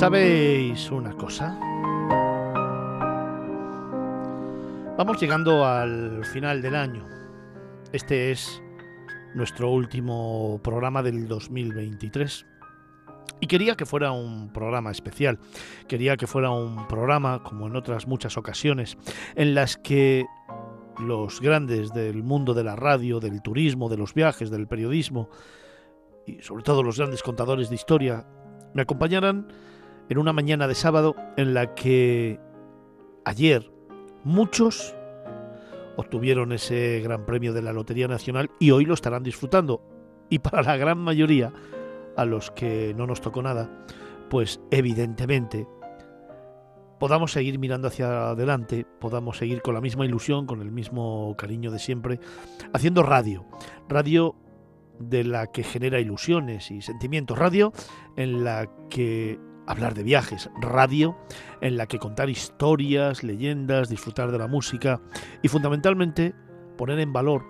¿Sabéis una cosa? Vamos llegando al final del año. Este es nuestro último programa del 2023. Y quería que fuera un programa especial. Quería que fuera un programa, como en otras muchas ocasiones, en las que los grandes del mundo de la radio, del turismo, de los viajes, del periodismo, y sobre todo los grandes contadores de historia, me acompañaran en una mañana de sábado en la que ayer muchos obtuvieron ese gran premio de la Lotería Nacional y hoy lo estarán disfrutando. Y para la gran mayoría, a los que no nos tocó nada, pues evidentemente podamos seguir mirando hacia adelante, podamos seguir con la misma ilusión, con el mismo cariño de siempre, haciendo radio. Radio de la que genera ilusiones y sentimientos. Radio en la que hablar de viajes, radio en la que contar historias, leyendas, disfrutar de la música y fundamentalmente poner en valor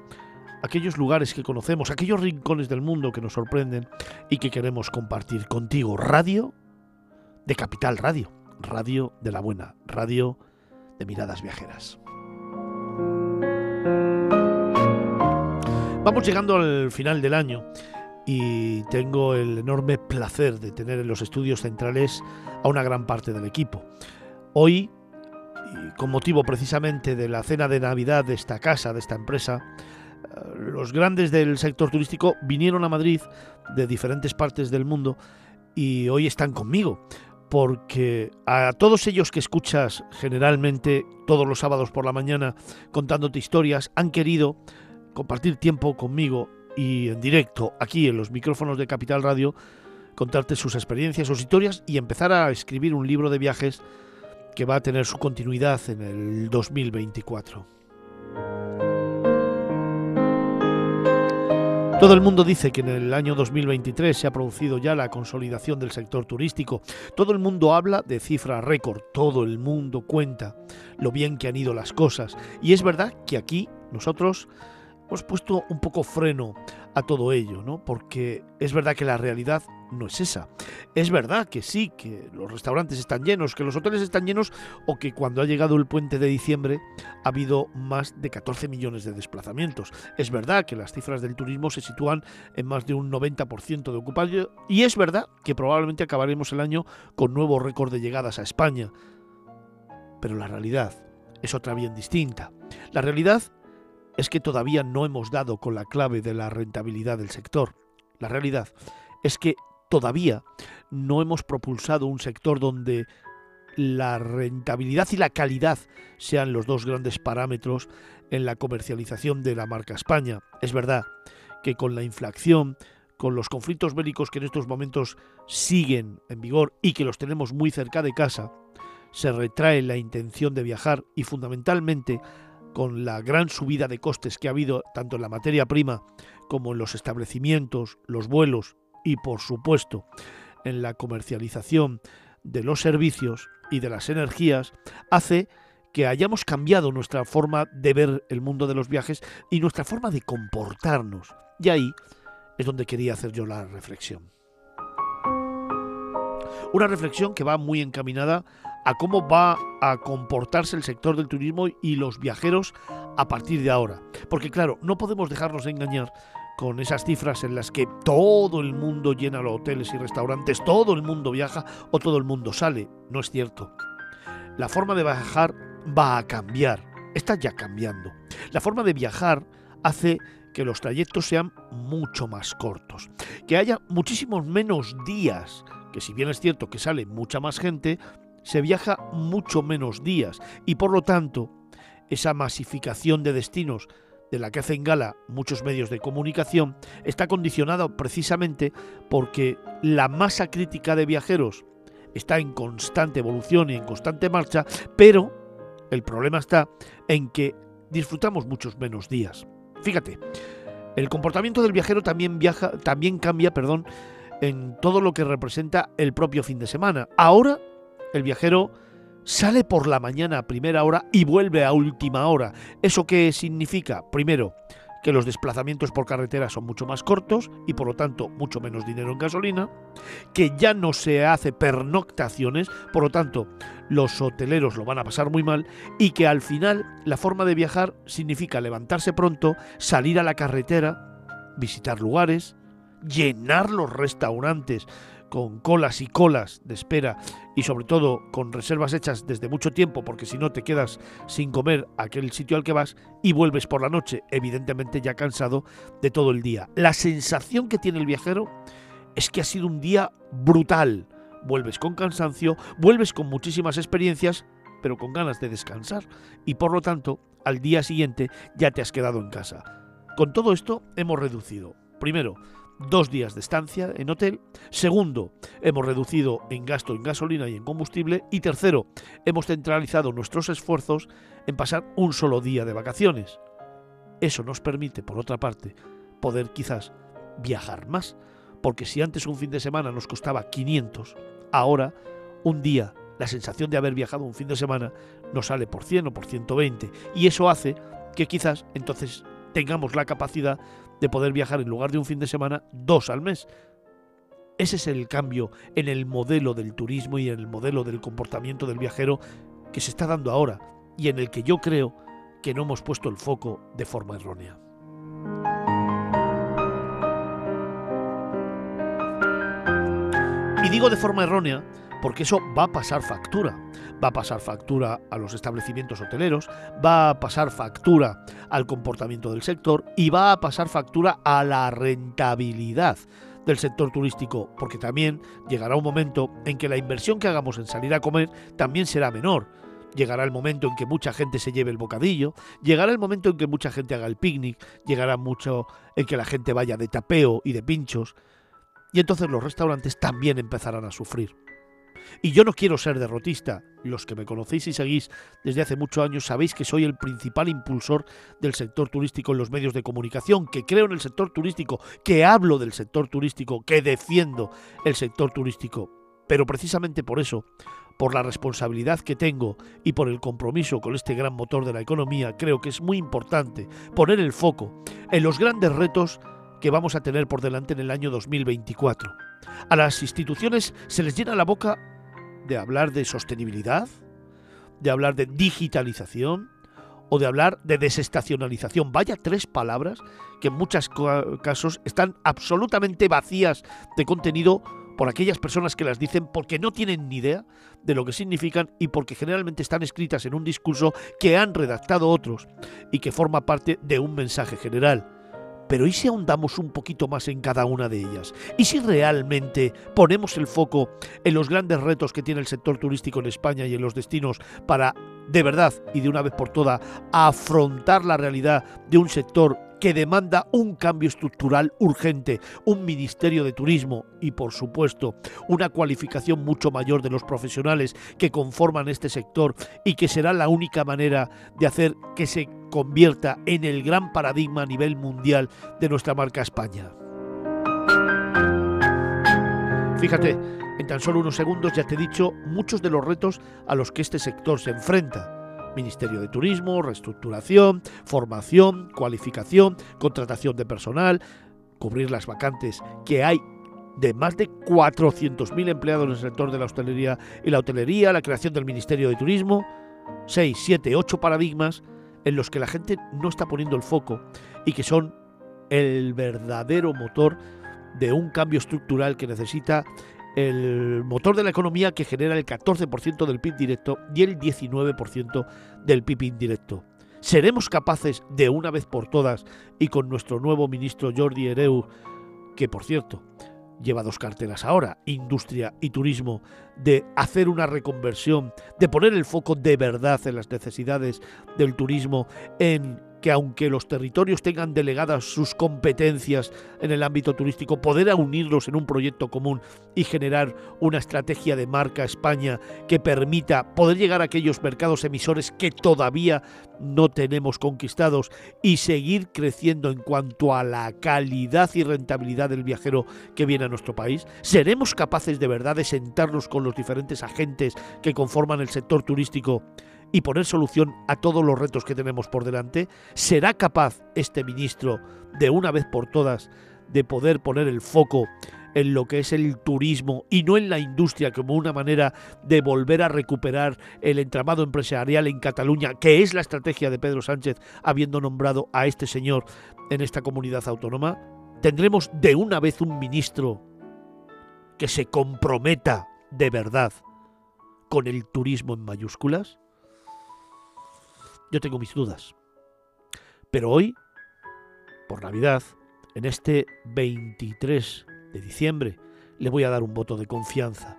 aquellos lugares que conocemos, aquellos rincones del mundo que nos sorprenden y que queremos compartir contigo. Radio de Capital Radio, radio de la buena, radio de miradas viajeras. Vamos llegando al final del año y tengo el enorme placer de tener en los estudios centrales a una gran parte del equipo. Hoy, con motivo precisamente de la cena de Navidad de esta casa, de esta empresa, eh, los grandes del sector turístico vinieron a Madrid de diferentes partes del mundo y hoy están conmigo. Porque a todos ellos que escuchas generalmente todos los sábados por la mañana contándote historias, han querido compartir tiempo conmigo y en directo aquí en los micrófonos de Capital Radio contarte sus experiencias, sus historias y empezar a escribir un libro de viajes que va a tener su continuidad en el 2024. Todo el mundo dice que en el año 2023 se ha producido ya la consolidación del sector turístico. Todo el mundo habla de cifra récord. Todo el mundo cuenta lo bien que han ido las cosas. Y es verdad que aquí nosotros hemos puesto un poco freno a todo ello, ¿no? Porque es verdad que la realidad no es esa. Es verdad que sí, que los restaurantes están llenos, que los hoteles están llenos o que cuando ha llegado el puente de diciembre ha habido más de 14 millones de desplazamientos. Es verdad que las cifras del turismo se sitúan en más de un 90% de ocupación y es verdad que probablemente acabaremos el año con nuevo récord de llegadas a España. Pero la realidad es otra bien distinta. La realidad es que todavía no hemos dado con la clave de la rentabilidad del sector. La realidad es que todavía no hemos propulsado un sector donde la rentabilidad y la calidad sean los dos grandes parámetros en la comercialización de la marca España. Es verdad que con la inflación, con los conflictos bélicos que en estos momentos siguen en vigor y que los tenemos muy cerca de casa, se retrae la intención de viajar y fundamentalmente con la gran subida de costes que ha habido tanto en la materia prima como en los establecimientos, los vuelos y por supuesto en la comercialización de los servicios y de las energías, hace que hayamos cambiado nuestra forma de ver el mundo de los viajes y nuestra forma de comportarnos. Y ahí es donde quería hacer yo la reflexión. Una reflexión que va muy encaminada a cómo va a comportarse el sector del turismo y los viajeros a partir de ahora. Porque claro, no podemos dejarnos engañar con esas cifras en las que todo el mundo llena los hoteles y restaurantes, todo el mundo viaja o todo el mundo sale. No es cierto. La forma de viajar va a cambiar. Está ya cambiando. La forma de viajar hace que los trayectos sean mucho más cortos, que haya muchísimos menos días, que si bien es cierto que sale mucha más gente, se viaja mucho menos días y por lo tanto esa masificación de destinos de la que hacen gala muchos medios de comunicación está condicionada precisamente porque la masa crítica de viajeros está en constante evolución y en constante marcha, pero el problema está en que disfrutamos muchos menos días. Fíjate, el comportamiento del viajero también viaja, también cambia, perdón, en todo lo que representa el propio fin de semana. Ahora el viajero sale por la mañana a primera hora y vuelve a última hora. ¿Eso qué significa? Primero, que los desplazamientos por carretera son mucho más cortos y por lo tanto mucho menos dinero en gasolina, que ya no se hace pernoctaciones, por lo tanto los hoteleros lo van a pasar muy mal y que al final la forma de viajar significa levantarse pronto, salir a la carretera, visitar lugares, llenar los restaurantes con colas y colas de espera y sobre todo con reservas hechas desde mucho tiempo porque si no te quedas sin comer aquel sitio al que vas y vuelves por la noche, evidentemente ya cansado de todo el día. La sensación que tiene el viajero es que ha sido un día brutal. Vuelves con cansancio, vuelves con muchísimas experiencias, pero con ganas de descansar y por lo tanto al día siguiente ya te has quedado en casa. Con todo esto hemos reducido, primero, dos días de estancia en hotel. Segundo, hemos reducido en gasto en gasolina y en combustible. Y tercero, hemos centralizado nuestros esfuerzos en pasar un solo día de vacaciones. Eso nos permite, por otra parte, poder quizás viajar más. Porque si antes un fin de semana nos costaba 500, ahora un día, la sensación de haber viajado un fin de semana, nos sale por 100 o por 120. Y eso hace que quizás entonces tengamos la capacidad de poder viajar en lugar de un fin de semana dos al mes. Ese es el cambio en el modelo del turismo y en el modelo del comportamiento del viajero que se está dando ahora y en el que yo creo que no hemos puesto el foco de forma errónea. Y digo de forma errónea porque eso va a pasar factura. Va a pasar factura a los establecimientos hoteleros, va a pasar factura al comportamiento del sector y va a pasar factura a la rentabilidad del sector turístico, porque también llegará un momento en que la inversión que hagamos en salir a comer también será menor. Llegará el momento en que mucha gente se lleve el bocadillo, llegará el momento en que mucha gente haga el picnic, llegará mucho en que la gente vaya de tapeo y de pinchos, y entonces los restaurantes también empezarán a sufrir. Y yo no quiero ser derrotista. Los que me conocéis y seguís desde hace muchos años sabéis que soy el principal impulsor del sector turístico en los medios de comunicación, que creo en el sector turístico, que hablo del sector turístico, que defiendo el sector turístico. Pero precisamente por eso, por la responsabilidad que tengo y por el compromiso con este gran motor de la economía, creo que es muy importante poner el foco en los grandes retos que vamos a tener por delante en el año 2024. A las instituciones se les llena la boca de hablar de sostenibilidad, de hablar de digitalización o de hablar de desestacionalización. Vaya tres palabras que en muchos casos están absolutamente vacías de contenido por aquellas personas que las dicen porque no tienen ni idea de lo que significan y porque generalmente están escritas en un discurso que han redactado otros y que forma parte de un mensaje general. Pero ¿y si ahondamos un poquito más en cada una de ellas? ¿Y si realmente ponemos el foco en los grandes retos que tiene el sector turístico en España y en los destinos para, de verdad y de una vez por todas, afrontar la realidad de un sector que demanda un cambio estructural urgente, un Ministerio de Turismo y, por supuesto, una cualificación mucho mayor de los profesionales que conforman este sector y que será la única manera de hacer que se convierta en el gran paradigma a nivel mundial de nuestra marca España. Fíjate, en tan solo unos segundos ya te he dicho muchos de los retos a los que este sector se enfrenta. Ministerio de Turismo, reestructuración, formación, cualificación, contratación de personal, cubrir las vacantes que hay de más de 400.000 empleados en el sector de la hostelería y la hotelería, la creación del Ministerio de Turismo, 6, 7, 8 paradigmas en los que la gente no está poniendo el foco y que son el verdadero motor de un cambio estructural que necesita el motor de la economía que genera el 14% del PIB directo y el 19% del PIB indirecto. ¿Seremos capaces de una vez por todas y con nuestro nuevo ministro Jordi Hereu, que por cierto lleva dos carteras ahora, industria y turismo, de hacer una reconversión, de poner el foco de verdad en las necesidades del turismo, en que aunque los territorios tengan delegadas sus competencias en el ámbito turístico, poder unirlos en un proyecto común y generar una estrategia de marca España que permita poder llegar a aquellos mercados emisores que todavía no tenemos conquistados y seguir creciendo en cuanto a la calidad y rentabilidad del viajero que viene a nuestro país? ¿Seremos capaces de verdad de sentarnos con los diferentes agentes que conforman el sector turístico y poner solución a todos los retos que tenemos por delante? ¿Será capaz este ministro de una vez por todas de poder poner el foco en lo que es el turismo y no en la industria como una manera de volver a recuperar el entramado empresarial en Cataluña, que es la estrategia de Pedro Sánchez habiendo nombrado a este señor en esta comunidad autónoma? ¿Tendremos de una vez un ministro que se comprometa de verdad con el turismo en mayúsculas? Yo tengo mis dudas. Pero hoy, por Navidad, en este 23 de diciembre, le voy a dar un voto de confianza.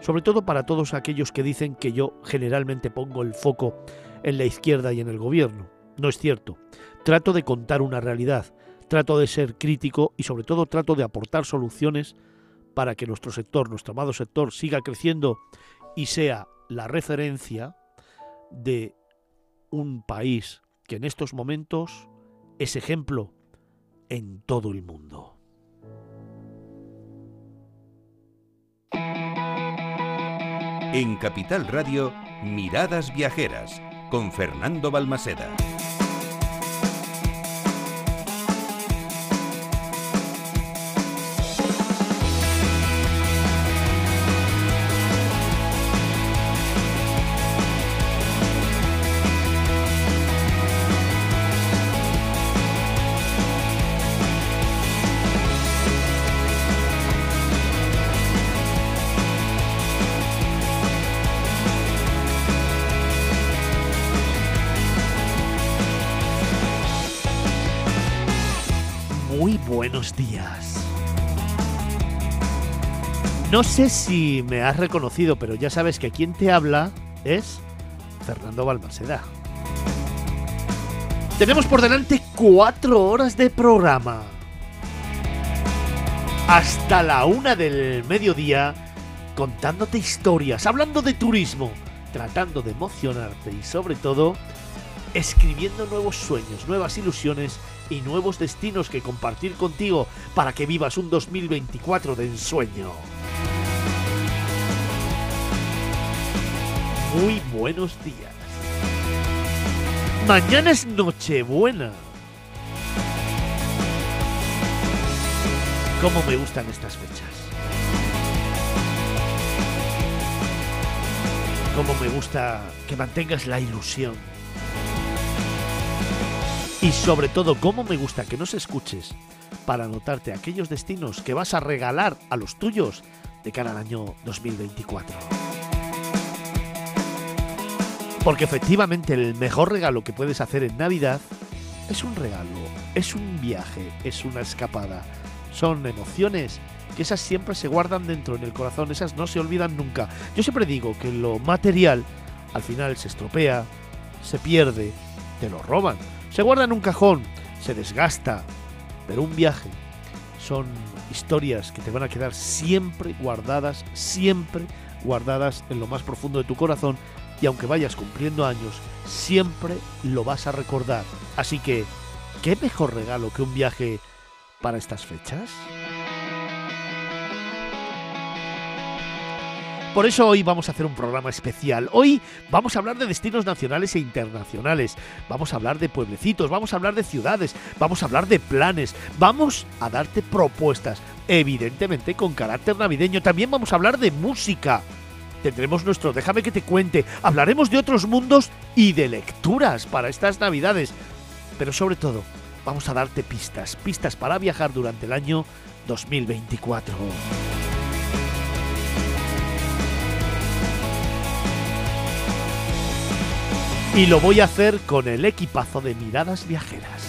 Sobre todo para todos aquellos que dicen que yo generalmente pongo el foco en la izquierda y en el gobierno. No es cierto. Trato de contar una realidad, trato de ser crítico y sobre todo trato de aportar soluciones para que nuestro sector, nuestro amado sector, siga creciendo y sea la referencia de un país que en estos momentos es ejemplo en todo el mundo. En Capital Radio, Miradas Viajeras, con Fernando Balmaseda. No sé si me has reconocido, pero ya sabes que quien te habla es Fernando Balmaseda. Tenemos por delante cuatro horas de programa. Hasta la una del mediodía, contándote historias, hablando de turismo, tratando de emocionarte y sobre todo, escribiendo nuevos sueños, nuevas ilusiones y nuevos destinos que compartir contigo para que vivas un 2024 de ensueño. Muy buenos días. Mañana es Nochebuena. ¿Cómo me gustan estas fechas? ¿Cómo me gusta que mantengas la ilusión? Y sobre todo, cómo me gusta que nos escuches para anotarte aquellos destinos que vas a regalar a los tuyos de cara al año 2024. Porque efectivamente el mejor regalo que puedes hacer en Navidad es un regalo, es un viaje, es una escapada. Son emociones que esas siempre se guardan dentro en el corazón, esas no se olvidan nunca. Yo siempre digo que lo material al final se estropea, se pierde, te lo roban se guarda en un cajón, se desgasta, pero un viaje son historias que te van a quedar siempre guardadas, siempre guardadas en lo más profundo de tu corazón y aunque vayas cumpliendo años, siempre lo vas a recordar. Así que, ¿qué mejor regalo que un viaje para estas fechas? Por eso hoy vamos a hacer un programa especial. Hoy vamos a hablar de destinos nacionales e internacionales. Vamos a hablar de pueblecitos, vamos a hablar de ciudades, vamos a hablar de planes, vamos a darte propuestas, evidentemente con carácter navideño. También vamos a hablar de música. Tendremos nuestro Déjame que te cuente. Hablaremos de otros mundos y de lecturas para estas navidades. Pero sobre todo, vamos a darte pistas, pistas para viajar durante el año 2024. Y lo voy a hacer con el equipazo de miradas viajeras.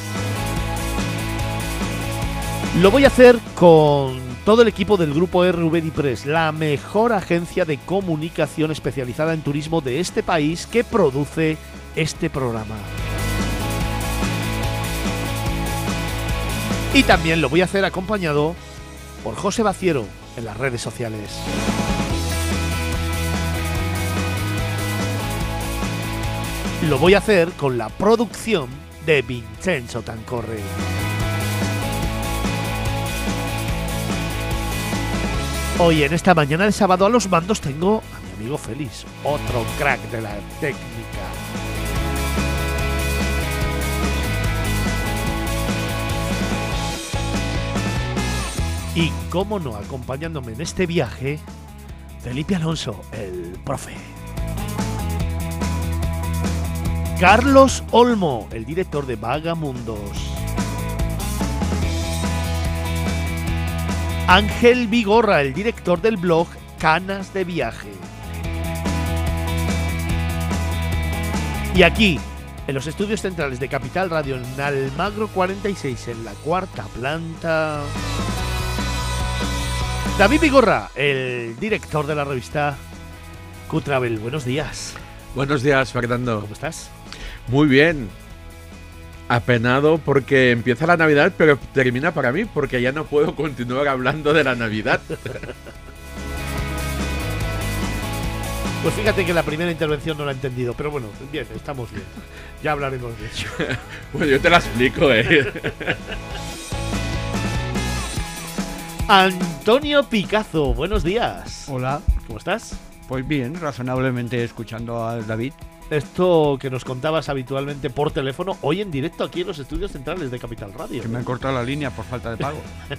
Lo voy a hacer con todo el equipo del grupo RVD Press, la mejor agencia de comunicación especializada en turismo de este país que produce este programa. Y también lo voy a hacer acompañado por José Baciero en las redes sociales. Lo voy a hacer con la producción de Vincenzo Tancorre. Hoy en esta mañana de sábado a los mandos tengo a mi amigo Félix, otro crack de la técnica. Y cómo no, acompañándome en este viaje, Felipe Alonso, el profe. Carlos Olmo, el director de Vagamundos. Ángel Vigorra, el director del blog Canas de Viaje. Y aquí, en los estudios centrales de Capital Radio, en Almagro 46, en la cuarta planta. David Vigorra, el director de la revista Q-Travel. Buenos días. Buenos días, Fernando. ¿Cómo estás? Muy bien. Apenado porque empieza la Navidad, pero termina para mí porque ya no puedo continuar hablando de la Navidad. Pues fíjate que la primera intervención no la he entendido, pero bueno, bien, estamos bien. Ya hablaremos de ello. Pues yo te la explico, eh. Antonio Picazo, buenos días. Hola, ¿Cómo estás? pues bien, razonablemente escuchando a David. Esto que nos contabas habitualmente por teléfono, hoy en directo aquí en los estudios centrales de Capital Radio. Que me han cortado la línea por falta de pago.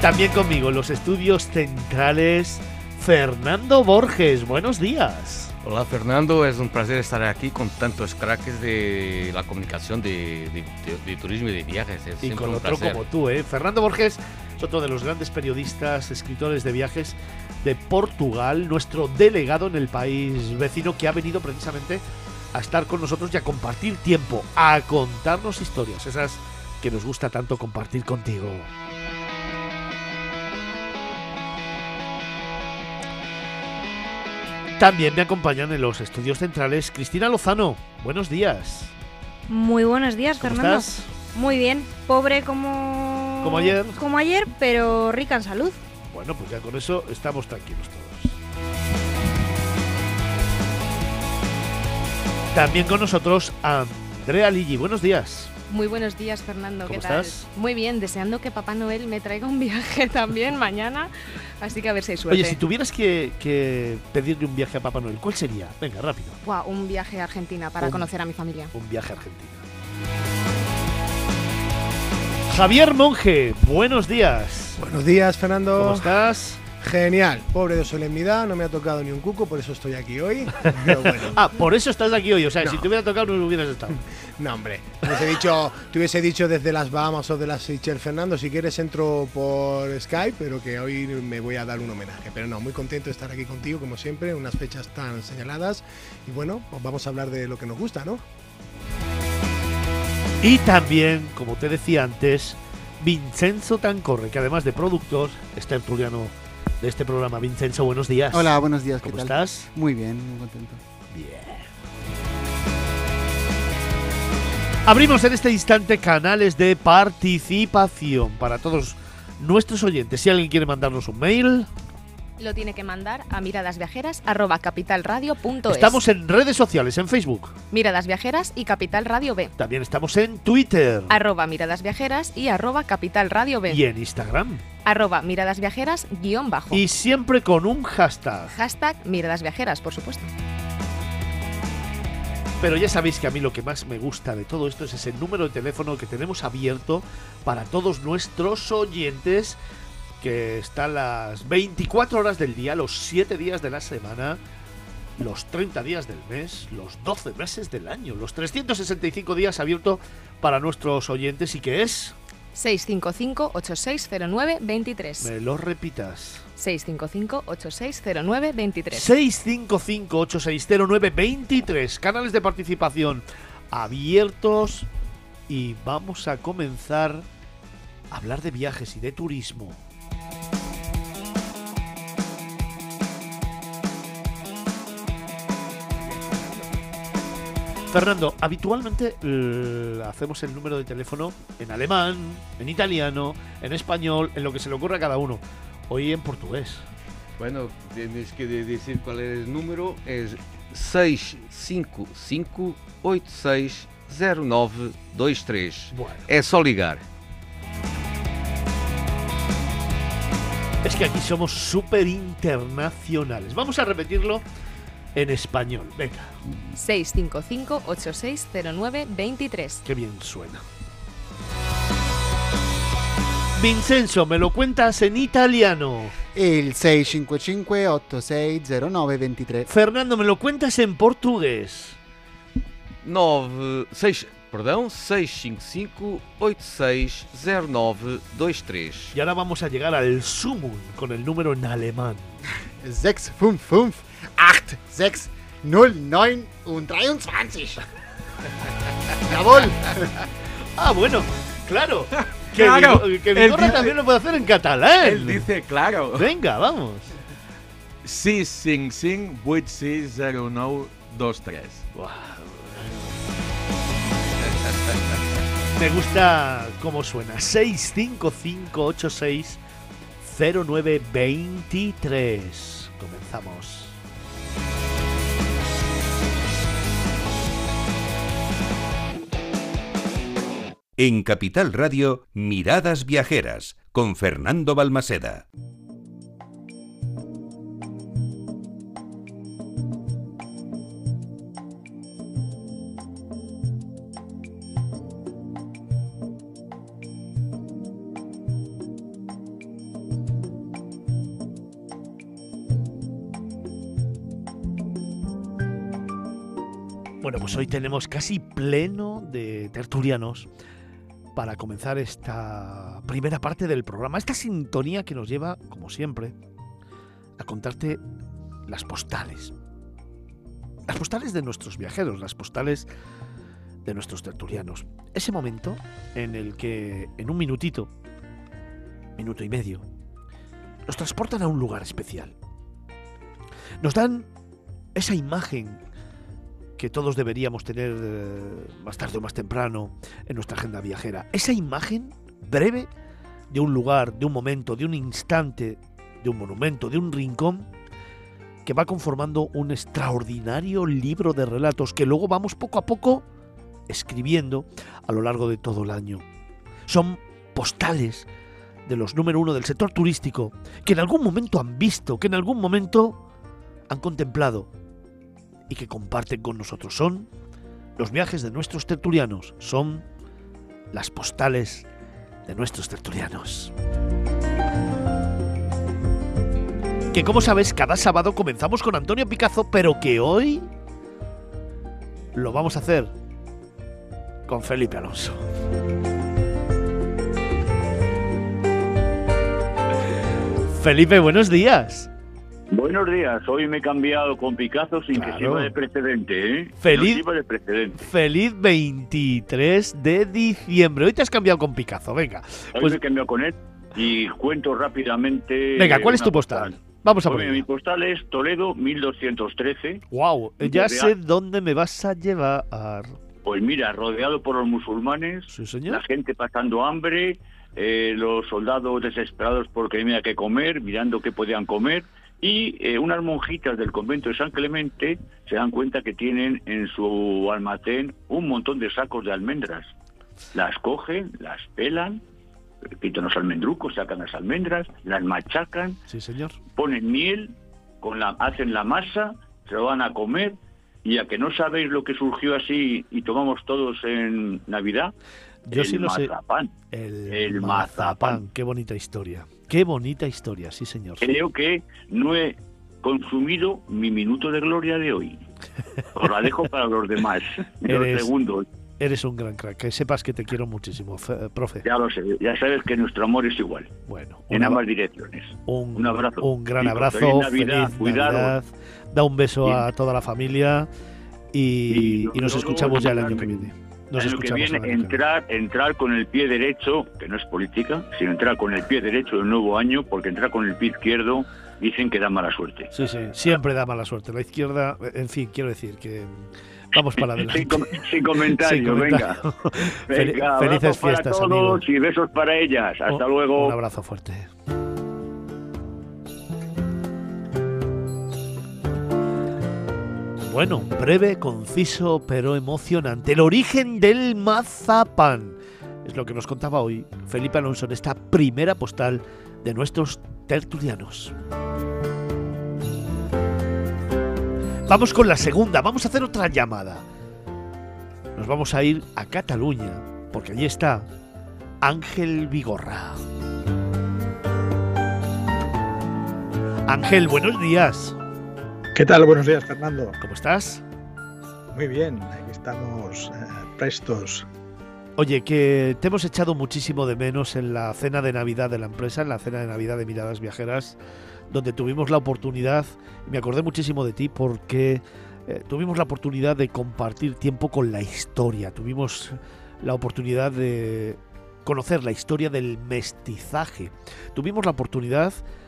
También conmigo en los estudios centrales, Fernando Borges, buenos días. Hola Fernando, es un placer estar aquí con tantos cracks de la comunicación de, de- de- de turismo y de viajes. Es Y con otro como tú, ¿eh? Fernando Borges es otro de los grandes periodistas, escritores de viajes de Portugal, nuestro delegado en el país vecino que ha venido precisamente a estar con nosotros y a compartir tiempo, a contarnos historias, esas que nos gusta tanto compartir contigo. También me acompañan en los estudios centrales Cristina Lozano. Buenos días. Muy buenos días, ¿Cómo Fernando. estás? Muy bien. Pobre como. Como ayer. Como ayer, pero rica en salud. Bueno, pues ya con eso estamos tranquilos todos. También con nosotros Andrea Ligi. Buenos días. Muy buenos días, Fernando. ¿Cómo ¿Qué tal? estás? Muy bien, deseando que Papá Noel me traiga un viaje también mañana. Así que a ver si hay suerte. Oye, si tuvieras que, que pedirle un viaje a Papá Noel, ¿cuál sería? Venga, rápido. Buah, un viaje a Argentina para Un- conocer a mi familia. Un viaje a Argentina. Javier Monge, buenos días. Buenos días, Fernando. ¿Cómo estás? Genial. Pobre de solemnidad, no me ha tocado ni un cuco, por eso estoy aquí hoy. Pero bueno, Ah, por eso estás aquí hoy. O sea, No. si te hubiera tocado no hubieras estado. no, hombre. Te hubiese, dicho, te hubiese dicho desde las Bahamas o de las Seychelles, Fernando, si quieres entro por Skype, pero que hoy me voy a dar un homenaje. Pero no, muy contento de estar aquí contigo, como siempre, en unas fechas tan señaladas. Y bueno, pues vamos a hablar de lo que nos gusta, ¿no? Y también, como te decía antes, Vincenzo Tancorre, que además de productor, es tertuliano de este programa. Vincenzo, buenos días. Hola, buenos días, ¿qué ¿Cómo tal? estás? Muy bien, muy contento. Bien. Abrimos en este instante canales de participación para todos nuestros oyentes. Si alguien quiere mandarnos un mail, Lo tiene que mandar a miradasviajeras.capitalradio.es. estamos en redes sociales, en Facebook. Miradas Viajeras y Capital Radio B. También estamos en Twitter Arroba Miradas Viajeras y arroba Capital Radio B. y en Instagram. Arroba Miradas Viajeras guion bajo. Y siempre con un hashtag. Hashtag Miradas Viajeras, por supuesto. Pero ya sabéis que a mí lo que más me gusta de todo esto es ese número de teléfono que tenemos abierto para todos nuestros oyentes, que está las 24 horas del día, los 7 días de la semana, los 30 días del mes, los 12 meses del año, los 365 días abierto para nuestros oyentes y que es, 655-8609-23. me lo repitas, 655-8609-23. 655-8609-23, canales de participación abiertos y vamos a comenzar a hablar de viajes y de turismo. Fernando, habitualmente eh, hacemos el número de teléfono en alemán, en italiano, en español, en lo que se le ocurra a cada uno. Hoy en portugués. Bueno, tienes que de- decir cuál es el número. Es 655-860923. Bueno. É só ligar. Es que aquí somos súper internacionales. Vamos a repetirlo en español. Venga, 655-8609-23. qué bien suena. Vincenzo, ¿me lo cuentas en italiano? Il 655-8609-23. Fernando, ¿me lo cuentas en portugués? 9, 6, perdão, 655-8609-23. Y ahora vamos a llegar al sumum con el número en alemán. 655-8609 und 23. Jawohl. Ah, bueno, claro. Claro, que Vigorra dice- también lo puede hacer en catalán. Él dice claro. Venga, vamos. Sí, sing, sing, 8609 23. Me gusta cómo suena. 655860923. Comenzamos. En Capital Radio, Miradas Viajeras, con Fernando Balmaseda. Bueno, pues hoy tenemos casi pleno de tertulianos para comenzar esta primera parte del programa. Esta sintonía que nos lleva, como siempre, a contarte las postales. Las postales de nuestros viajeros, las postales de nuestros tertulianos. Ese momento en el que en un minutito, minuto y medio, nos transportan a un lugar especial. Nos dan esa imagen que todos deberíamos tener eh, más tarde o más temprano en nuestra agenda viajera. Esa imagen breve de un lugar, de un momento, de un instante, de un monumento, de un rincón, que va conformando un extraordinario libro de relatos que luego vamos poco a poco escribiendo a lo largo de todo el año. Son postales de los número uno del sector turístico que en algún momento han visto, que en algún momento han contemplado y que comparten con nosotros. Son los viajes de nuestros tertulianos, son las postales de nuestros tertulianos. Que como sabes, cada sábado comenzamos con Antonio Picazo, pero que hoy lo vamos a hacer con Felipe Alonso. Felipe, buenos días. Buenos días, hoy me he cambiado con Picasso sin Claro. que sirva de precedente, ¿eh? Feliz- No de precedente. Feliz 23 de diciembre. Hoy te has cambiado con Picazo, venga. Hoy Pues me he cambiado con él y cuento rápidamente. venga, ¿cuál es tu postal? Vamos a Pues por mi postal es Toledo 1213. Wow, ya sé dónde me vas a llevar. Pues mira, rodeado por los musulmanes, Sí, señor. la gente pasando hambre, eh, los soldados desesperados porque no había que comer, mirando qué podían comer, y eh, unas monjitas del convento de San Clemente se dan cuenta que tienen en su almacén un montón de sacos de almendras. Las cogen, las pelan, quitan los almendrucos, sacan las almendras, las machacan, Sí, señor. ponen miel, con la, hacen la masa, se lo van a comer, y a que no sabéis lo que surgió así y tomamos todos en Navidad, Yo el sí lo sé. mazapán. El, El mazapán. mazapán. Qué bonita historia. Qué bonita historia, sí, señor. Creo que no he consumido mi minuto de gloria de hoy. Os la dejo para los demás. Los Eres- segundos. Eres un gran crack. Que sepas que te quiero muchísimo, fe- profe. Ya lo sé. Ya sabes que nuestro amor es igual. Bueno, En ambas direcciones. un, un abrazo. un gran abrazo. feliz Navidad, feliz cuidado. Navidad. Da un beso a toda la familia y, Y y nos escuchamos ya el año que viene. Nos que viene, entrar, entrar con el pie derecho, que no es política, sino entrar con el pie derecho del nuevo año, porque entrar con el pie izquierdo dicen que da mala suerte. Sí, sí, siempre da mala suerte. La izquierda, en fin, quiero decir que vamos para adelante. Sin, com- sin comentario, Sin venga. comentario. Venga, Fel- abrazos felices para fiestas, todos y besos para ellas. Hasta Un- luego. Un abrazo fuerte. Bueno, breve, conciso, pero emocionante. El origen del mazapán. Es lo que nos contaba hoy Felipe Alonso en esta primera postal de nuestros tertulianos. Vamos con la segunda, vamos a hacer otra llamada. Nos vamos a ir a Cataluña, porque allí está Ángel Vigorra. Ángel, buenos días. ¿Qué tal? Buenos días, Fernando. ¿Cómo estás? Muy bien, aquí estamos eh, prestos. Oye, que te hemos echado muchísimo de menos en la cena de Navidad de la empresa, en la cena de Navidad de Miradas Viajeras, donde tuvimos la oportunidad, me acordé muchísimo de ti porque eh, tuvimos la oportunidad de compartir tiempo con la historia, tuvimos la oportunidad de conocer la historia del mestizaje, tuvimos la oportunidad de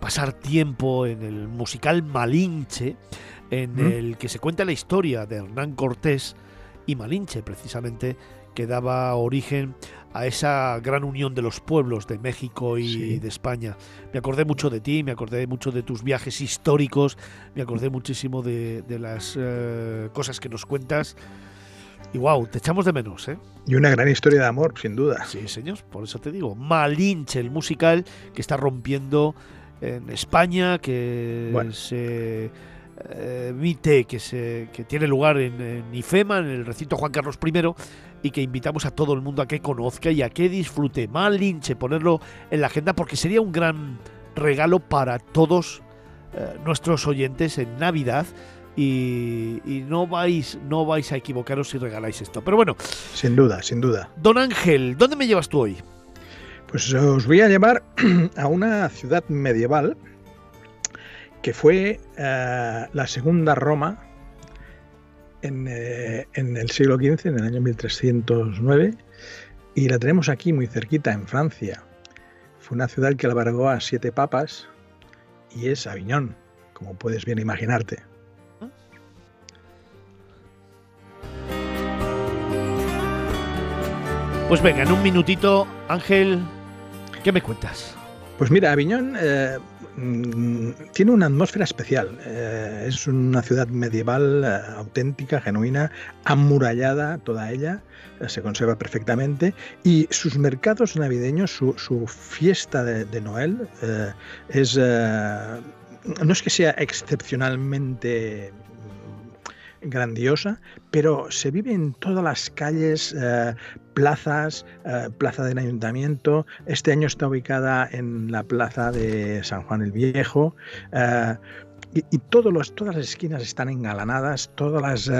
pasar tiempo en el musical Malinche, en ¿Mm? el que se cuenta la historia de Hernán Cortés y Malinche, precisamente, que daba origen a esa gran unión de los pueblos de México y Sí. de España. Me acordé mucho de ti, me acordé mucho de tus viajes históricos, me acordé muchísimo de, de las eh, cosas que nos cuentas. Y wow, te echamos de menos, ¿eh? Y una gran historia de amor, sin duda. Sí, señor, por eso te digo. Malinche, el musical que está rompiendo en España, que Bueno. se eh, emite, que, se, que tiene lugar en, en IFEMA, en el recinto Juan Carlos I, y que invitamos a todo el mundo a que conozca y a que disfrute. Malinche, ponerlo en la agenda porque sería un gran regalo para todos eh, nuestros oyentes en Navidad. Y, y no vais no vais a equivocaros si regaláis esto. Pero bueno, Sin duda, sin duda. Don Ángel, ¿dónde me llevas tú hoy? Pues os voy a llevar a una ciudad medieval que fue eh, la segunda Roma en, eh, en el siglo XV, en el año 1309, y la tenemos aquí muy cerquita, en Francia. Fue una ciudad que albergó a siete papas y es Aviñón, como puedes bien imaginarte. Pues venga, en un minutito, Ángel, ¿qué me cuentas? Pues mira, Aviñón eh, mm, tiene una atmósfera especial. Eh, es una ciudad medieval eh, auténtica, genuina, amurallada toda ella, se conserva perfectamente. Y sus mercados navideños, su, fiesta de, de Noel, es no es que sea excepcionalmente grandiosa, pero se vive en todas las calles, eh, plazas, eh, plaza del ayuntamiento. Este año está ubicada en la plaza de San Juan el Viejo. eh, y, y todos los, todas las esquinas están engalanadas, todas las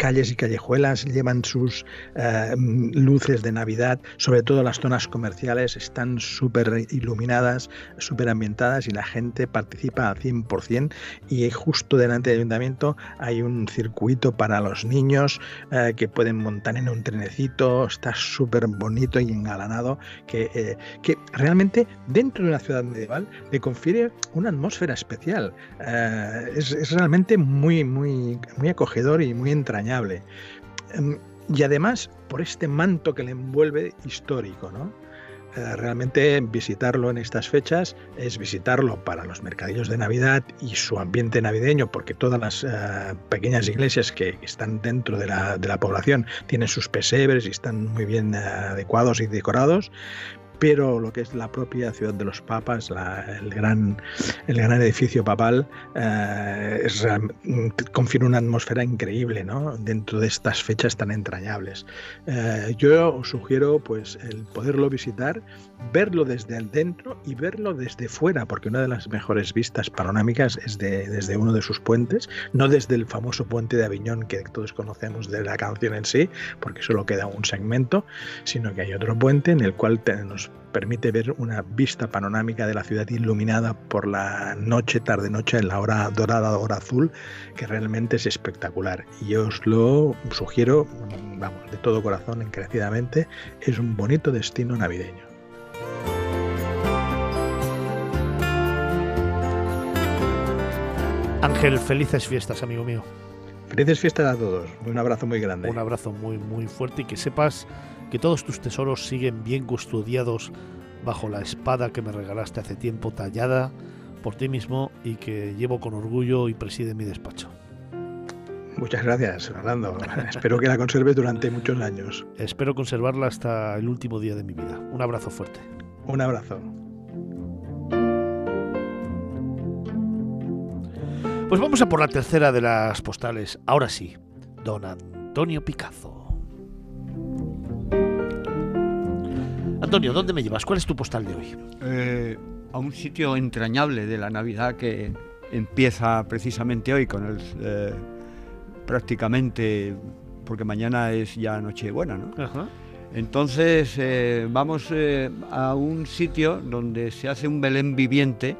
calles y callejuelas llevan sus eh, luces de Navidad, sobre todo las zonas comerciales están súper iluminadas, súper ambientadas y la gente participa al 100% y justo delante del ayuntamiento hay un circuito para los niños eh, que pueden montar en un trenecito, está súper bonito y engalanado, que, eh, que realmente dentro de una ciudad medieval le confiere una atmósfera especial. Eh, es, es realmente muy, muy, muy acogedor y muy entrañable. Em, Y además por este manto que le envuelve histórico, ¿no? Eh, realmente visitarlo en estas fechas es visitarlo para los mercadillos de Navidad y su ambiente navideño, porque todas las eh, pequeñas iglesias que están dentro de la, de la población tienen sus pesebres y están muy bien eh, adecuados y decorados. Pero lo que es la propia ciudad de los papas, la- el, gran, el gran edificio papal, eh, es confiere una atmósfera increíble ¿no? dentro de estas fechas tan entrañables. Eh, yo os sugiero pues el poderlo visitar, verlo desde el dentro y verlo desde fuera, porque una de las mejores vistas panorámicas es de- desde uno de sus puentes, no desde el famoso puente de Aviñón que todos conocemos de la canción en sí, porque solo queda un segmento, sino que hay otro puente en el cual te- nos permite ver una vista panorámica de la ciudad iluminada por la noche, tarde-noche, en la hora dorada, hora azul, que realmente es espectacular. Y os lo sugiero, vamos, de todo corazón, encarecidamente, es un bonito destino navideño. Ángel, felices fiestas, amigo mío. Felices fiestas a todos. Un abrazo muy grande. Un abrazo muy, muy fuerte y que sepas que todos tus tesoros siguen bien custodiados bajo la espada que me regalaste hace tiempo tallada por ti mismo y que llevo con orgullo y preside mi despacho. Muchas gracias, Fernando. Espero que la conserves durante muchos años. Espero conservarla hasta el último día de mi vida. Un abrazo fuerte. Un abrazo. Pues vamos a por la tercera de las postales. Ahora sí, don Antonio Picazo. Antonio, ¿dónde me llevas? ¿Cuál es tu postal de hoy? Eh, a un sitio entrañable de la Navidad que empieza precisamente hoy con el eh, prácticamente porque mañana es ya Nochebuena, ¿no? Ajá. Entonces eh, vamos a un sitio donde se hace un Belén viviente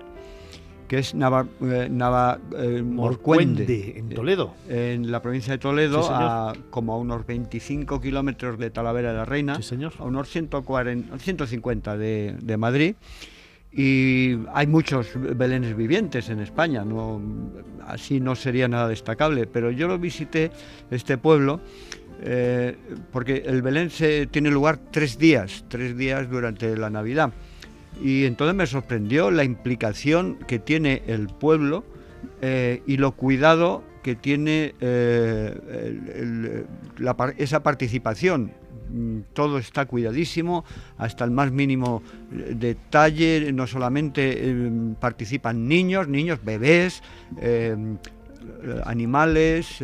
que es Nava, eh, Nava- eh, Morcuende, en Toledo. eh, en la provincia de Toledo, Sí, a como a unos 25 kilómetros de Talavera de la Reina, Sí, señor. a unos 140, 150 de, de Madrid. Y hay muchos belenes vivientes en España, no, así no sería nada destacable, pero yo lo visité, este pueblo, eh, porque el Belén se, tiene lugar tres días, tres días durante la Navidad. Y entonces me sorprendió la implicación que tiene el pueblo eh, y lo cuidado que tiene eh, esa participación. Mm, Todo está cuidadísimo, hasta el más mínimo eh, detalle. No solamente eh, participan niños, niños, bebés, eh, animales.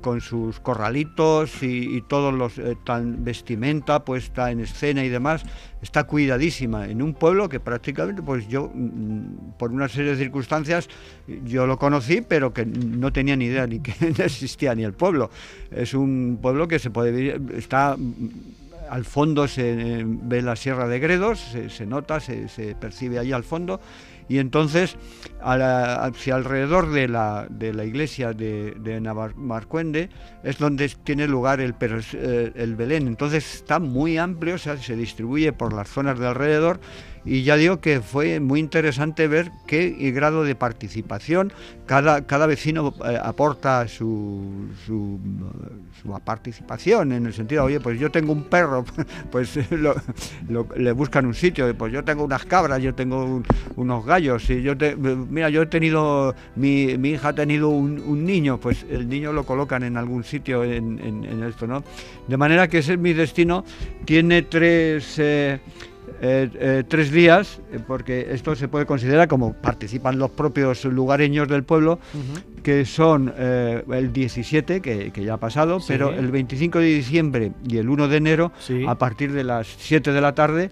Con sus corralitos y, todos los eh, tan vestimenta puesta en escena y demás está cuidadísima. En un pueblo que prácticamente pues yo mm, por una serie de circunstancias yo lo conocí pero que no tenía ni idea ni que existía ni el pueblo. Es un pueblo que se puede está mm, al fondo se eh, ve la Sierra de Gredos, se, se nota, se, se percibe ahí al fondo, y entonces a la- hacia alrededor de la, de la iglesia de, de Navarcuende es donde tiene lugar el, eh, el Belén. Entonces está muy amplio, o sea, se distribuye por las zonas de alrededor y ya digo que fue muy interesante ver qué grado de participación cada, cada vecino eh, aporta su, su, participación en el sentido, oye, pues yo tengo un perro, pues le buscan un sitio, pues yo tengo unas cabras, yo tengo un- unos gallos, y yo te- mira, yo he tenido, mi, mi hija ha tenido un, un niño, pues el niño lo colocan en algún sitio en, en- en esto, ¿no? De manera que ese es mi destino, tiene tres... eh, eh, eh, tres días, eh, porque esto se puede considerar como participan los propios lugareños del pueblo, que son eh, el 17, que, que ya ha pasado, Sí. pero el 25 de diciembre y el 1 de enero, Sí. a partir de las 7 de la tarde,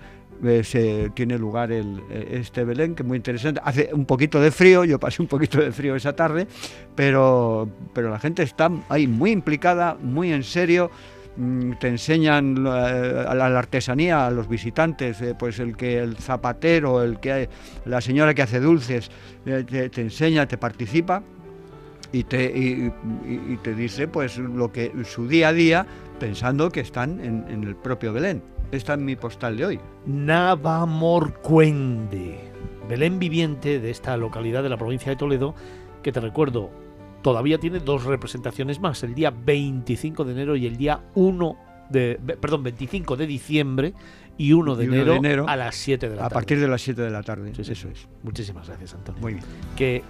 se tiene lugar el, este Belén, que es muy interesante. Hace un poquito de frío, yo pasé un poquito de frío esa tarde, pero, pero la gente está ahí muy implicada, muy en serio. Mm, Te enseñan eh, a la, artesanía a los visitantes, eh, pues el que el zapatero, el que la señora que hace dulces, eh, te, enseña, te participa y te, y, te dice pues lo que su día a día pensando que están en, en el propio Belén. Esta es mi postal de hoy. Navamorcuende, Belén viviente de esta localidad de la provincia de Toledo, que te recuerdo, todavía tiene dos representaciones más, el día 25 de enero y el día 1 de, perdón, 25 de diciembre y 1 de, Y enero, de enero, a las 7 de la A tarde. partir de las 7 de la tarde. Sí, sí, Eso es. Muchísimas gracias, Antonio. Muy bien. Que,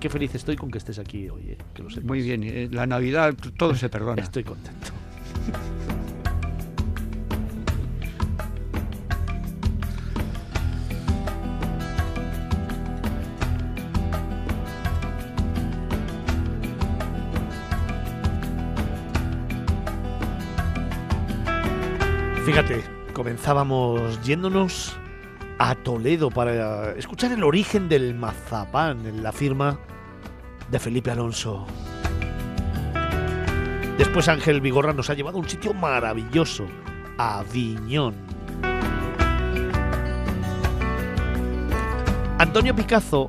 qué feliz estoy con que estés aquí hoy, eh, que lo sepas. Muy bien. eh, La Navidad todo se perdona. Estoy contento. Fíjate, comenzábamos yéndonos a Toledo para escuchar el origen del mazapán en la firma de Felipe Alonso. Después Ángel Vigorra nos ha llevado a un sitio maravilloso, Aviñón. Antonio Picazo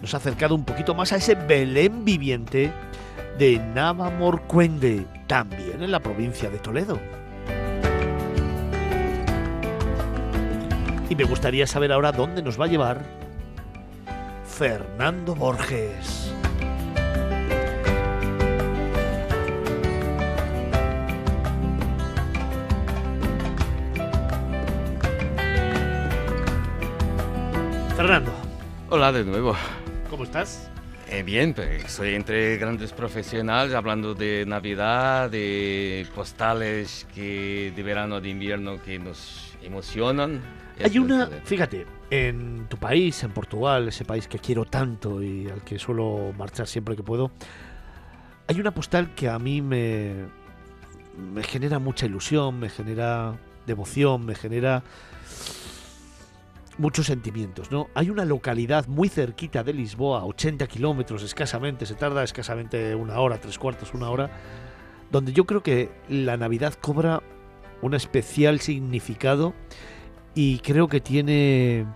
nos ha acercado un poquito más a ese Belén viviente de Navamorcuende, también en la provincia de Toledo. Y me gustaría saber ahora dónde nos va a llevar Fernando Borges. Fernando, Hola de nuevo. ¿cómo estás? Eh, bien, pues, soy entre grandes profesionales hablando de Navidad, de postales que de verano, de invierno que nos emocionan. Hay una, fíjate, en tu país, en Portugal, ese país que quiero tanto y al que suelo marchar siempre que puedo, hay una postal que a mí me, me genera mucha ilusión, me genera devoción, me genera muchos sentimientos, ¿no? Hay una localidad muy cerquita de Lisboa, a 80 kilómetros escasamente, se tarda escasamente una hora, tres cuartos, una hora, donde yo creo que la Navidad cobra un especial significado y creo que tiene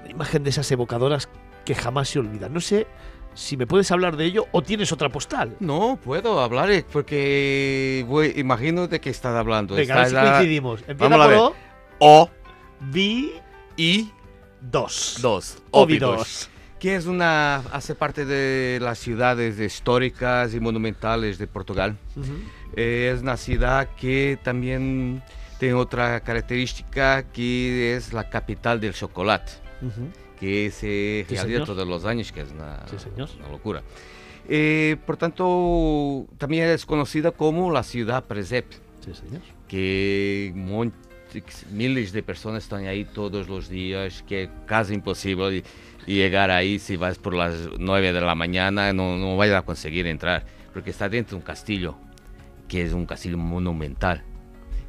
una imagen de esas evocadoras que jamás se olvidan. No sé si me puedes hablar de ello o tienes otra postal. No, puedo hablar porque voy, imagino de qué estás hablando. Venga, a ver si coincidimos. Empieza Vamos a por ver. O. Vi, I, dos. dos. Óbidos. Que es una, hace parte de las ciudades históricas y monumentales de Portugal. Ujú. Eh, es una ciudad que también tiene otra característica que es la capital del chocolate, Ujú. que se Sí, realiza señor. todos los años, que es una, Sí, una locura. Eh, por tanto, también es conocida como la ciudad presépio Sí, señor. que montes, miles de personas están ahí todos los días, que es casi imposible y- llegar ahí si vas por las 9 de la mañana, no, no vayas a conseguir entrar, porque está dentro de un castillo, que es un castillo monumental.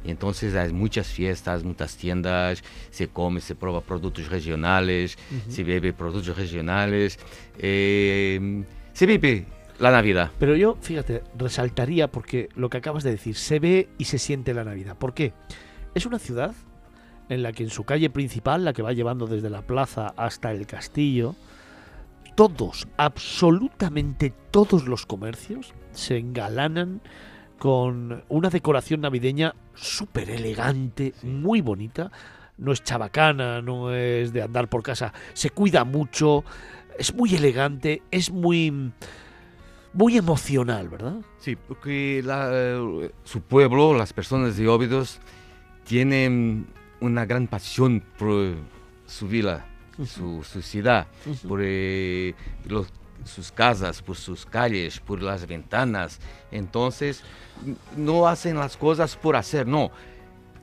Entonces hay muchas fiestas, muchas tiendas, se come, se prueba productos regionales, Ujú. se bebe productos regionales, eh, se vive la Navidad. Pero yo, fíjate, resaltaría porque lo que acabas de decir, se ve y se siente la Navidad. ¿Por qué? Es una ciudad en la que en su calle principal, la que va llevando desde la plaza hasta el castillo, todos, absolutamente todos los comercios se engalanan con una decoración navideña súper elegante, muy bonita. No es chabacana, no es de andar por casa, se cuida mucho, es muy elegante, es muy muy emocional, ¿verdad? Sí, porque eh, su pueblo, las personas de Óbidos, tienen una gran pasión por su vila, su, su ciudad, por eh, los- sus casas, por sus calles, por las ventanas. Entonces, no hacen las cosas por hacer, no.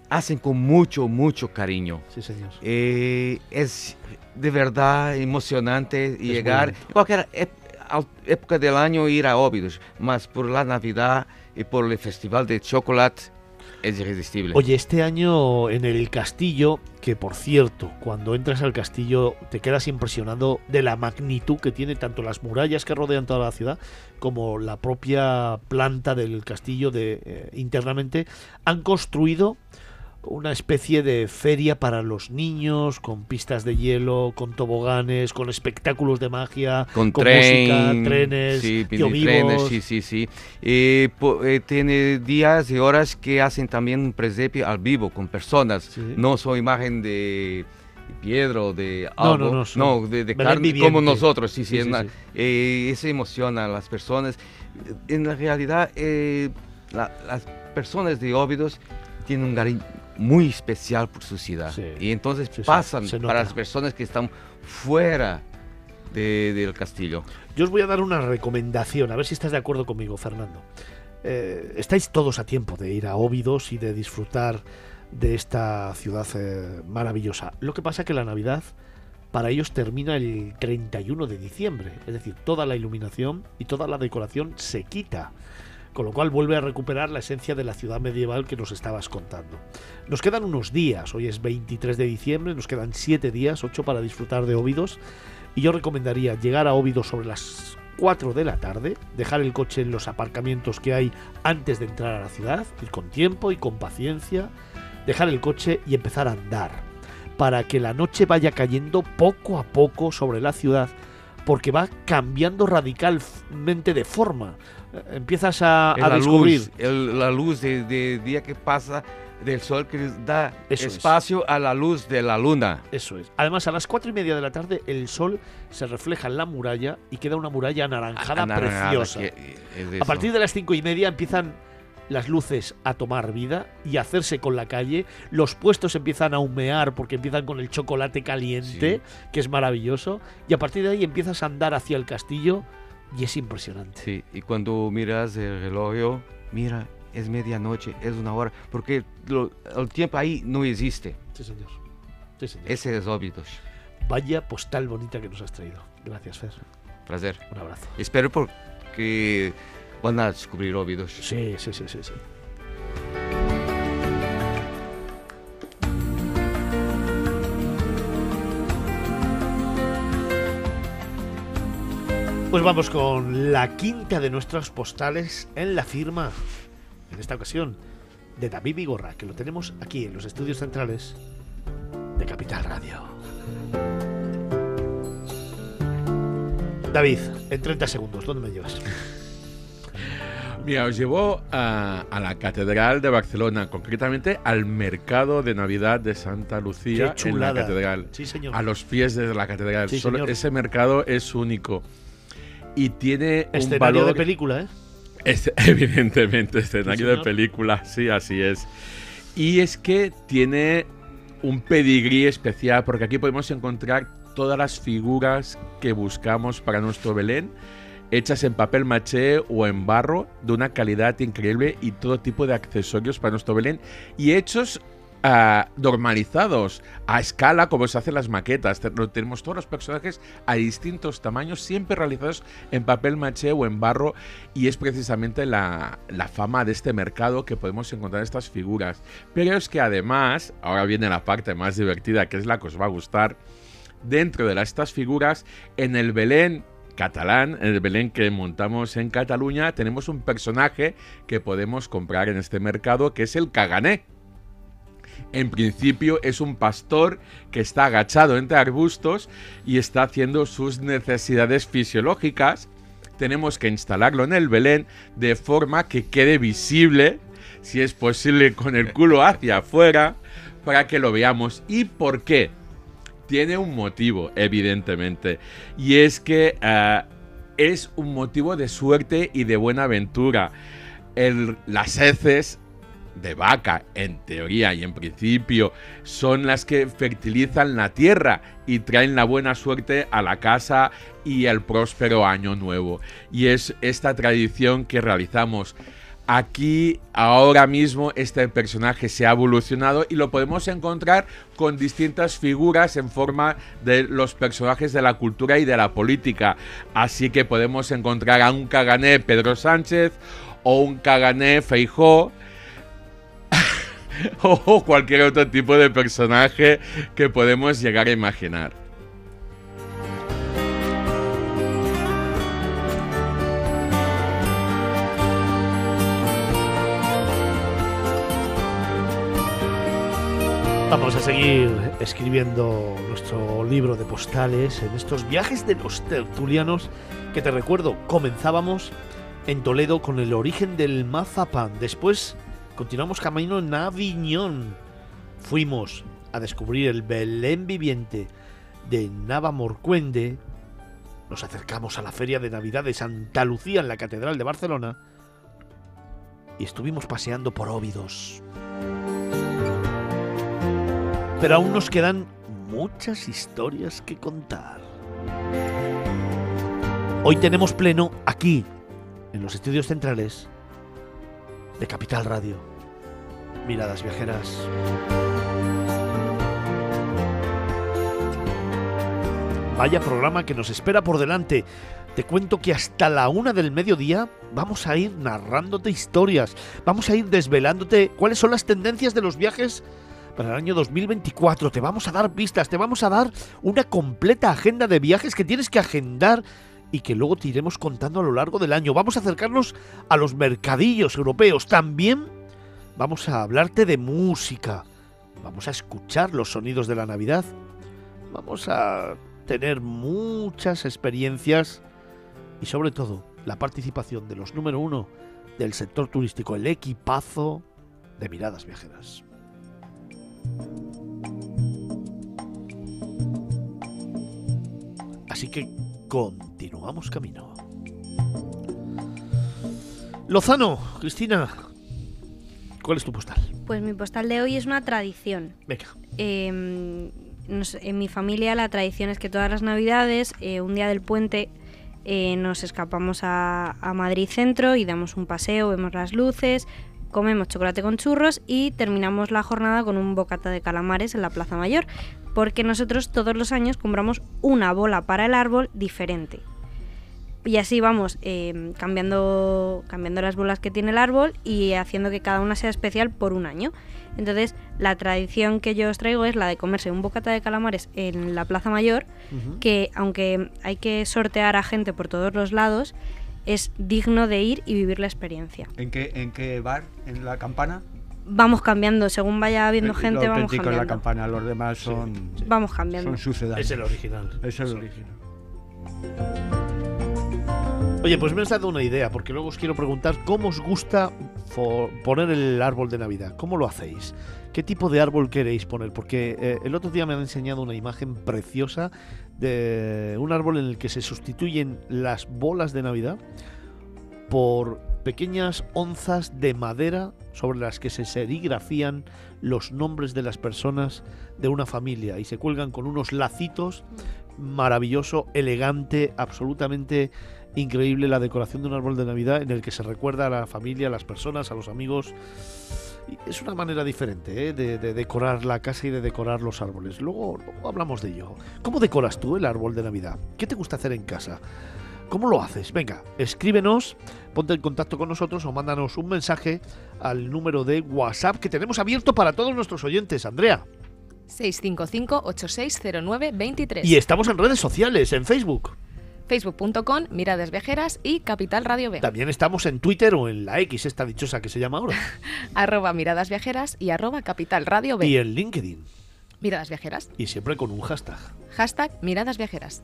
Hacen con mucho, mucho cariño. Sí, señor. Eh, es de verdad emocionante muy llegar en cualquier ép- al- época del año ir a Óbidos, más por la Navidad y por el Festival de Chocolate es irresistible. Oye, este año en el castillo, que por cierto, cuando entras al castillo te quedas impresionado de la magnitud que tiene tanto las murallas que rodean toda la ciudad como la propia planta del castillo de eh, internamente han construido una especie de feria para los niños, con pistas de hielo, con toboganes, con espectáculos de magia, con, con tren, música, trenes, sí, trenes, sí, sí, sí. Eh, po- eh, tiene días y horas que hacen también un presepio al vivo con personas, Sí. no son imagen de piedra o de No, algo, no, no, son de, de carne viviente. como nosotros, sí, sí, Sí, es sí, una- sí. eh, eso emociona a las personas. En la realidad, la- las personas de Óbidos tienen un cariño muy especial por su ciudad. Sí. Y entonces Sí, sí, pasan se para las personas que están fuera de- del castillo. Yo os voy a dar una recomendación, a ver si estás de acuerdo conmigo, Fernando. Eh, estáis todos a tiempo de ir a Óbidos y de disfrutar de esta ciudad eh, maravillosa. Lo que pasa que la Navidad para ellos termina el 31 de diciembre, es decir, toda la iluminación y toda la decoración se quita, con lo cual vuelve a recuperar la esencia de la ciudad medieval que nos estabas contando. Nos quedan unos días, hoy es 23 de diciembre, nos quedan 7 días, 8 para disfrutar de Óbidos y yo recomendaría llegar a Óbidos sobre las 4 de la tarde, dejar el coche en los aparcamientos que hay antes de entrar a la ciudad, ir con tiempo y con paciencia, dejar el coche y empezar a andar, para que la noche vaya cayendo poco a poco sobre la ciudad, porque va cambiando radicalmente de forma. Empiezas a, Es a la descubrir. luz, el- la luz de, de día que pasa del sol que da Eso es. espacio a la luz de la luna. Eso es. Además, a las cuatro y media de la tarde el sol se refleja en la muralla y queda una muralla anaranjada Anaranjada, preciosa. es A partir de las cinco y media empiezan las luces a tomar vida y a hacerse con la calle, los puestos empiezan a humear porque empiezan con el chocolate caliente, que es maravilloso, y a partir de ahí empiezas a andar hacia el castillo y es impresionante. Sí, y cuando miras el reloj, mira, es medianoche, es una hora, porque lo- el tiempo ahí no existe. Sí, señor. Sí, señor. Ese es Óbidos. Vaya postal bonita que nos has traído. Gracias, Fer. Placer. Un abrazo. Espero por que van a descubrir Óbidos. Sí, sí, sí, sí, sí. Pues vamos con la quinta de nuestros postales en la firma, en esta ocasión, de David Vigorra, que lo tenemos aquí en los estudios centrales de Capital Radio. David, en 30 segundos, ¿dónde me llevas? Mira, os llevo a, a la Catedral de Barcelona, concretamente al Mercado de Navidad de Santa Lucía en la. Catedral. Sí, señor. A los pies de la Catedral. Sí, Solo señor. ese mercado es único. Y tiene un Escenario valor... de película, ¿eh? Es- evidentemente, escenario de película, sí, así es. Y es que tiene un pedigrí especial, porque aquí podemos encontrar todas las figuras que buscamos para nuestro Belén, hechas en papel maché o en barro, de una calidad increíble y todo tipo de accesorios para nuestro Belén, y hechos normalizados a escala como se hacen las maquetas. Tenemos todos los personajes a distintos tamaños, siempre realizados en papel maché o en barro, y es precisamente la, fama de este mercado que podemos encontrar estas figuras. Pero es que además, ahora viene la parte más divertida, que es la que os va a gustar, dentro de estas figuras, en el Belén catalán, en el Belén que montamos en Cataluña, tenemos un personaje que podemos comprar en este mercado, que es el cagané. En principio es un pastor que está agachado entre arbustos y está haciendo sus necesidades fisiológicas. Tenemos que instalarlo en el Belén de forma que quede visible, si es posible con el culo hacia afuera, para que lo veamos. ¿Y por qué? Tiene un motivo, evidentemente. Y es que eh, es un motivo de suerte y de buena aventura. Las heces de vaca, en teoría y en principio, son las que fertilizan la tierra y traen la buena suerte a la casa y el próspero año nuevo. Y es esta tradición que realizamos. Aquí, ahora mismo, este personaje se ha evolucionado y lo podemos encontrar con distintas figuras en forma de los personajes de la cultura y de la política. Así que podemos encontrar a un cagané Pedro Sánchez o un cagané Feijó o cualquier otro tipo de personaje que podemos llegar a imaginar. Vamos a seguir escribiendo nuestro libro de postales en estos viajes de los tertulianos que te recuerdo, comenzábamos en Toledo con el origen del mazapán. Después continuamos camino en Aviñón. Fuimos a descubrir el Belén viviente de Navamorcuende. Nos acercamos a la feria de Navidad de Santa Lucía en la Catedral de Barcelona. Y estuvimos paseando por Óbidos. Pero aún nos quedan muchas historias que contar. Hoy tenemos pleno aquí, en los estudios centrales de Capital Radio. Miradas viajeras. Vaya programa que nos espera por delante. Te cuento que hasta la una del mediodía vamos a ir narrándote historias, vamos a ir desvelándote cuáles son las tendencias de los viajes para el año 2024. Te vamos a dar pistas, te vamos a dar una completa agenda de viajes que tienes que agendar y que luego te iremos contando a lo largo del año. Vamos a acercarnos a los mercadillos europeos. También vamos a hablarte de música. Vamos a escuchar los sonidos de la Navidad. Vamos a tener muchas experiencias y sobre todo la participación de los número uno del sector turístico, el equipazo de miradas viajeras. Así que continuamos camino. Lozano, Cristina, ¿Cuál es tu postal? Pues mi postal de hoy es una tradición. Venga. Eh, nos- en mi familia la tradición es que todas las navidades, eh, un día del puente, eh, nos escapamos a, a Madrid Centro y damos un paseo, vemos las luces, comemos chocolate con churros y terminamos la jornada con un bocata de calamares en la Plaza Mayor, porque nosotros todos los años compramos una bola para el árbol diferente. Y así vamos eh, cambiando, cambiando las bolas que tiene el árbol y haciendo que cada una sea especial por un año. Entonces, la tradición que yo os traigo es la de comerse un bocata de calamares en la Plaza Mayor, que aunque hay que sortear a gente por todos los lados, es digno de ir y vivir la experiencia. ¿En qué, ¿En qué bar? ¿En la campana? Vamos cambiando, según vaya habiendo Lo gente, vamos auténtico es la cambiando. campana, los demás son, Vamos cambiando. son sucedáneos. Es el original. Es el el original. Oye, pues me has dado una idea, porque luego os quiero preguntar cómo os gusta poner el árbol de Navidad. ¿Cómo lo hacéis? ¿Qué tipo de árbol queréis poner? Porque eh, el otro día me han enseñado una imagen preciosa de un árbol en el que se sustituyen las bolas de Navidad por pequeñas onzas de madera sobre las que se serigrafían los nombres de las personas de una familia y se cuelgan con unos lacitos maravilloso, elegante, absolutamente increíble la decoración de un árbol de Navidad en el que se recuerda a la familia, a las personas, a los amigos. Es una manera diferente ¿eh? de, de decorar la casa y de decorar los árboles. Luego, luego hablamos de ello. ¿Cómo decoras tú el árbol de Navidad? ¿Qué te gusta hacer en casa? ¿Cómo lo haces? Venga, escríbenos, ponte en contacto con nosotros o mándanos un mensaje al número de WhatsApp que tenemos abierto para todos nuestros oyentes, Andrea. 655-8609-23. Y estamos en redes sociales, en Facebook. Facebook.com, Miradas Viajeras y Capital Radio B. También estamos en Twitter o en la X, esta dichosa que se llama ahora. arroba Miradas Viajeras y arroba Capital Radio B. Y en LinkedIn. Miradas Viajeras. Y siempre con un hashtag. Hashtag Miradas Viajeras.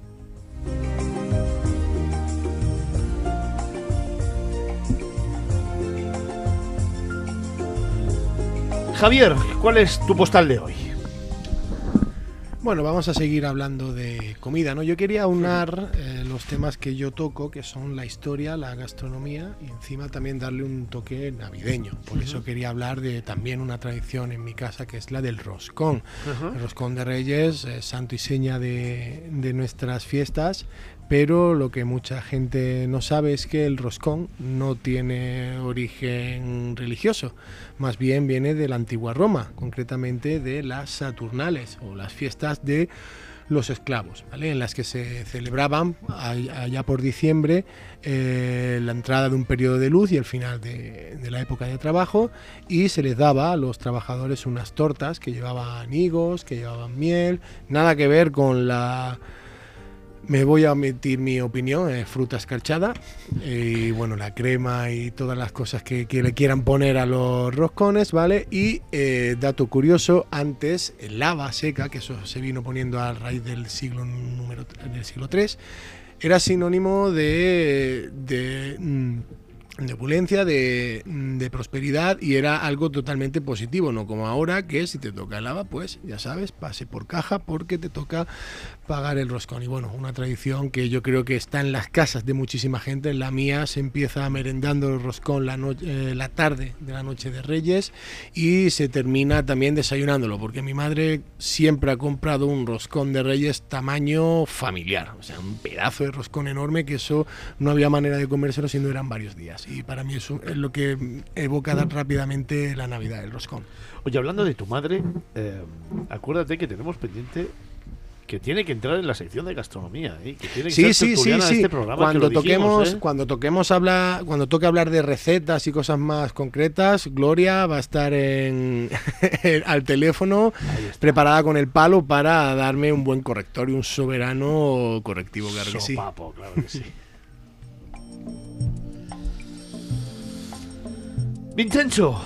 Javier, ¿cuál es tu postal de hoy? Bueno, vamos a seguir hablando de comida, ¿no? Yo quería aunar eh, los temas que yo toco, que son la historia, la gastronomía y encima también darle un toque navideño. Por eso quería hablar de también una tradición en mi casa que es la del roscón. Ujú. El roscón de Reyes, eh, santo y seña de, de nuestras fiestas, pero lo que mucha gente no sabe es que el roscón no tiene origen religioso, más bien viene de la antigua Roma, concretamente de las Saturnales o las fiestas de los esclavos, ¿vale? en las que se celebraban allá por diciembre eh, la entrada de un periodo de luz y el final de, de la época de trabajo y se les daba a los trabajadores unas tortas que llevaban higos, que llevaban miel, nada que ver con la me voy a omitir mi opinión, eh, fruta escarchada y bueno, la crema y todas las cosas que, le quieran poner a los roscones, ¿vale? Y eh, dato curioso, antes lava seca, que eso se vino poniendo a raíz del siglo número del siglo III, era sinónimo de, de, mm, de opulencia, de, de prosperidad y era algo totalmente positivo, no como ahora que si te toca el lava, pues ya sabes, pase por caja porque te toca pagar el roscón. Y bueno, una tradición que yo creo que está en las casas de muchísima gente. En la mía se empieza merendando el roscón la, no- eh, la tarde de la noche de Reyes y se termina también desayunándolo, porque mi madre siempre ha comprado un roscón de Reyes tamaño familiar, o sea, un pedazo de roscón enorme que eso no había manera de comérselo si no eran varios días. Y para mí eso es lo que evoca tan rápidamente la Navidad, el roscón. Oye, hablando de tu madre, eh, acuérdate que tenemos pendiente que tiene que entrar en la sección de gastronomía, ¿eh? que tiene que Sí, sí, sí, sí. este programa. que Cuando dijimos, toquemos, ¿eh? cuando toquemos hablar, cuando toque hablar de recetas y cosas más concretas, Gloria va a estar en, al teléfono preparada con el palo para darme un buen corrector y un soberano correctivo, claro que sí. Claro que sí. Vincenzo,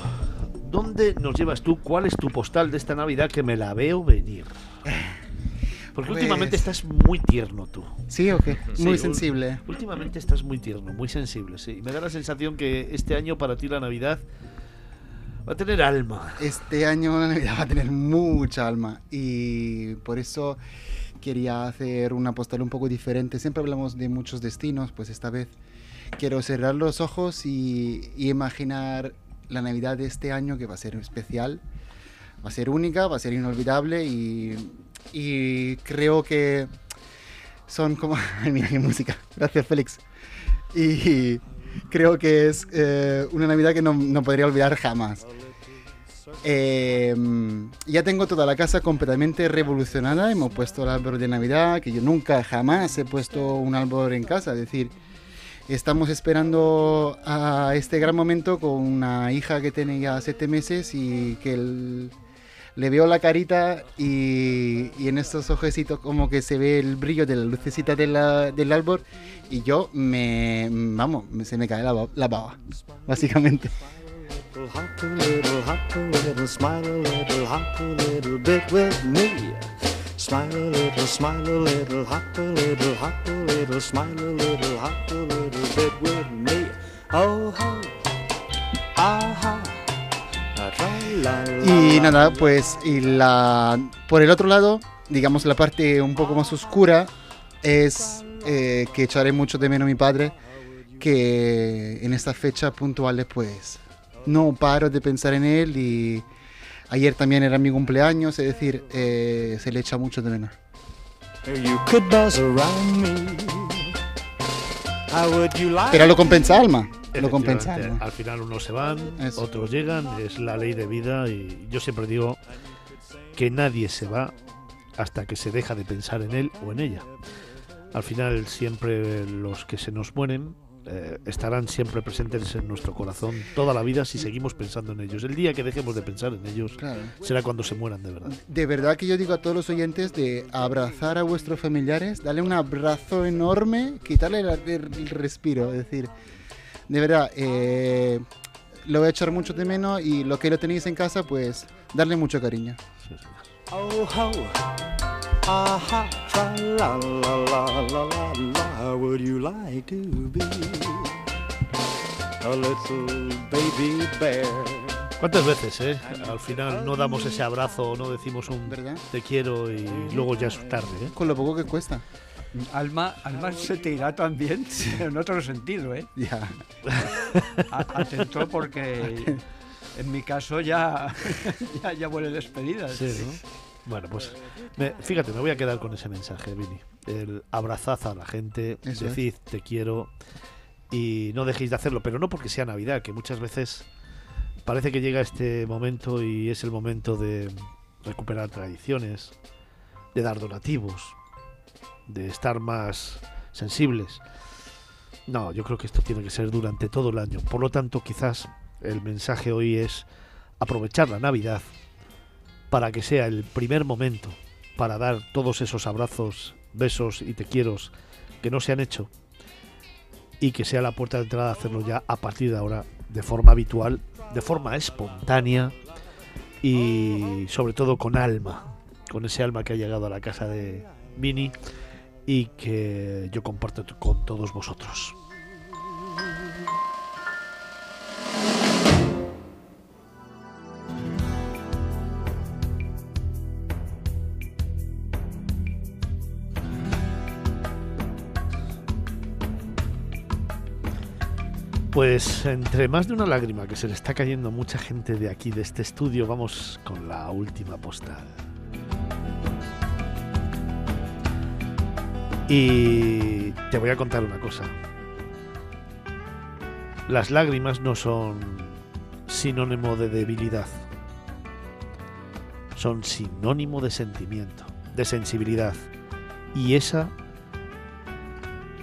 ¿dónde nos llevas tú? ¿Cuál es tu postal de esta Navidad que me la veo venir? Porque Pues- últimamente estás muy tierno tú. Sí, o qué? Muy sensible. Últimamente estás muy tierno, muy sensible, sí. Me da la sensación que este año para ti la Navidad va a tener alma. Este año la Navidad va a tener mucha alma y por eso quería hacer una postal un poco diferente. Siempre hablamos de muchos destinos, pues esta vez quiero cerrar los ojos y, y imaginar la Navidad de este año que va a ser especial, va a ser única, va a ser inolvidable y, y creo que son como... Mira qué música. Gracias, Félix. Y creo que es eh, una Navidad que no, no podría olvidar jamás. Eh, ya tengo toda la casa completamente revolucionada. Hemos puesto el árbol de Navidad, que yo nunca jamás he puesto un árbol en casa. Es decir, estamos esperando a este gran momento con una hija que tiene ya siete meses y que le veo la carita y, en estos ojecitos como que se ve el brillo de la lucecita del árbol y yo me, vamos, se me cae la, la baba, básicamente. Smile a little. Smile a little, hop a little, hop a little, smile a little, hop a little bit with me. Oh ho, ah ha, ah, tra la la. Y nada, pues y la por el otro lado, digamos la parte un poco más oscura es eh, que echaré mucho de menos a mi padre, que en estas fechas puntuales pues no paro de pensar en él y ayer también era mi cumpleaños, es decir, eh, se le echa mucho de menos. Pero lo compensa Alma, lo compensa Alma. Al final unos se van, otros llegan, es la ley de vida y yo siempre digo que nadie se va hasta que se deja de pensar en él o en ella. Al final siempre los que se nos mueren eh, estarán siempre presentes en nuestro corazón toda la vida si seguimos pensando en ellos. El día que dejemos de pensar en ellos Claro. será cuando se mueran de verdad. De verdad que yo digo a todos los oyentes de abrazar a vuestros familiares, darle un abrazo enorme, quitarle el, respiro. Es decir, de verdad, eh, lo voy a echar mucho de menos y lo que lo tenéis en casa, pues darle mucho cariño. Oh ho, ah ha, tra la la la la. Would you like to be a little baby bear? ¿Cuántas veces, eh? Al final no damos ese abrazo, no decimos un te quiero y luego ya es tarde, ¿eh? Con lo poco que cuesta. Alma, Alma se te irá también en otro sentido, ¿eh? Ya. Atento porque en mi caso ya, ya, ya huele despedida. Sí, ¿no? Bueno, pues me- fíjate, me voy a quedar con ese mensaje, Vini. El abrazad a la gente, Eso es. decid te quiero y no dejéis de hacerlo, pero no porque sea Navidad, que muchas veces parece que llega este momento y es el momento de recuperar tradiciones, de dar donativos, de estar más sensibles. No, yo creo que esto tiene que ser durante todo el año. Por lo tanto, quizás el mensaje hoy es aprovechar la Navidad para que sea el primer momento para dar todos esos abrazos, besos y te quieros que no se han hecho y que sea la puerta de entrada hacerlo ya a partir de ahora de forma habitual, de forma espontánea y sobre todo con alma, con ese alma que ha llegado a la casa de Vini y que yo comparto con todos vosotros. Pues entre más de una lágrima que se le está cayendo a mucha gente de aquí, de este estudio, vamos con la última postal. Y te voy a contar una cosa. Las lágrimas no son sinónimo de debilidad. Son sinónimo de sentimiento, de sensibilidad. Y esa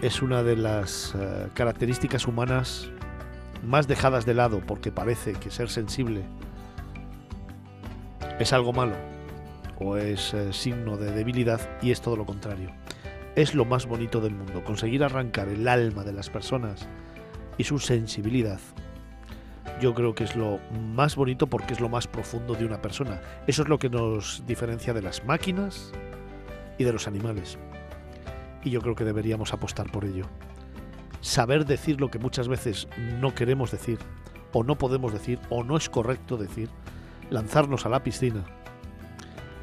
es una de las eh, características humanas más dejadas de lado porque parece que ser sensible es algo malo o es eh, signo de debilidad y es todo lo contrario. Es lo más bonito del mundo, conseguir arrancar el alma de las personas y su sensibilidad. Yo creo que es lo más bonito porque es lo más profundo de una persona. Eso es lo que nos diferencia de las máquinas y de los animales. Y yo creo que deberíamos apostar por ello saber decir lo que muchas veces no queremos decir, o no podemos decir, o no es correcto decir, lanzarnos a la piscina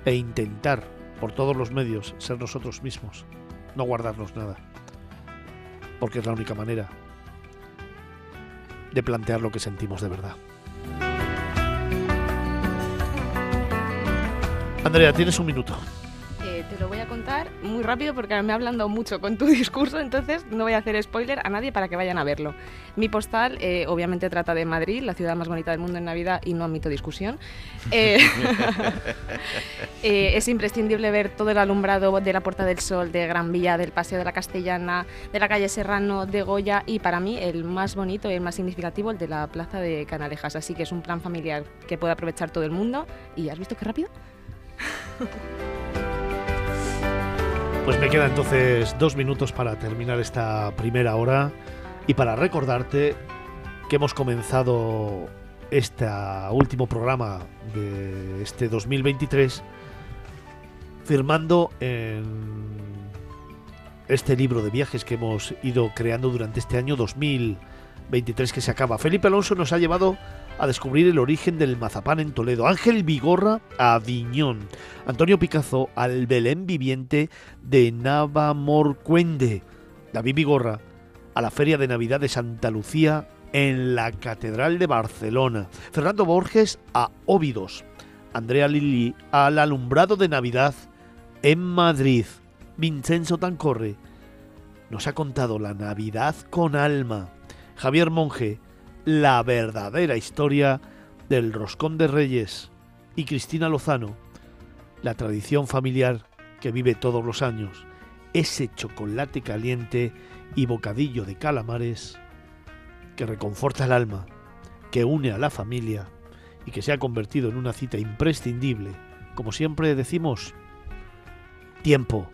e intentar por todos los medios ser nosotros mismos, no guardarnos nada, porque es la única manera de plantear lo que sentimos de verdad. Andrea, tienes un minuto. Lo voy a contar muy rápido porque me ha hablado mucho con tu discurso, entonces no voy a hacer spoiler a nadie para que vayan a verlo. Mi postal eh, obviamente trata de Madrid, la ciudad más bonita del mundo en Navidad y no admito discusión. Eh, eh, es imprescindible ver todo el alumbrado de la Puerta del Sol, de Gran Vía, del Paseo de la Castellana, de la calle Serrano, de Goya y para mí el más bonito y el más significativo el de la Plaza de Canalejas. Así que es un plan familiar que puede aprovechar todo el mundo. ¿Y has visto qué rápido? Pues me queda entonces dos minutos para terminar esta primera hora y para recordarte que hemos comenzado este último programa de este 2023 firmando en este libro de viajes que hemos ido creando durante este año 2023 que se acaba. Felipe Alonso nos ha llevado a descubrir el origen del mazapán en Toledo, Ángel Vigorra a Aviñón, Antonio Picazo al Belén viviente de Navamorcuende, David Vigorra a la Feria de Navidad de Santa Lucía en la Catedral de Barcelona, Fernando Borges a Óbidos, Andrea Lili al alumbrado de Navidad en Madrid, Vincenzo Tancorre nos ha contado la Navidad con alma, Javier Monge la verdadera historia del roscón de reyes y Cristina Lozano, la tradición familiar que vive todos los años, ese chocolate caliente y bocadillo de calamares que reconforta el alma, que une a la familia y que se ha convertido en una cita imprescindible, como siempre decimos, tiempo,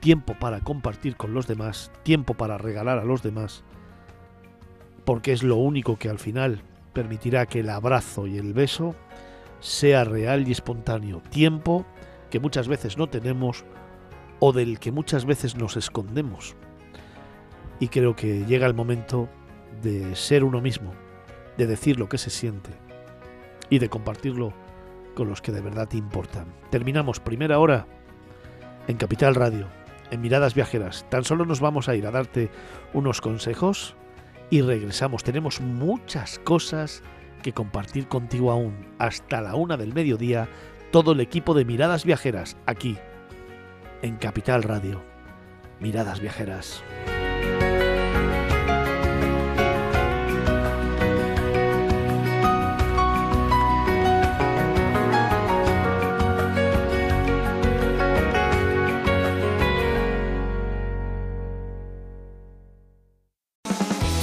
tiempo para compartir con los demás, tiempo para regalar a los demás, porque es lo único que al final permitirá que el abrazo y el beso sea real y espontáneo, tiempo que muchas veces no tenemos o del que muchas veces nos escondemos. Y creo que llega el momento de ser uno mismo, de decir lo que se siente y de compartirlo con los que de verdad te importan. Terminamos primera hora en Capital Radio, en Miradas Viajeras. Tan solo nos vamos a ir a darte unos consejos y regresamos. Tenemos muchas cosas que compartir contigo aún. Hasta la una del mediodía, todo el equipo de Miradas Viajeras, aquí, en Capital Radio. Miradas Viajeras.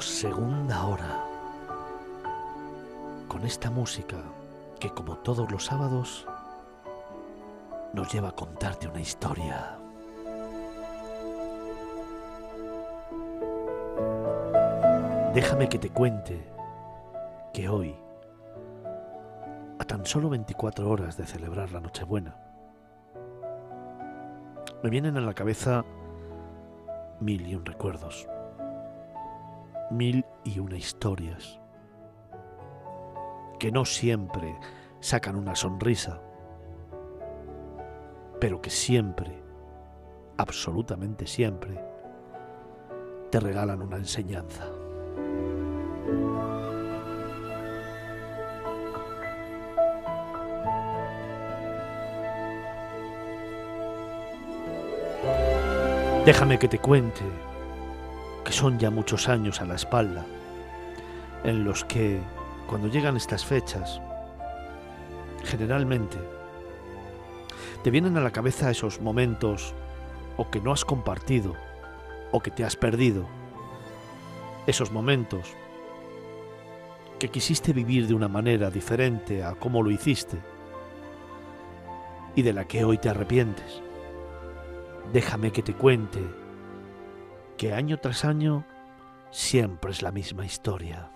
Segunda hora con esta música que como todos los sábados nos lleva a contarte una historia. Déjame que te cuente que hoy, a tan solo 24 horas de celebrar la Nochebuena, me vienen a la cabeza mil y un recuerdos mil y una historias que no siempre sacan una sonrisa, pero que siempre, absolutamente siempre, te regalan una enseñanza. Déjame que te cuente que son ya muchos años a la espalda, en los que, cuando llegan estas fechas, generalmente te vienen a la cabeza esos momentos o que no has compartido o que te has perdido, esos momentos que quisiste vivir de una manera diferente a como lo hiciste y de la que hoy te arrepientes. Déjame que te cuente que año tras año siempre es la misma historia.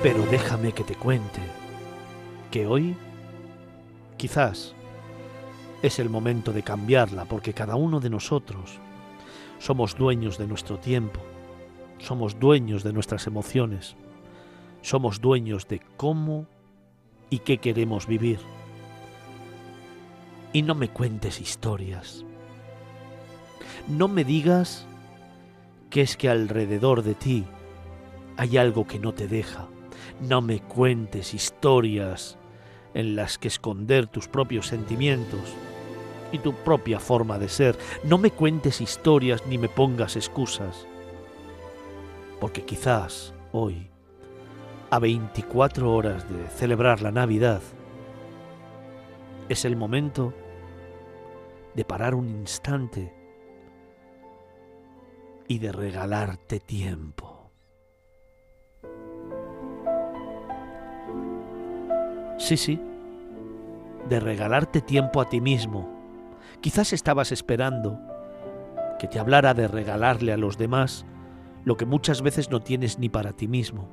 Pero déjame que te cuente que hoy quizás es el momento de cambiarla porque cada uno de nosotros somos dueños de nuestro tiempo, somos dueños de nuestras emociones, somos dueños de cómo y qué queremos vivir. Y no me cuentes historias. No me digas que es que alrededor de ti hay algo que no te deja. No me cuentes historias en las que esconder tus propios sentimientos y tu propia forma de ser. No me cuentes historias ni me pongas excusas. Porque quizás hoy, a 24 horas de celebrar la Navidad, es el momento de parar un instante y de regalarte tiempo. Sí, sí, de regalarte tiempo a ti mismo. Quizás estabas esperando que te hablara de regalarle a los demás lo que muchas veces no tienes ni para ti mismo.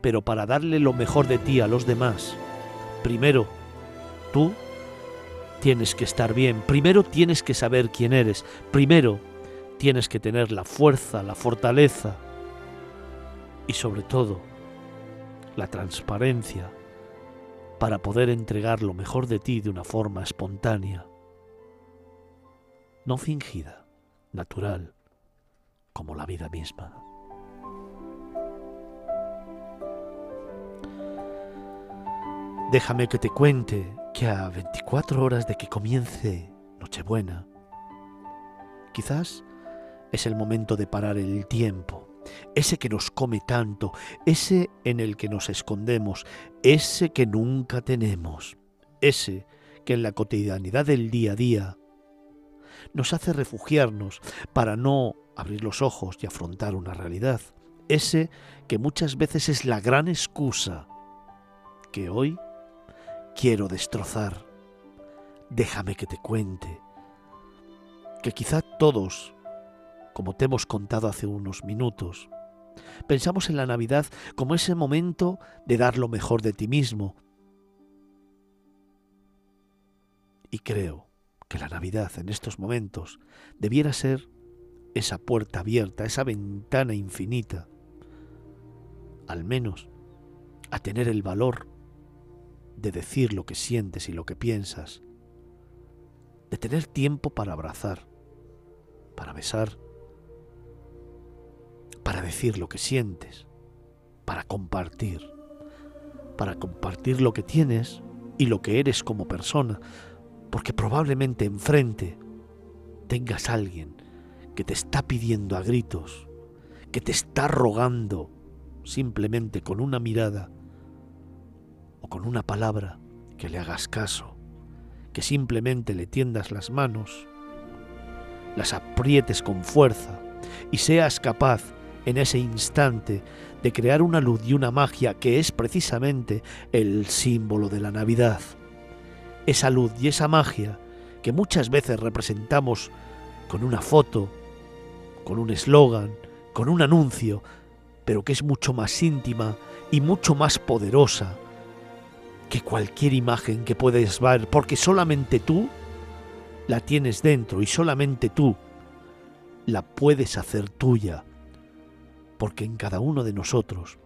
Pero para darle lo mejor de ti a los demás, primero, tú tienes que estar bien, primero tienes que saber quién eres, primero tienes que tener la fuerza, la fortaleza y sobre todo la transparencia para poder entregar lo mejor de ti de una forma espontánea, no fingida, natural, como la vida misma. Déjame que te cuente que a 24 horas de que comience Nochebuena, quizás es el momento de parar el tiempo, ese que nos come tanto, ese en el que nos escondemos, ese que nunca tenemos, ese que en la cotidianidad del día a día nos hace refugiarnos para no abrir los ojos y afrontar una realidad, ese que muchas veces es la gran excusa que hoy quiero destrozar. Déjame que te cuente que quizá todos como te hemos contado hace unos minutos. Pensamos en la Navidad como ese momento de dar lo mejor de ti mismo. Y creo que la Navidad en estos momentos debiera ser esa puerta abierta, esa ventana infinita, al menos a tener el valor de decir lo que sientes y lo que piensas, de tener tiempo para abrazar, para besar, para decir lo que sientes, para compartir, para compartir lo que tienes y lo que eres como persona, porque probablemente enfrente tengas a alguien que te está pidiendo a gritos, que te está rogando simplemente con una mirada o con una palabra que le hagas caso, que simplemente le tiendas las manos, las aprietes con fuerza y seas capaz en ese instante de crear una luz y una magia que es precisamente el símbolo de la Navidad. Esa luz y esa magia que muchas veces representamos con una foto, con un eslogan, con un anuncio, pero que es mucho más íntima y mucho más poderosa que cualquier imagen que puedes ver, porque solamente tú la tienes dentro y solamente tú la puedes hacer tuya porque en cada uno de nosotros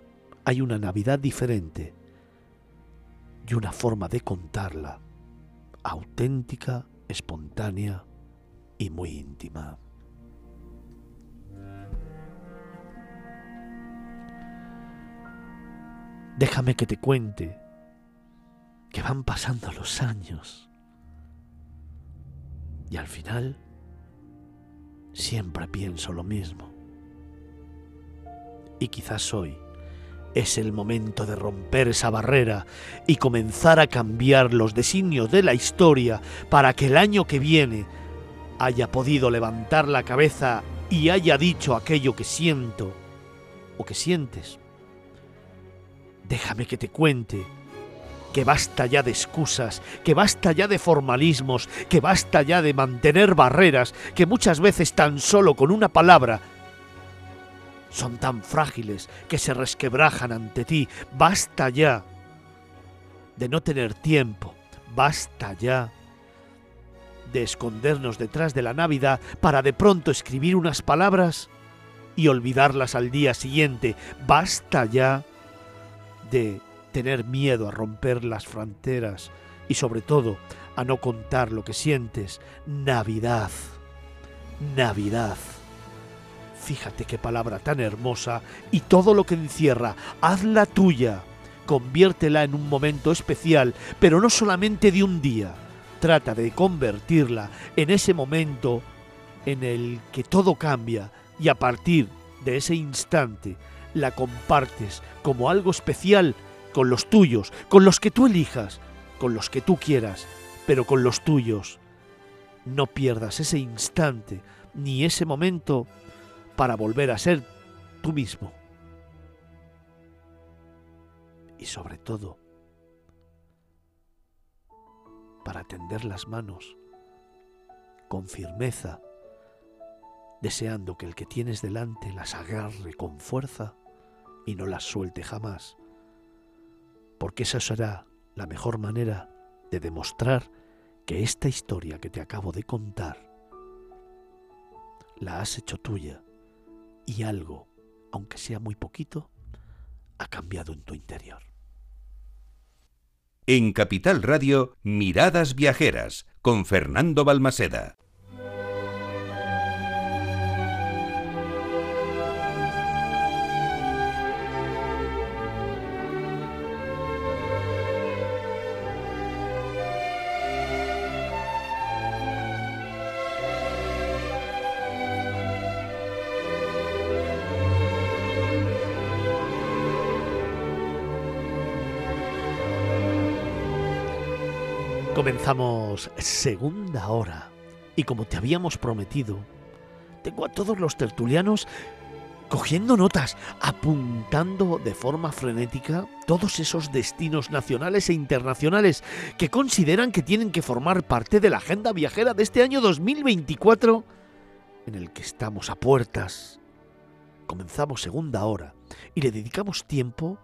hay una Navidad diferente y una forma de contarla auténtica, espontánea y muy íntima. Déjame que te cuente que van pasando los años y al final siempre pienso lo mismo. Y quizás hoy es el momento de romper esa barrera y comenzar a cambiar los designios de la historia para que el año que viene haya podido levantar la cabeza y haya dicho aquello que siento o que sientes. Déjame que te cuente que basta ya de excusas, que basta ya de formalismos, que basta ya de mantener barreras, que muchas veces tan solo con una palabra son tan frágiles que se resquebrajan ante ti. Basta ya de no tener tiempo, basta ya de escondernos detrás de la Navidad para de pronto escribir unas palabras y olvidarlas al día siguiente. Basta ya de tener miedo a romper las fronteras y sobre todo a no contar lo que sientes. Navidad. Navidad. Fíjate qué palabra tan hermosa y todo lo que encierra. Hazla tuya. Conviértela en un momento especial, pero no solamente de un día. Trata de convertirla en ese momento en el que todo cambia y a partir de ese instante la compartes como algo especial con los tuyos, con los que tú elijas, con los que tú quieras, pero con los tuyos. No pierdas ese instante ni ese momento para volver a ser tú mismo. Y sobre todo, para tender las manos con firmeza, deseando que el que tienes delante las agarre con fuerza y no las suelte jamás porque esa será la mejor manera de demostrar que esta historia que te acabo de contar la has hecho tuya y algo, aunque sea muy poquito, ha cambiado en tu interior. En Capital Radio, Miradas Viajeras, con Fernando Balmaseda. Comenzamos segunda hora y como te habíamos prometido, tengo a todos los tertulianos cogiendo notas, apuntando de forma frenética todos esos destinos nacionales e internacionales que consideran que tienen que formar parte de la agenda viajera de este año 2024 en el que estamos a puertas. Comenzamos segunda hora y le dedicamos tiempo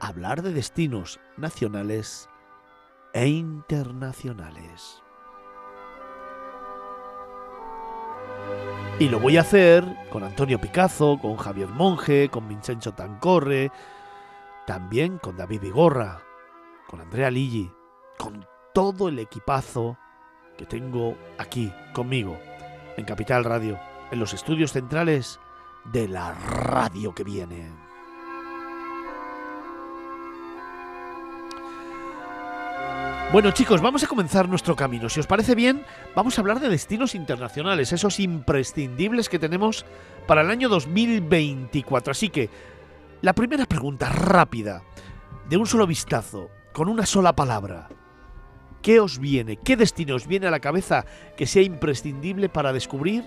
a hablar de destinos nacionales e internacionales. Y lo voy a hacer con Antonio Picazo, con Javier Monge, con Vincenzo Tancorre, también con David Vigorra, con Andrea Ligi, con todo el equipazo que tengo aquí conmigo, en Capital Radio, en los estudios centrales de la radio que viene. Bueno chicos, vamos a comenzar nuestro camino. Si os parece bien, vamos a hablar de destinos internacionales, esos imprescindibles que tenemos para el año 2024. Así que, la primera pregunta rápida, de un solo vistazo, con una sola palabra. ¿Qué os viene? ¿Qué destino os viene a la cabeza que sea imprescindible para descubrir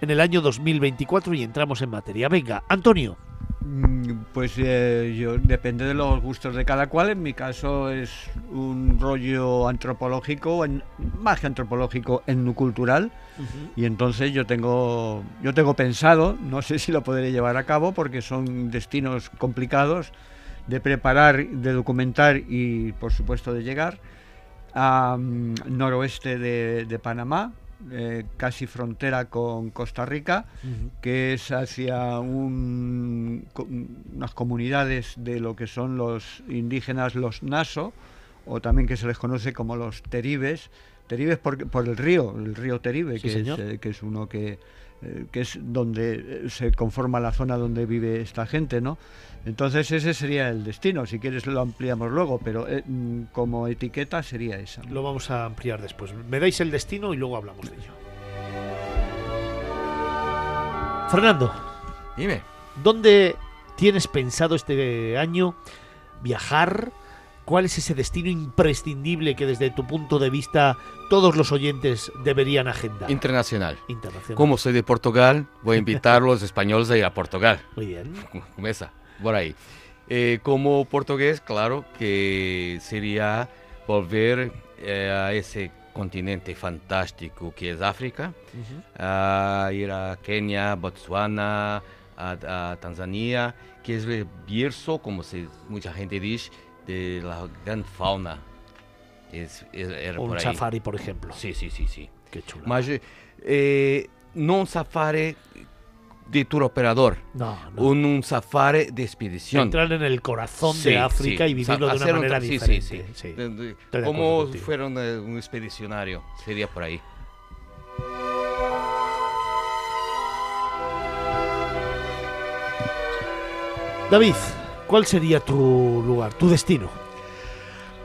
en el año 2024 y entramos en materia? Venga, Antonio. Mm, pues eh, yo depende de los gustos de cada cual. En mi caso es un rollo antropológico, en, más que antropológico, etnocultural. Y entonces yo tengo, yo tengo pensado, no sé si lo podré llevar a cabo porque son destinos complicados de preparar, de documentar y por supuesto de llegar a mm, noroeste de Panamá, eh, casi frontera con Costa Rica, que es hacia unas comunidades de lo que son los indígenas, los Naso, o también que se les conoce como los Teribes. Teribes por, por el río, el río Teribe, que, es, eh, que es uno que, eh, que es donde se conforma la zona donde vive esta gente, ¿no? Entonces ese sería el destino, si quieres lo ampliamos luego, pero eh, mm, como etiqueta sería esa. Lo vamos a ampliar después. Me dais el destino y luego hablamos de ello. Fernando. Dime. ¿Dónde tienes pensado este año viajar? ¿Cuál es ese destino imprescindible que desde tu punto de vista todos los oyentes deberían agendar? Internacional. Internacional. Como soy de Portugal, voy a invitar a los españoles a ir a Portugal. Muy bien. Comienza por ahí. Eh, como portugués, claro que sería volver eh, a ese continente fantástico que es África, a ir a Kenia, Botswana, a, a Tanzania, que es el berço, como se, mucha gente dice, de la gran fauna. Es, es- Un por safari, por ejemplo. Sí, sí, sí, sí. Qué chulo. Mas eh, no un safari de tour operador. No, no. Un, un safari de expedición. Entrar en el corazón Sí, de África sí. y vivirlo Sa- de una un manera sí, diferente. sí, como fuera un, un expedicionario. Sería por ahí. David, ¿cuál sería tu lugar, tu destino?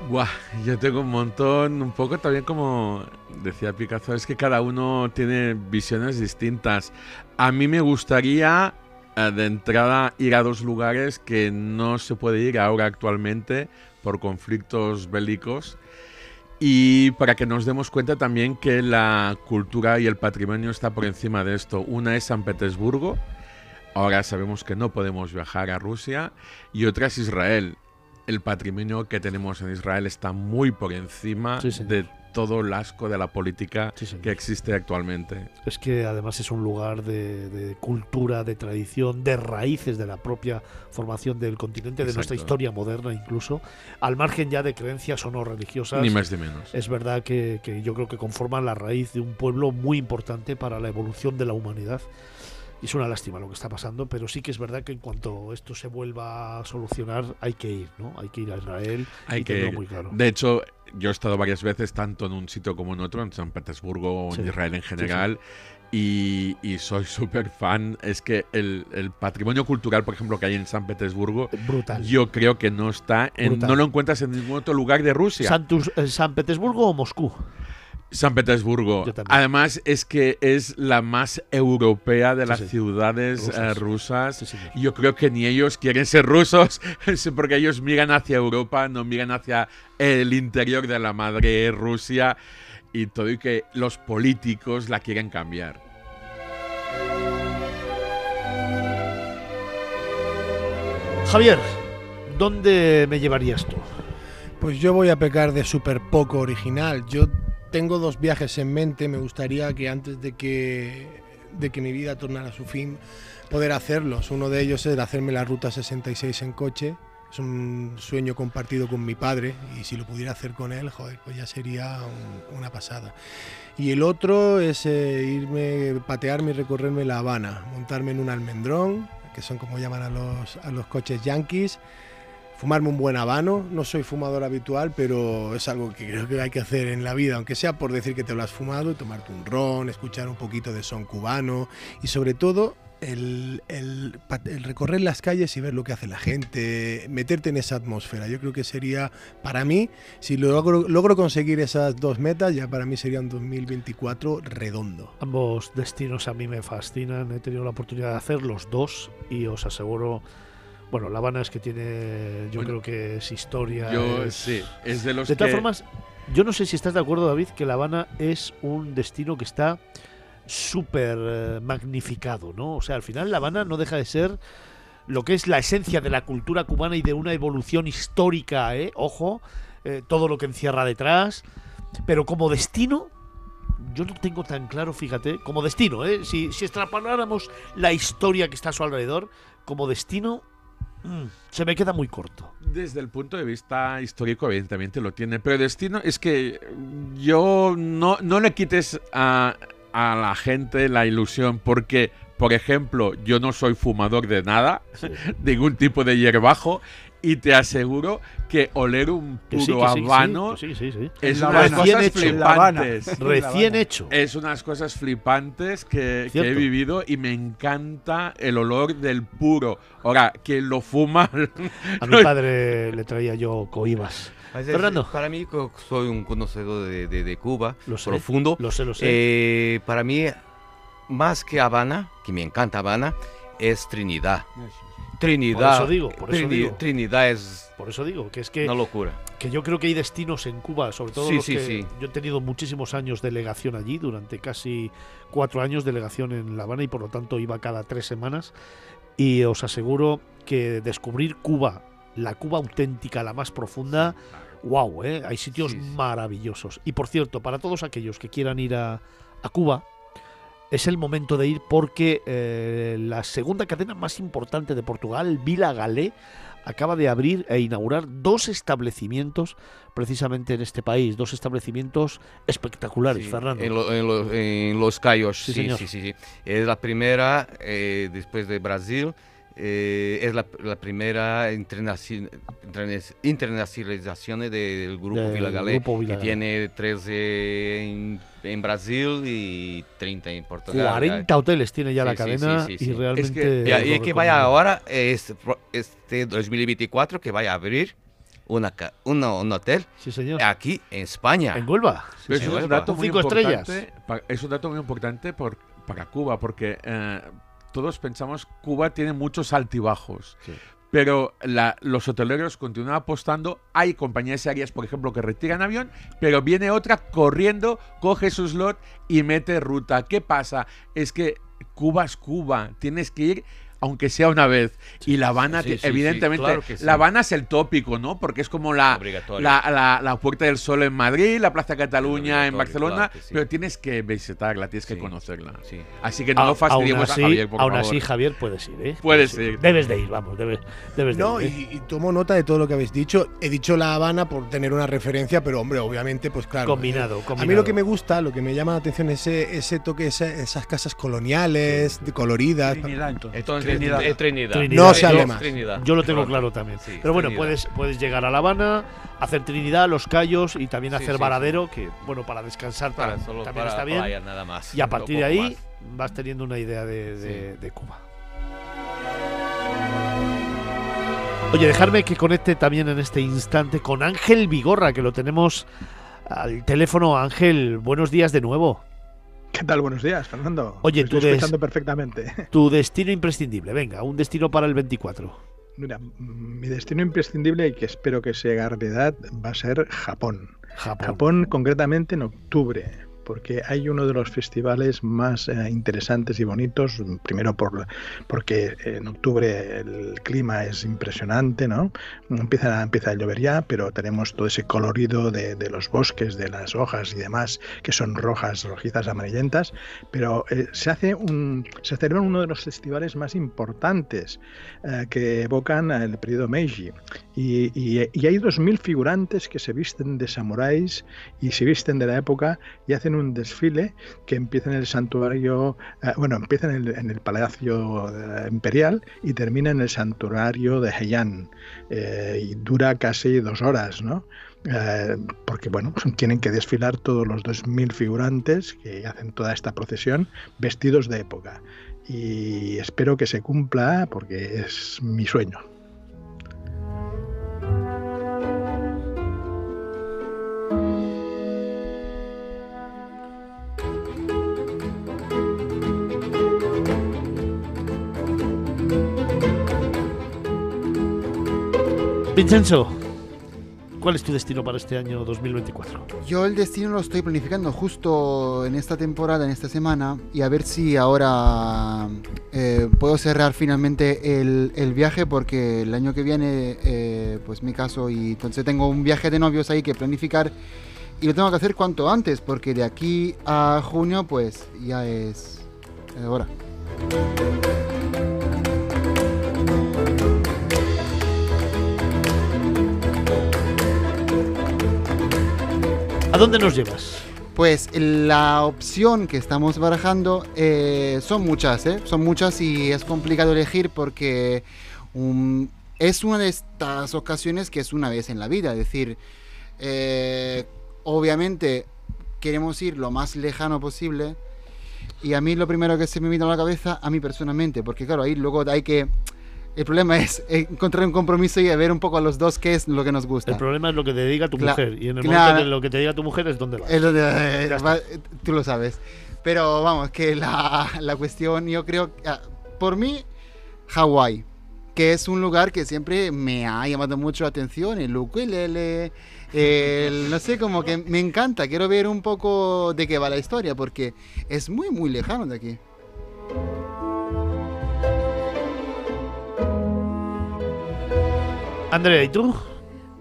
Buah, yo tengo un montón, un poco también como decía Picasso, es que cada uno tiene visiones distintas. A mí me gustaría eh, de entrada ir a dos lugares que no se puede ir ahora actualmente por conflictos bélicos y para que nos demos cuenta también que la cultura y el patrimonio está por encima de esto. Una es San Petersburgo, ahora sabemos que no podemos viajar a Rusia, y otra es Israel. El patrimonio que tenemos en Israel está muy por encima Sí, señor. de todo el asco de la política Sí, que existe actualmente. Es que además es un lugar de, de cultura, de tradición, de raíces de la propia formación del continente, de nuestra historia moderna incluso, al margen ya de creencias o no religiosas. Ni más ni menos. Es verdad que, que yo creo que conforman la raíz de un pueblo muy importante para la evolución de la humanidad. Y es una lástima lo que está pasando, pero sí que es verdad que en cuanto esto se vuelva a solucionar, hay que ir, ¿no? Hay que ir a Israel Hay y que, tenerlo muy claro. De hecho, yo he estado varias veces, tanto en un sitio como en otro, en San Petersburgo o Sí. en Israel en Sí, general. Y, y soy súper fan. Es que el, el patrimonio cultural, por ejemplo, que hay en San Petersburgo, Brutal. yo creo que no está, en, no lo encuentras en ningún otro lugar de Rusia. Santus- eh, ¿San Petersburgo o Moscú? San Petersburgo. Además, es que es la más europea de Sí, las sí. ciudades Rusas. eh, rusas. Sí, yo creo que ni ellos quieren ser rusos, es porque ellos miran hacia Europa, no miran hacia el interior de la madre Rusia y todo, y que los políticos la quieren cambiar. Javier, ¿dónde me llevarías tú? Pues yo voy a pecar de súper poco original. Yo tengo dos viajes en mente. Me gustaría que antes de que, de que mi vida tornara a su fin, poder hacerlos. Uno de ellos es hacerme la Ruta 66 en coche. Es un sueño compartido con mi padre y si lo pudiera hacer con él, joder, pues ya sería un- una pasada. Y el otro es eh, irme, patearme y recorrerme La Habana, montarme en un almendrón, que son como llaman a los, a los coches yankees, fumarme un buen habano. No soy fumador habitual, pero es algo que creo que hay que hacer en la vida, aunque sea por decir que te lo has fumado, tomarte un ron, escuchar un poquito de son cubano y sobre todo el recorrer las calles y ver lo que hace la gente, meterte en esa atmósfera. Yo creo que sería, para mí, si logro, logro conseguir esas dos metas, ya para mí sería un 2024 redondo. Ambos destinos a mí me fascinan. He tenido la oportunidad de hacer los dos y os aseguro. Bueno, La Habana es que tiene, yo Bueno, creo que es historia. Yo es- sí, es de los De todas formas, yo no sé si estás de acuerdo, David, que La Habana es un destino que está súper eh, magnificado, ¿no? O sea, al final La Habana no deja de ser lo que es la esencia de la cultura cubana y de una evolución histórica, ¿eh? Ojo, eh, todo lo que encierra detrás. Pero como destino, yo no tengo tan claro, fíjate, como destino, ¿eh? Si, si extrapoláramos la historia que está a su alrededor, como destino, se me queda muy corto. Desde el punto de vista histórico, evidentemente lo tiene, pero destino es que yo no, no le quites a, a la gente la ilusión, porque, por ejemplo, yo no soy fumador de nada, ningún tipo de hierbajo, y te aseguro que oler un puro sí, habano sí, sí, sí. es unas Habana. cosas hecho. Flipantes. Recién hecho. Es unas cosas flipantes que, que he vivido y me encanta el olor del puro. Ahora, quien lo fuma... A mi padre le traía yo coibas. Fernando. Para mí, soy un conocedor de, de- de Cuba Lo sé, profundo. lo sé, lo sé. Eh, para mí, más que Habana, que me encanta Habana, es Trinidad. Trinidad. Por eso digo, por eso Trini- digo. Trinidad es Por eso digo que es que una locura. que yo creo que hay destinos en Cuba, sobre todo Sí, los sí, que sí. yo he tenido muchísimos años delegación allí, durante casi cuatro años delegación en La Habana y por lo tanto iba cada tres semanas. y os aseguro que descubrir Cuba, la Cuba auténtica, la más profunda, wow, ¿eh? hay sitios maravillosos. Y por cierto, para todos aquellos que quieran ir a, a Cuba, es el momento de ir porque eh, la segunda cadena más importante de Portugal, Vila Galé, acaba de abrir e inaugurar dos establecimientos precisamente en este país, dos establecimientos espectaculares, Sí, Fernando. En, lo- en lo- en Los Cayos, Sí, sí, señor. sí, sí, sí. Es la primera, eh, después de Brasil, eh, es la, la primera internaci- interna- internacionalización de- del grupo Del Vila Galé, grupo Vila que Galé. tiene 13 en, en Brasil y 30 en Portugal. 40 hoteles tiene ya la Sí, sí, cadena sí, sí, y sí. realmente y, y lo es que vaya ahora, es, este 2024, que vaya a abrir una, una- un hotel Sí, señor. aquí en España. En Huelva. Pero eso es un dato muy Cinco estrellas. importante. pa- Es un dato muy importante por- para Cuba, porque eh, todos pensamos Cuba tiene muchos altibajos. Pero la- los hoteleros continúan apostando. Hay compañías aéreas, por ejemplo, que retiran avión, pero viene otra corriendo, coge su slot y mete ruta. ¿Qué pasa? Es que Cuba es Cuba. Tienes que ir, aunque sea una vez. y La Habana, sí, sí, evidentemente, claro que sí. La Habana es el tópico, ¿no? Porque es como la, la, la- la Puerta del Sol en Madrid, la Plaza Cataluña en Barcelona, claro que sí. pero tienes que visitarla, tienes que conocerla. Así que no aún fastidiemos así, a Javier, por aún favor. así, Javier, puedes ir, ¿eh? Puedes Puedes ir. Debes de ir, vamos, debes, debes de No, ir. y, ¿eh? y tomo nota de todo lo que habéis dicho. He dicho La Habana por tener una referencia, pero hombre, obviamente, pues claro. Combinado, eh, A mí lo que me gusta, lo que me llama la atención es ese, ese toque, esa- esas casas coloniales, de coloridas. Entonces, Trinidad. es Trinidad. No se hable yo, más. Trinidad. yo lo tengo claro también. Sí, Pero bueno, Trinidad. puedes, puedes llegar a La Habana, hacer Trinidad, Los Cayos y también hacer sí, Varadero, que bueno, para descansar Para- tam- solo también para está bien. playa, nada más. Y a partir de ahí vas teniendo una idea de, de- de Cuba. Oye, dejarme que conecte también en este instante con Ángel Vigorra, que lo tenemos al teléfono. Ángel, buenos días de nuevo. ¿Qué tal? Buenos días, Fernando. Oye, tú estoy escuchando perfectamente. Tu destino imprescindible, venga, un destino para el 24. Mira, mi destino imprescindible y que espero que sea realidad va a ser Japón. Japón. concretamente en octubre, porque hay uno de los festivales más eh, interesantes y bonitos, primero por, porque en octubre el clima es impresionante, ¿no? Empieza, empieza a llover ya, pero tenemos todo ese colorido de, de los bosques, de las hojas y demás, que son rojas, rojizas, amarillentas, pero eh, se hace un, se celebra uno de los festivales más importantes eh, que evocan el periodo Meiji. Y, y- y hay 2.000 figurantes que se visten de samuráis y se visten de la época y hacen un desfile que empieza en el santuario, eh, bueno, empieza en el, en el Palacio eh, Imperial y termina en el santuario de Heian. eh, y dura casi dos horas, ¿no? Porque, bueno, tienen que desfilar todos los 2.000 figurantes que hacen toda esta procesión vestidos de época. Y espero que se cumpla porque es mi sueño. Vincenzo, ¿cuál es tu destino para este año 2024? Yo el destino lo estoy planificando justo en esta temporada, en esta semana, y a ver si ahora eh, puedo cerrar finalmente el, viaje porque el año que viene, eh, pues mi caso, y entonces tengo un viaje de novios ahí que planificar y lo tengo que hacer cuanto antes porque de aquí a junio pues ya es eh, hora. ¿A dónde nos llevas? Pues la opción que estamos barajando eh, son muchas, ¿eh? Son muchas y es complicado elegir porque um, es una de estas ocasiones que es una vez en la vida. Es decir, eh, obviamente queremos ir lo más lejano posible y a mí lo primero que se me vino a la cabeza, a mí personalmente, porque claro, ahí luego hay que... El problema es encontrar un compromiso y ver un poco a los dos qué es lo que nos gusta. El problema es lo que te diga tu mujer. Y en el claro. momento de lo que te diga tu mujer es dónde vas. Es lo de- Ya está. va- tú lo sabes. Pero vamos, que la, la cuestión, yo creo, ah, por mí, Hawái, que es un lugar que siempre me ha llamado mucho la atención, el ukulele, el, no sé, como que me encanta, quiero ver un poco de qué va la historia, porque es muy, muy lejano de aquí. Andrea, ¿y tú?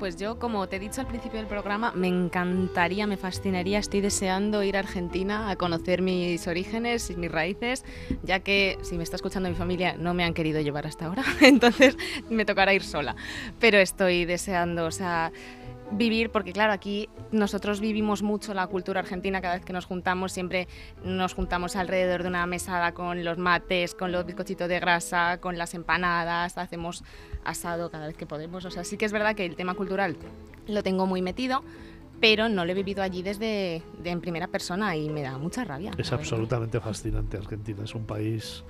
Pues yo, como te he dicho al principio del programa, me encantaría, me fascinaría, estoy deseando ir a Argentina a conocer mis orígenes y mis raíces, ya que si me está escuchando mi familia no me han querido llevar hasta ahora, entonces me tocará ir sola. Pero estoy deseando, o sea, vivir, porque claro, aquí nosotros vivimos mucho la cultura argentina cada vez que nos juntamos, siempre nos juntamos alrededor de una mesada con los mates, con los bizcochitos de grasa, con las empanadas, hacemos asado cada vez que podemos. O sea, sí que es verdad que el tema cultural lo tengo muy metido, pero no lo he vivido allí desde de en primera persona y me da mucha rabia. Es absolutamente fascinante Argentina. Es un país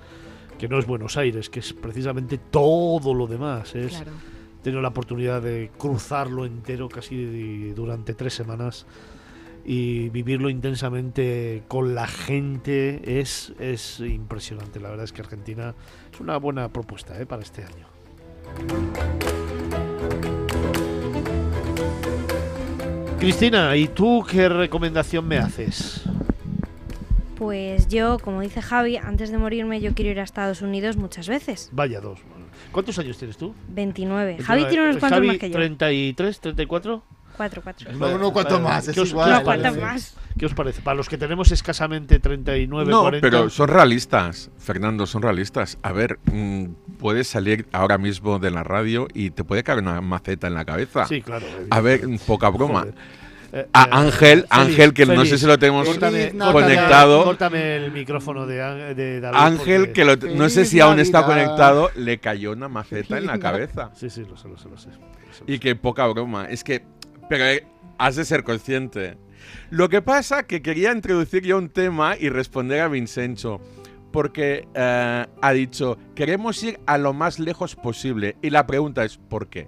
que no es Buenos Aires, que es precisamente todo lo demás. Es, Claro. He tenido la oportunidad de cruzarlo entero casi durante tres semanas y vivirlo intensamente con la gente es, es impresionante. La verdad es que Argentina es una buena propuesta ¿eh? para este año. Cristina, ¿y tú qué recomendación me haces? Pues yo, como dice Javi, antes de morirme yo quiero ir a Estados Unidos muchas veces. Vaya dos. ¿Cuántos años tienes tú? 29. Javi tiene unos Eh, cuantos Javi, más que yo. 33, 34. Cuatro, cuatro. No, uno cuanto más, es ¿Qué os, igual. Unos cuantos más. ¿Qué os parece? Para los que tenemos escasamente 39, No, 40. pero son realistas, Fernando, son realistas. A ver, mm, puedes salir ahora mismo de la radio y te puede caer una maceta en la cabeza. Sí, claro. A ver, poca broma. Joder. Eh, A eh, Ángel, Ángel, que no sé si lo tenemos córtame- conectado. Córtame el micrófono de, de David. Ángel, porque- que lo- no sé si aún está conectado, le cayó una maceta en la cabeza. Sí, sí, lo sé, lo sé, lo sé. lo sé, lo Y que poca broma. Es que. Pero eh, has de ser consciente. Lo que pasa que quería introducir yo un tema y responder a Vincenzo. Porque eh, ha dicho, queremos ir a lo más lejos posible. Y la pregunta es, ¿por qué?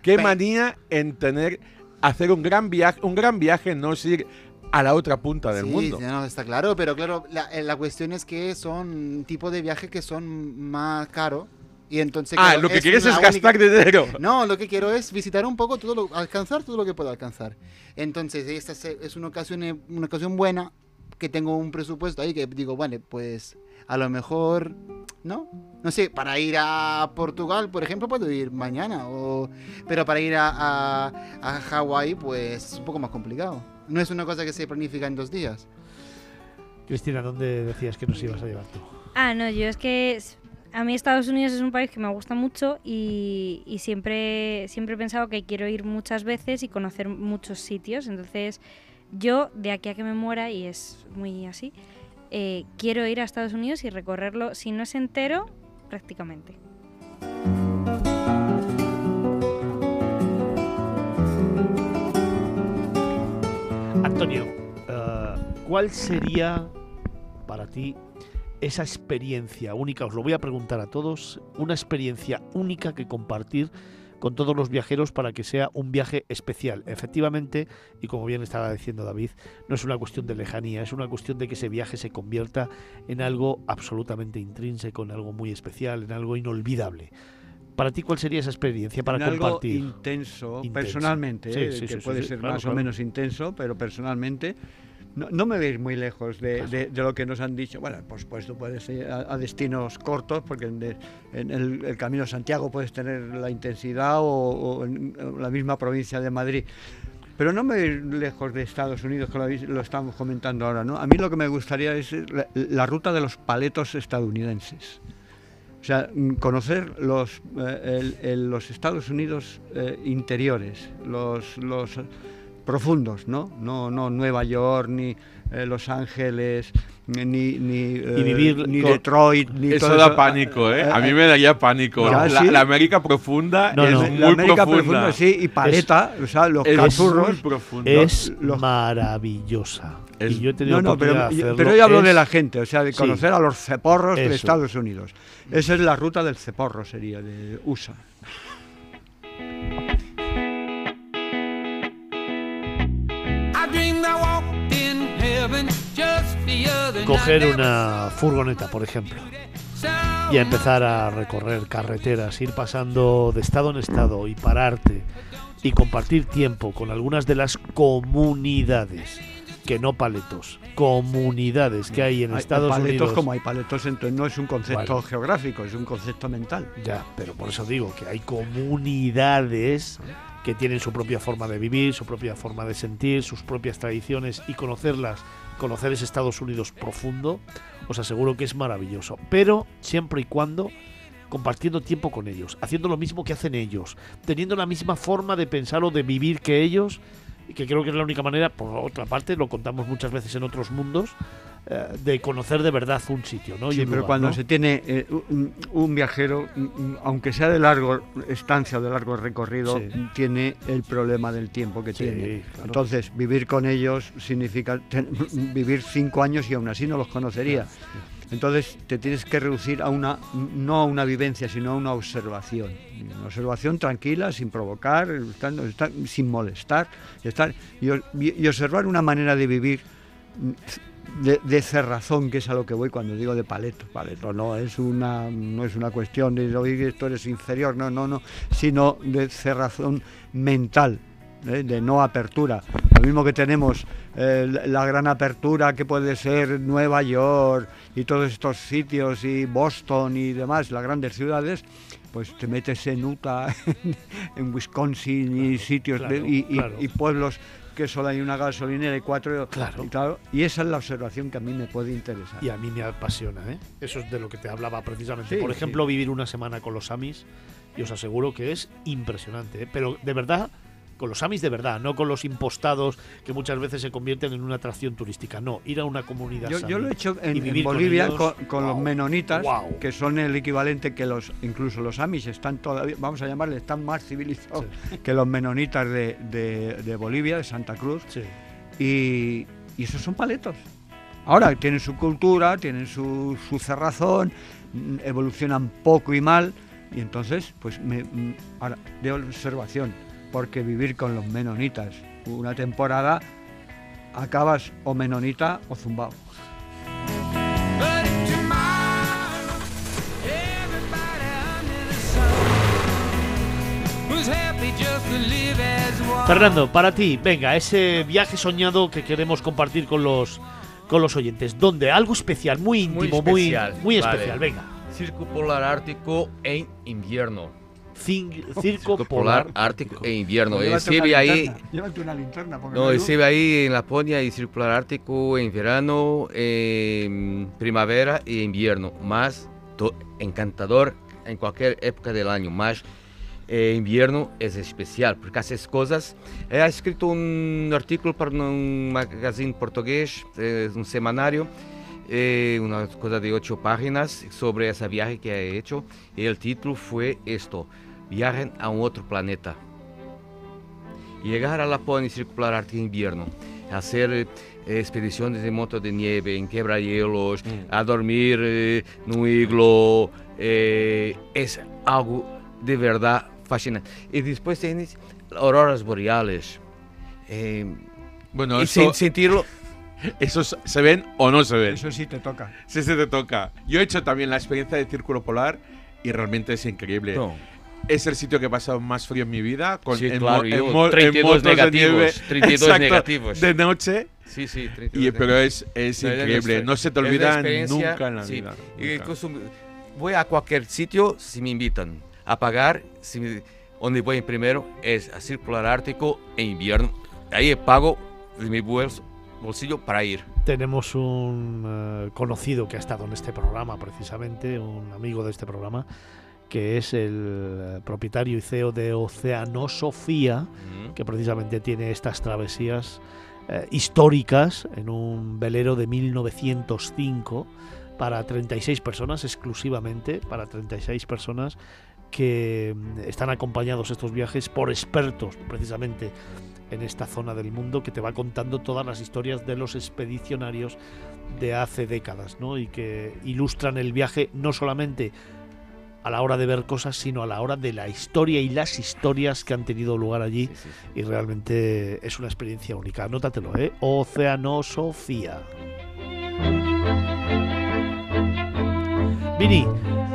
¿Qué manía en tener, hacer un gran viaje, un gran viaje no es ir a la otra punta del sí, mundo? sí, no, está claro, pero claro, la, eh, la cuestión es que son tipos de viajes que son más caros. Y entonces, ah, claro, lo que quieres es única- gastar dinero. No, lo que quiero es visitar un poco todo lo, alcanzar todo lo que puedo alcanzar. Entonces, esta es- es una ocasión, eh, una ocasión buena que tengo un presupuesto ahí que digo, bueno, pues a lo mejor, ¿no? No sé, para ir a Portugal, por ejemplo, puedo ir mañana, o, pero para ir a, a, a Hawái, pues es un poco más complicado. No es una cosa que se planifica en dos días. Cristina, ¿dónde decías que nos ibas a llevar tú? Ah, no, yo es que a mí Estados Unidos es un país que me gusta mucho y, siempre, siempre he pensado que quiero ir muchas veces y conocer muchos sitios. Entonces, yo de aquí a que me muera, y es muy así, eh, quiero ir a Estados Unidos y recorrerlo, si no es entero, prácticamente. Antonio, eh, ¿cuál sería para ti esa experiencia única? Os lo voy a preguntar a todos. Una experiencia única que compartir con todos los viajeros para que sea un viaje especial. Efectivamente, y como bien estaba diciendo David, no es una cuestión de lejanía, es una cuestión de que ese viaje se convierta en algo absolutamente intrínseco, en algo muy especial, en algo inolvidable. Para ti, ¿cuál sería esa experiencia para En algo compartir? intenso, Intenso. personalmente, Sí, ¿eh? sí, que sí, puede ser claro, más claro. o menos intenso, pero personalmente no, no me veis muy lejos de, de- de lo que nos han dicho. Bueno, por supuesto, puedes ir a, a destinos cortos, porque en, de- en el, el Camino de Santiago puedes tener la intensidad o, o en la misma provincia de Madrid. Pero no me veis lejos de Estados Unidos, que lo, estamos comentando ahora, ¿no? A mí lo que me gustaría es la, la ruta de los paletos estadounidenses. O sea, mm, conocer los, eh, el- el- los Estados Unidos eh, interiores, los, los profundos, ¿no? No, no Nueva York, ni eh, Los Ángeles, ni, ni, eh, vivir ni con- Detroit, ni Eso todo da pánico, ¿eh? A mí me daría pánico. Ya, la, sí. la América profunda No, es no. muy La América profunda. profunda, sí, y paleta, o sea, los Es cachurros. muy profunda. Es los- maravillosa. Es- y yo he tenido No, no, pero, yo hablo Es- de la gente, o sea, de Sí. conocer a los ceporros de. Estados Unidos. Esa es la ruta del ceporro, sería, de USA. Coger una furgoneta, por ejemplo, y a empezar a recorrer carreteras, ir pasando de estado en estado y pararte y compartir tiempo con algunas de las comunidades que no paletos, comunidades que hay en Hay- hay Estados paletos Unidos. como hay paletos, entonces no es un concepto geográfico, es un concepto mental. Ya, pero por eso digo que hay comunidades que tienen su propia forma de vivir, su propia forma de sentir, sus propias tradiciones y conocerlas, conocer ese Estados Unidos profundo, os aseguro que es maravilloso. Pero siempre y cuando compartiendo tiempo con ellos, haciendo lo mismo que hacen ellos, teniendo la misma forma de pensar o de vivir que ellos, y que creo que es la única manera, por otra parte, lo contamos muchas veces en otros mundos, de conocer de verdad un sitio, ¿no? Y Sí, un pero lugar, cuando ¿no? se tiene eh, un, un viajero, mm, mm, aunque sea de largo estancia o de largo recorrido, Sí. tiene el problema del tiempo que Sí, tiene. claro. Entonces, vivir con ellos significa ten- vivir cinco años y aún así no los conocería. Entonces, te tienes que reducir a una, no a una vivencia, sino a una observación. Una observación tranquila, sin provocar, sin molestar, y, estar, y, o- y observar una manera de vivir mm, de, de cerrazón, que es a lo que voy cuando digo de paleto. Paleto no es una, no es una cuestión de oír esto eres inferior, no, no, no, sino de cerrazón mental. ¿eh? de no apertura. Lo mismo que tenemos eh, la- gran apertura que puede ser Nueva York y todos estos sitios y Boston y demás, las grandes ciudades, pues te metes en Utah, en Wisconsin y sitios de- claro, y, y- claro. y pueblos que solo hay una gasolinera y cuatro. Claro. Y, claro, y esa es la observación que a mí me puede interesar. Y a mí me apasiona, ¿eh? Eso es de lo que te hablaba precisamente. Sí, Por sí. ejemplo, vivir una semana con los Amis, y os aseguro que es impresionante, ¿eh? Pero de verdad, con los Amis de verdad, no con los impostados que muchas veces se convierten en una atracción turística. No, ir a una comunidad Yo, yo lo he hecho en, Bolivia ellos. con, con los menonitas, wow. que son el equivalente que los, incluso los Amish están todavía, vamos a llamarle, están más civilizados que los menonitas de, de- de Bolivia, de Santa Cruz. Y, y esos son paletos. Ahora tienen su cultura, tienen su, su cerrazón, evolucionan poco y mal, y entonces, pues, me, ahora, de observación, porque vivir con los menonitas una temporada, acabas o menonita o zumbao. Fernando, para ti, venga, ese viaje soñado que queremos compartir con los con los oyentes. ¿Dónde? Algo especial, muy íntimo, muy, especial, muy vale. especial. Venga. Circo Polar Ártico en invierno. Circo Circo polar. Polar Ártico en invierno. Una ve ahí. llévate una linterna, No, ve ahí en Laponia y Circo Polar Ártico en verano, en primavera y invierno. Más to- encantador en cualquier época del año. Más eh, invierno es especial porque haces cosas. He escrito un artículo para un magazine portugués, eh, un semanario, eh, una cosa de ocho páginas sobre ese viaje que he hecho. Y el título fue esto, Viajen a un otro planeta. Llegar a Laponia y circular arte en invierno, hacer eh, expediciones de moto de nieve, en quebrahielos, a dormir eh, en un iglo, eh, es algo de verdad fascinante. Y después tienes auroras boreales. eh, Bueno, y eso- sen- sentirlo. ¿Esos se ven o no se ven? Eso sí te toca. Sí, se te toca. Yo he hecho también la experiencia de Círculo Polar y realmente es increíble. No. Es el sitio que he pasado más frío en mi vida. Con, Sí, en claro, en mo- en 32 motos de negativos, nieve. 32 Exacto, negativos. De noche. Sí, sí, Y, 32 pero es, es No, increíble. No se te olvida nunca en la sí. vida. Y nunca. voy a cualquier sitio si me invitan a pagar. Si me- donde voy primero es a Circular Ártico en invierno. Ahí pago de mi bolso- bolsillo para ir. Tenemos un eh, conocido que ha estado en este programa precisamente, un amigo de este programa, que es el eh, propietario y CEO de Oceanosofía, que precisamente tiene estas travesías eh, históricas en un velero de 1905 para 36 personas exclusivamente, para 36 personas que mm, están acompañados estos viajes por expertos precisamente en esta zona del mundo que te va contando todas las historias de los expedicionarios de hace décadas, ¿no? Y que ilustran el viaje no solamente a la hora de ver cosas, sino a la hora de la historia y las historias que han tenido lugar allí. Y realmente es una experiencia única. Anótatelo, ¿eh? Oceanosofía. Vini,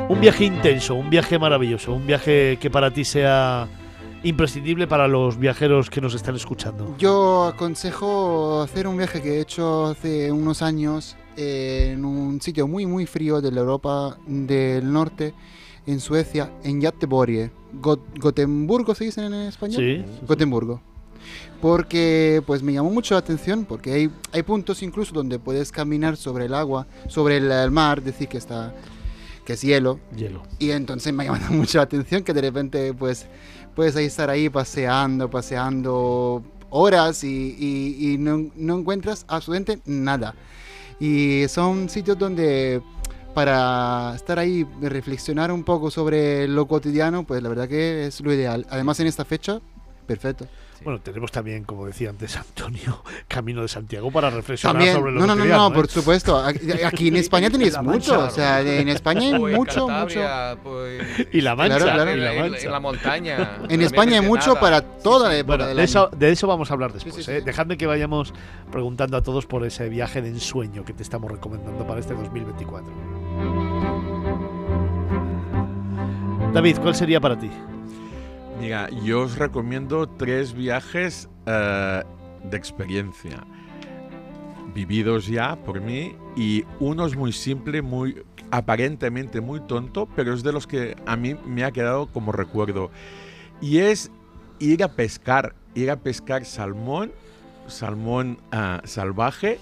un viaje intenso, un viaje maravilloso, un viaje que para ti sea imprescindible para los viajeros que nos están escuchando? Yo aconsejo hacer un viaje que he hecho hace unos años eh, en un sitio muy muy frío de la Europa del Norte, en Suecia, en Göteborg. Got- Gotemburgo se dice en español. Sí, sí. Gotemburgo. Porque pues me llamó mucho la atención, porque hay, hay puntos incluso donde puedes caminar sobre el agua, sobre el, el mar, decir que está que es hielo. Hielo. Y entonces me llama mucho la atención que de repente pues puedes ahí estar ahí paseando, paseando horas y, y- y no, no encuentras absolutamente nada. Y son sitios donde para estar ahí, reflexionar un poco sobre lo cotidiano, pues la verdad que es lo ideal. Además en esta fecha, perfecto. Bueno, tenemos también, como decía antes Antonio, Camino de Santiago para reflexionar También, sobre lo no, no, no, no, ¿eh? por supuesto. Aquí en España tenéis mucho, Mancha. o sea, en España hay en mucho, mucho. Pues, Y la Mancha, Claro, claro. y la en- Mancha. en la montaña. En España hay mucho para toda la época Bueno, del de año. eso, de eso vamos a hablar después. Sí, sí, ¿eh? sí. Dejadme que vayamos preguntando a todos por ese viaje de ensueño que te estamos recomendando para este 2024. David, ¿cuál sería para ti? Mira, yo os recomiendo tres viajes eh, de experiencia, vividos ya por mí, y uno es muy simple, muy aparentemente muy tonto, pero es de los que a mí me ha quedado como recuerdo. Y es ir a pescar, ir a pescar salmón, salmón ah, salvaje,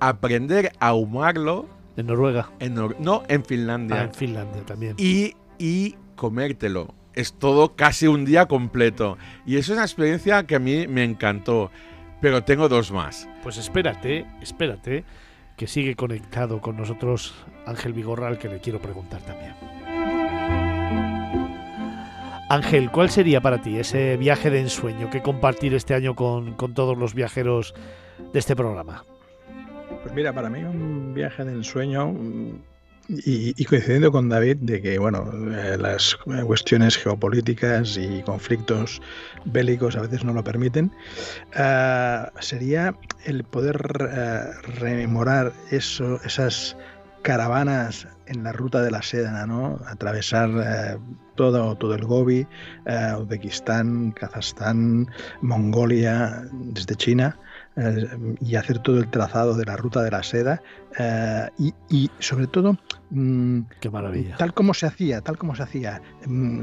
aprender a ahumarlo. En Noruega. En Nor- no, en Finlandia Ah, en Finlandia también. y, y comértelo. Es todo casi un día completo. Y es una experiencia que a mí me encantó. Pero tengo dos más. Pues espérate, espérate, que sigue conectado con nosotros Ángel Vigorra, al que le quiero preguntar también. Ángel, ¿cuál sería para ti ese viaje de ensueño que compartir este año con, con todos los viajeros de este programa? Pues mira, para mí un viaje de ensueño mm, y, coincidiendo con David de que, bueno, eh, las cuestiones geopolíticas y conflictos bélicos a veces no lo permiten, eh, sería el poder eh, rememorar eso, esas caravanas en la ruta de la seda, ¿no? Atravesar eh, todo, todo el Gobi, eh, Uzbekistán, Kazajstán, Mongolia, desde China, eh, y hacer todo el trazado de la ruta de la seda eh, y, y, sobre todo mm, Qué maravilla. tal como se hacía, tal como se hacía, mm,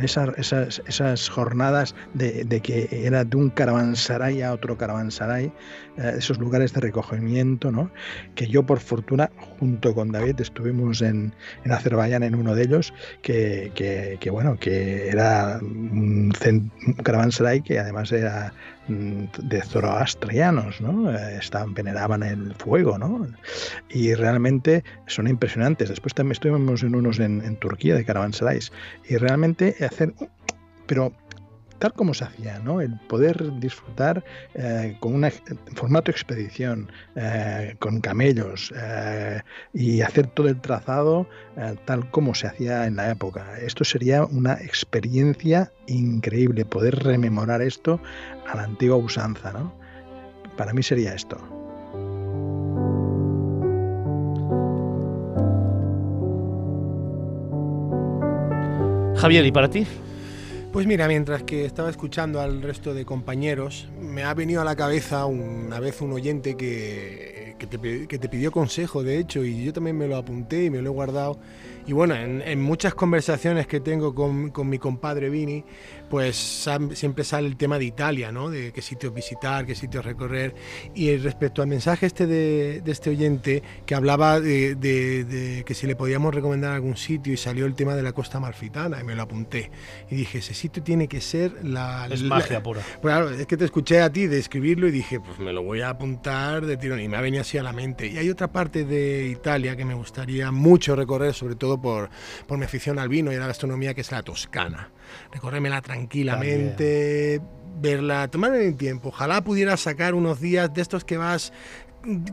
esas, esas, esas jornadas de, de que era de un caravansaray a otro caravansaray, eh, esos lugares de recogimiento, ¿no? que yo por fortuna junto con David estuvimos en, en Azerbaiyán en uno de ellos, que, que, que, bueno, que era un, un caravansaray que además era de zoroastrianos, ¿no? Eh, Estaban, veneraban el fuego, ¿no? Y realmente son impresionantes. Después también estuvimos en unos en, en Turquía de caravansarais y realmente hacer, pero tal como se hacía, ¿no? El poder disfrutar eh, con un formato expedición, eh, con camellos eh, y hacer todo el trazado tal como se hacía en la época. Esto sería una experiencia increíble, poder rememorar esto a la antigua usanza, ¿no? Para mí sería esto. Javier, ¿y para ti? Pues mira, mientras que estaba escuchando al resto de compañeros, me ha venido a la cabeza una vez un oyente que, que, te, pidió consejo, de hecho, y yo también me lo apunté y me lo he guardado. Y bueno, en, en muchas conversaciones que tengo con, con mi compadre Vini, pues siempre sale el tema de Italia, ¿no? De qué sitios visitar, qué sitios recorrer. Y respecto al mensaje este de, de este oyente que hablaba de, de- de que si le podíamos recomendar algún sitio y salió el tema de la costa amalfitana y me lo apunté. Y dije, ese sitio tiene que ser la... Es la- magia pura. Pues claro, es que te escuché a ti describirlo y dije, pues me lo voy a apuntar de tirón. Y me ha venido así a la mente. Y hay otra parte de Italia que me gustaría mucho recorrer, sobre todo por, por mi afición al vino y a la gastronomía, que es la Toscana. Recorrérmela tranquilamente, verla, tomarme mi tiempo. Ojalá pudiera sacar unos días de estos que vas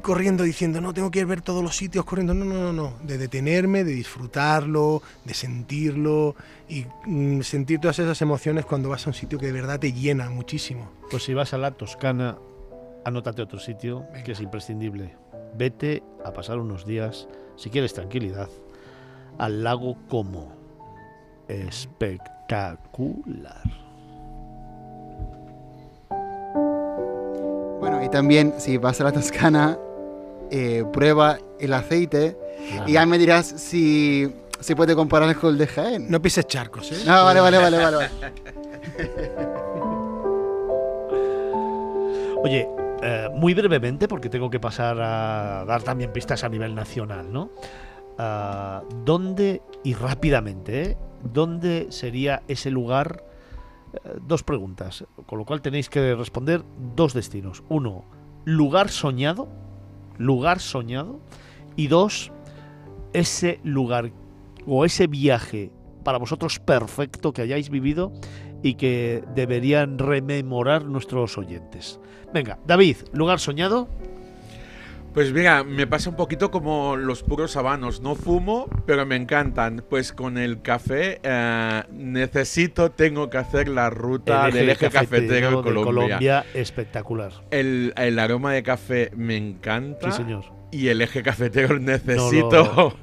corriendo diciendo, no, tengo que ir ver todos los sitios corriendo. No, no, no, no. De detenerme, de disfrutarlo, de sentirlo y mm, sentir todas esas emociones cuando vas a un sitio que de verdad te llena muchísimo. Pues si vas a la Toscana, anótate otro sitio que es imprescindible. Vete a pasar unos días, si quieres tranquilidad, al lago Como. Espectacular espectacular. Bueno, y también si vas a la Toscana, eh, prueba el aceite y ya me dirás si se puede comparar con el de Jaén. No pises charcos, ¿eh? No, vale, vale, vale, vale. Oye, eh, muy brevemente, porque tengo que pasar a dar también pistas a nivel nacional, ¿no? Ah, ¿Dónde, y rápidamente, ¿eh? ¿dónde sería ese lugar? Eh, dos preguntas, con lo cual tenéis que responder dos destinos. Uno, lugar soñado, lugar soñado. Y dos, ese lugar o ese viaje para vosotros perfecto que hayáis vivido y que deberían rememorar nuestros oyentes. Venga, David, lugar soñado. Pues mira, me pasa un poquito como los puros habanos. No fumo, pero me encantan. Pues con el café eh, necesito, tengo que hacer la ruta del eje cafetero, en de Colombia. Colombia, espectacular. El, el aroma de café me encanta. Sí, señor. Y el eje cafetero No necesito.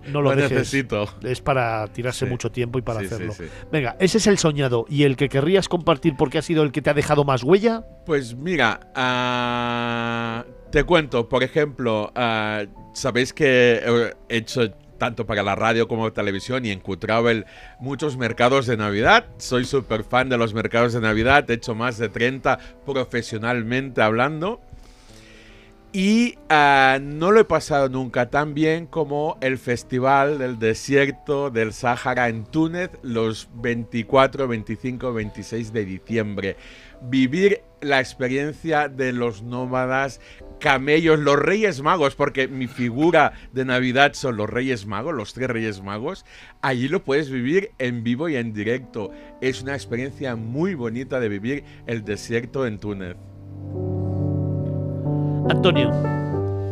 lo, no lo necesito. Es para tirarse Sí. mucho tiempo y para Sí, hacerlo. sí. Venga, ese es el soñado. ¿Y el que querrías compartir porque ha sido el que te ha dejado más huella? Pues mira, ah, te cuento, por ejemplo, ah, sabéis que he hecho tanto para la radio como televisión y en Q-Travel muchos mercados de Navidad. Soy súper fan de los mercados de Navidad, he hecho más de 30 profesionalmente hablando. Y ah, no lo he pasado nunca tan bien como el Festival del Desierto del Sáhara en Túnez los 24, 25, 26 de diciembre. Vivir la experiencia de los nómadas, camellos, los Reyes Magos, porque mi figura de Navidad son los Reyes Magos, los tres Reyes Magos. Allí lo puedes vivir en vivo y en directo. Es una experiencia muy bonita de vivir el desierto en Túnez. Antonio,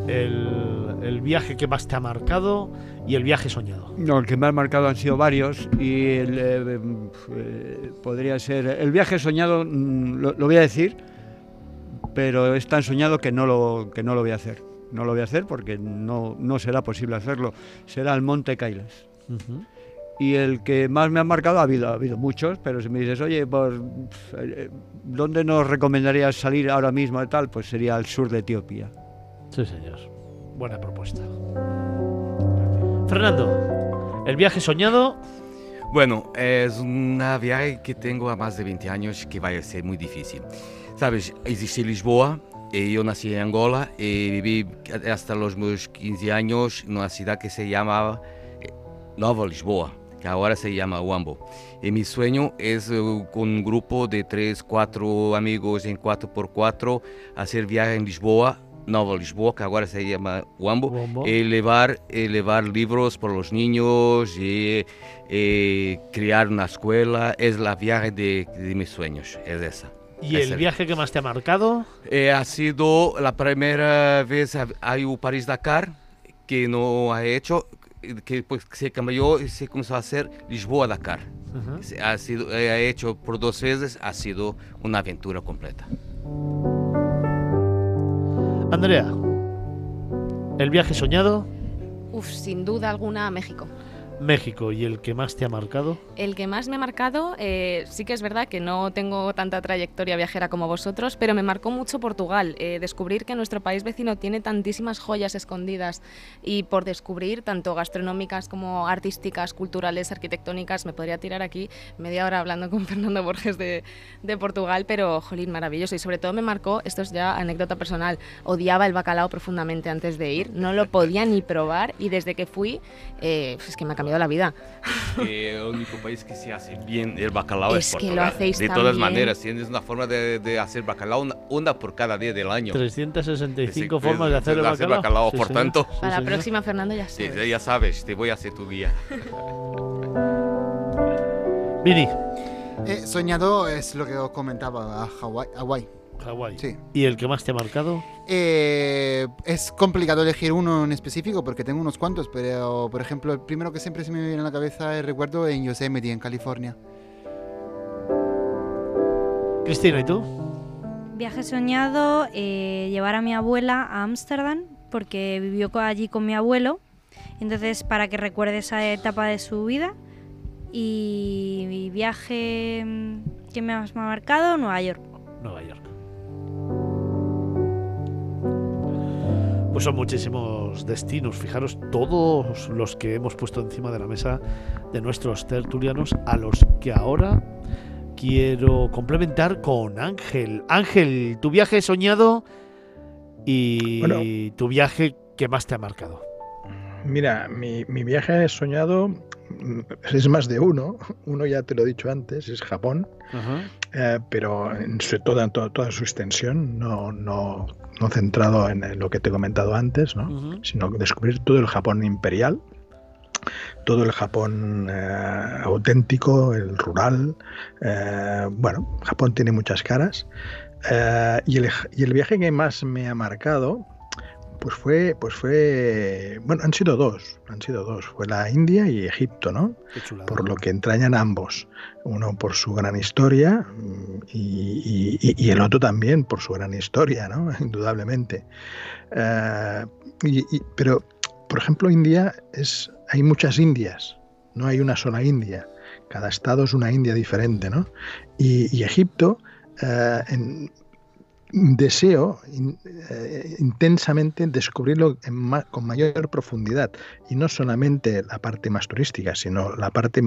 el, el viaje que más te ha marcado y el viaje soñado. No, el que me ha marcado han sido varios y el, eh, eh, podría ser... El viaje soñado, mm, lo, lo voy a decir, pero es tan soñado que no lo, que no lo voy a hacer. No lo voy a hacer porque no, no será posible hacerlo. Será el Monte Kailas. Ujú. Y el que más me ha marcado, ha habido, ha habido muchos, pero si me dices, oye, por, eh, ¿dónde nos recomendarías salir ahora mismo y tal? Pues sería al sur de Etiopía. Sí, señor. Buena propuesta. Fernando, el viaje soñado. Bueno, es una viaje que tengo a más de 20 años que va a ser muy difícil. Sabes, existe Lisboa, y yo nací en Angola y viví hasta los meus 15 años en una ciudad que se llamaba eh, Nova Lisboa, que ahora se llama Uambo. Y mi sueño es eh, con un grupo de 3, 4 amigos en 4x4 hacer viaje en Lisboa, Nova Lisboa, que ahora se llama Uambo. y llevar, y llevar libros para los niños y, y crear una escuela. Es la viaje de, de mis sueños, es esa. ¿Y el viaje que más te ha marcado? Eh, ha sido la primera vez a ir a París-Dakar, que no ha hecho, que pues se cambió y se comenzó a hacer Lisboa-Dakar. Ujú. Se- Ha sido, eh, ha hecho por dos veces, ha sido una aventura completa. Andrea, el viaje soñado, Uf, sin duda alguna a México. México. ¿Y el que más te ha marcado? El que más me ha marcado, eh, sí que es verdad que no tengo tanta trayectoria viajera como vosotros, pero me marcó mucho Portugal. Eh, descubrir que nuestro país vecino tiene tantísimas joyas escondidas y por descubrir, tanto gastronómicas como artísticas, culturales, arquitectónicas, me podría tirar aquí media hora hablando con Fernando Borges de, de Portugal, pero jolín, maravilloso. Y sobre todo me marcó, esto es ya anécdota personal, odiaba el bacalao profundamente antes de ir, no lo podía ni probar y desde que fui, eh, es que me ha cambiado la vida. el único país que se hace bien el bacalao Es es, que lo Portugal. hacéis De todas bien. maneras, tienes una forma de, de hacer bacalao, una, una por cada día del año. 365 Sí, formas de hacer el bacalao. Sí, por señor. tanto. Sí, Para la próxima, Fernando, ya Sí, sabes. ya sabes, te voy a hacer tu guía. Vini, Eh, soñado es lo que os comentaba, a Hawái. Hawái. Sí. ¿Y el que más te ha marcado? Eh, es complicado elegir uno en específico porque tengo unos cuantos, pero por ejemplo, el primero que siempre se me viene a la cabeza es recuerdo en Yosemite, en California. Cristina, ¿y tú? Viaje soñado, eh, llevar a mi abuela a Ámsterdam, porque vivió allí con mi abuelo. Entonces, para que recuerde esa etapa de su vida. Y mi viaje mm, que me ha más marcado, Nueva York. Nueva York. Pues son muchísimos destinos. Fijaros, todos los que hemos puesto encima de la mesa de nuestros tertulianos, a los que ahora quiero complementar con Ángel. Ángel, tu viaje soñado y Bueno. tu viaje que más te ha marcado. Mira, mi, mi viaje soñado es más de uno. Uno ya te lo he dicho antes, es Japón. Eh, pero en toda, toda, toda su extensión, no, no, no centrado en, en lo que te he comentado antes, ¿no? sino descubrir todo el Japón imperial, todo el Japón eh, auténtico, el rural. eh, bueno, Japón tiene muchas caras. Eh, y, el, y el viaje que más me ha marcado, pues fue, pues fue, bueno, han sido dos, han sido dos, fue la India y Egipto, ¿no? Por lo que entrañan ambos, uno por su gran historia mm, y, y- y el otro también por su gran historia, ¿no? Indudablemente. Eh, y- pero, por ejemplo, India es, hay muchas Indias, no hay una sola India. Cada estado es una India diferente, ¿no? Y, Egipto, eh, en- deseo eh, intensamente descubrirlo en ma- con mayor profundidad y no solamente la parte más turística sino la parte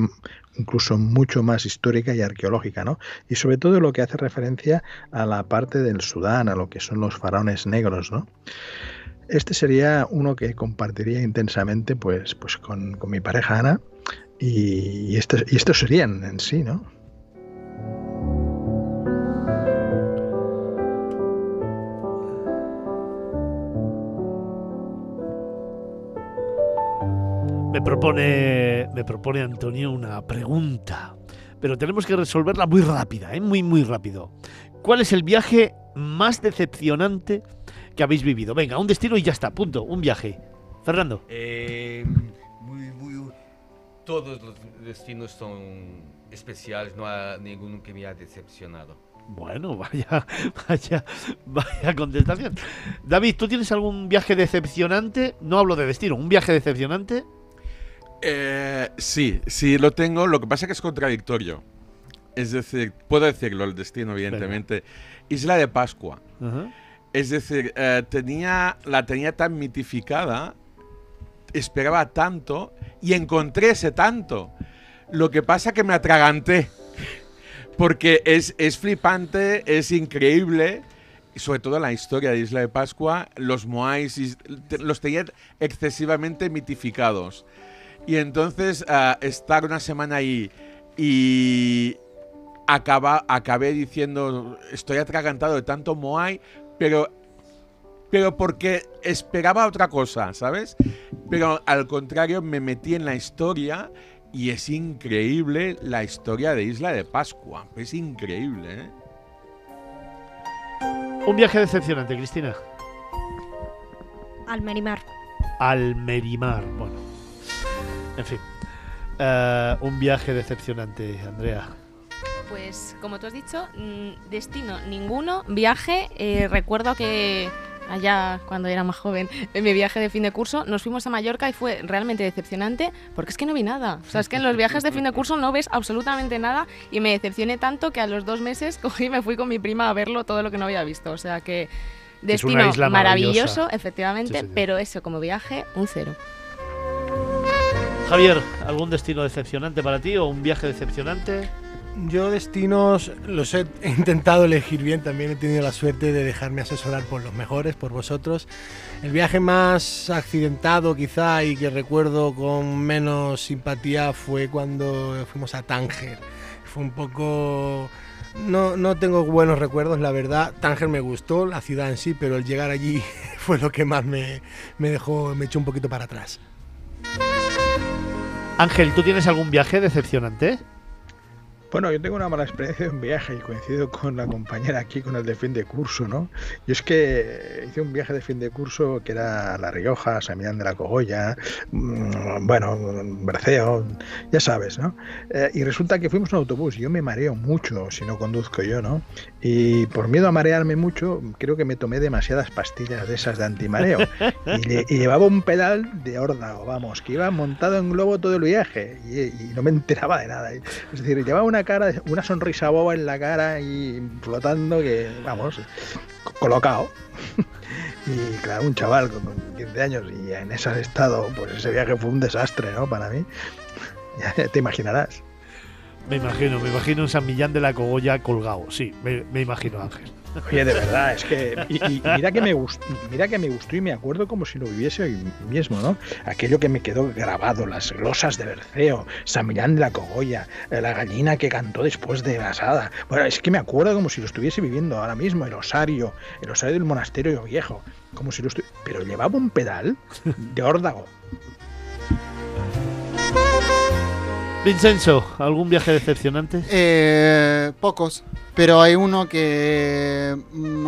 incluso mucho más histórica y arqueológica ¿no? y sobre todo lo que hace referencia a la parte del Sudán a lo que son los faraones negros ¿no? este sería uno que compartiría intensamente pues, pues con, con mi pareja Ana y, y, estos, y estos serían en sí ¿no? Propone, me propone Antonio una pregunta, pero tenemos que resolverla muy rápida, ¿eh? muy, muy rápido. ¿Cuál es el viaje más decepcionante que habéis vivido? Venga, un destino y ya está, punto, un viaje. Fernando. Eh, muy, muy- todos los destinos son especiales, no hay ninguno que me ha decepcionado. Bueno, vaya, vaya, vaya contestación. David, ¿tú tienes algún viaje decepcionante? No hablo de destino, un viaje decepcionante. Eh, sí, sí lo tengo. Lo que pasa es que es contradictorio. Es decir, puedo decirlo, el destino, evidentemente. Isla de Pascua. Es decir, eh, tenía, la tenía tan mitificada, esperaba tanto y encontré ese tanto. Lo que pasa que me atraganté. Porque es, es flipante, es increíble. Sobre todo la historia de Isla de Pascua, los moais los tenía excesivamente mitificados. Y entonces ah, estar una semana ahí y acaba, acabé diciendo, estoy atragantado de tanto Moai, pero, pero porque esperaba otra cosa, ¿sabes? Pero al contrario, me metí en la historia y es increíble la historia de Isla de Pascua. Es increíble, ¿eh? Un viaje decepcionante, Cristina. Almerimar. Almerimar, bueno. En fin. Eh, un viaje decepcionante, Andrea. Pues como tú has dicho, mm, destino ninguno, viaje, eh, recuerdo que allá cuando era más joven, en mi viaje de fin de curso, nos fuimos a Mallorca y fue realmente decepcionante porque es que no vi nada. O sea, es que en los viajes de fin de curso no ves absolutamente nada y me decepcioné tanto que a los dos meses cogí y me fui con mi prima a verlo todo lo que no había visto. O sea que Es una destino isla maravilloso, efectivamente, Sí, pero eso como viaje, un cero. Javier, ¿algún destino decepcionante para ti o un viaje decepcionante? Yo destinos los he intentado elegir bien, también he tenido la suerte de dejarme asesorar por los mejores, por vosotros. El viaje más accidentado quizá y que recuerdo con menos simpatía fue cuando fuimos a Tánger. Fue un poco... No, no tengo buenos recuerdos, la verdad. Tánger me gustó, la ciudad en sí, pero el llegar allí fue lo que más me, me dejó, me echó un poquito para atrás. Ángel, ¿tú tienes algún viaje decepcionante? Bueno, yo tengo una mala experiencia de un viaje y coincido con la compañera aquí con el de fin de curso, ¿no? Yo es que hice un viaje de fin de curso que era La Rioja, San Millán de la Cogolla, mm, bueno, Berceo, ya sabes, ¿no? Eh, y resulta que fuimos en autobús y yo me mareo mucho si no conduzco yo, ¿no? Y por miedo a marearme mucho, creo que me tomé demasiadas pastillas de esas de antimareo. Y, y llevaba un pedal de órdago, vamos, que iba montado en globo todo el viaje y no me enteraba de nada. Es decir, llevaba una cara, una sonrisa boba en la cara y flotando que, vamos, co- colocado. Y claro, un chaval con, con 15 años y en ese estado, pues ese viaje fue un desastre, ¿no? Para mí. Te imaginarás. Me imagino, me imagino en San Millán de la Cogolla colgado. Sí, me imagino, Ángel. Oye, de verdad, es que. Mira que me gustó, y me acuerdo como si lo viviese hoy mismo, ¿no? Aquello que me quedó grabado, las glosas de Berceo, San Millán de la Cogolla, eh, la gallina que cantó después de la asada. Bueno, es que me acuerdo como si lo estuviese viviendo ahora mismo, el osario, el osario del monasterio viejo. Como si lo estu- Pero llevaba un pedal de órdago. Vincenzo, ¿algún viaje decepcionante? Eh, pocos, pero hay uno que mm,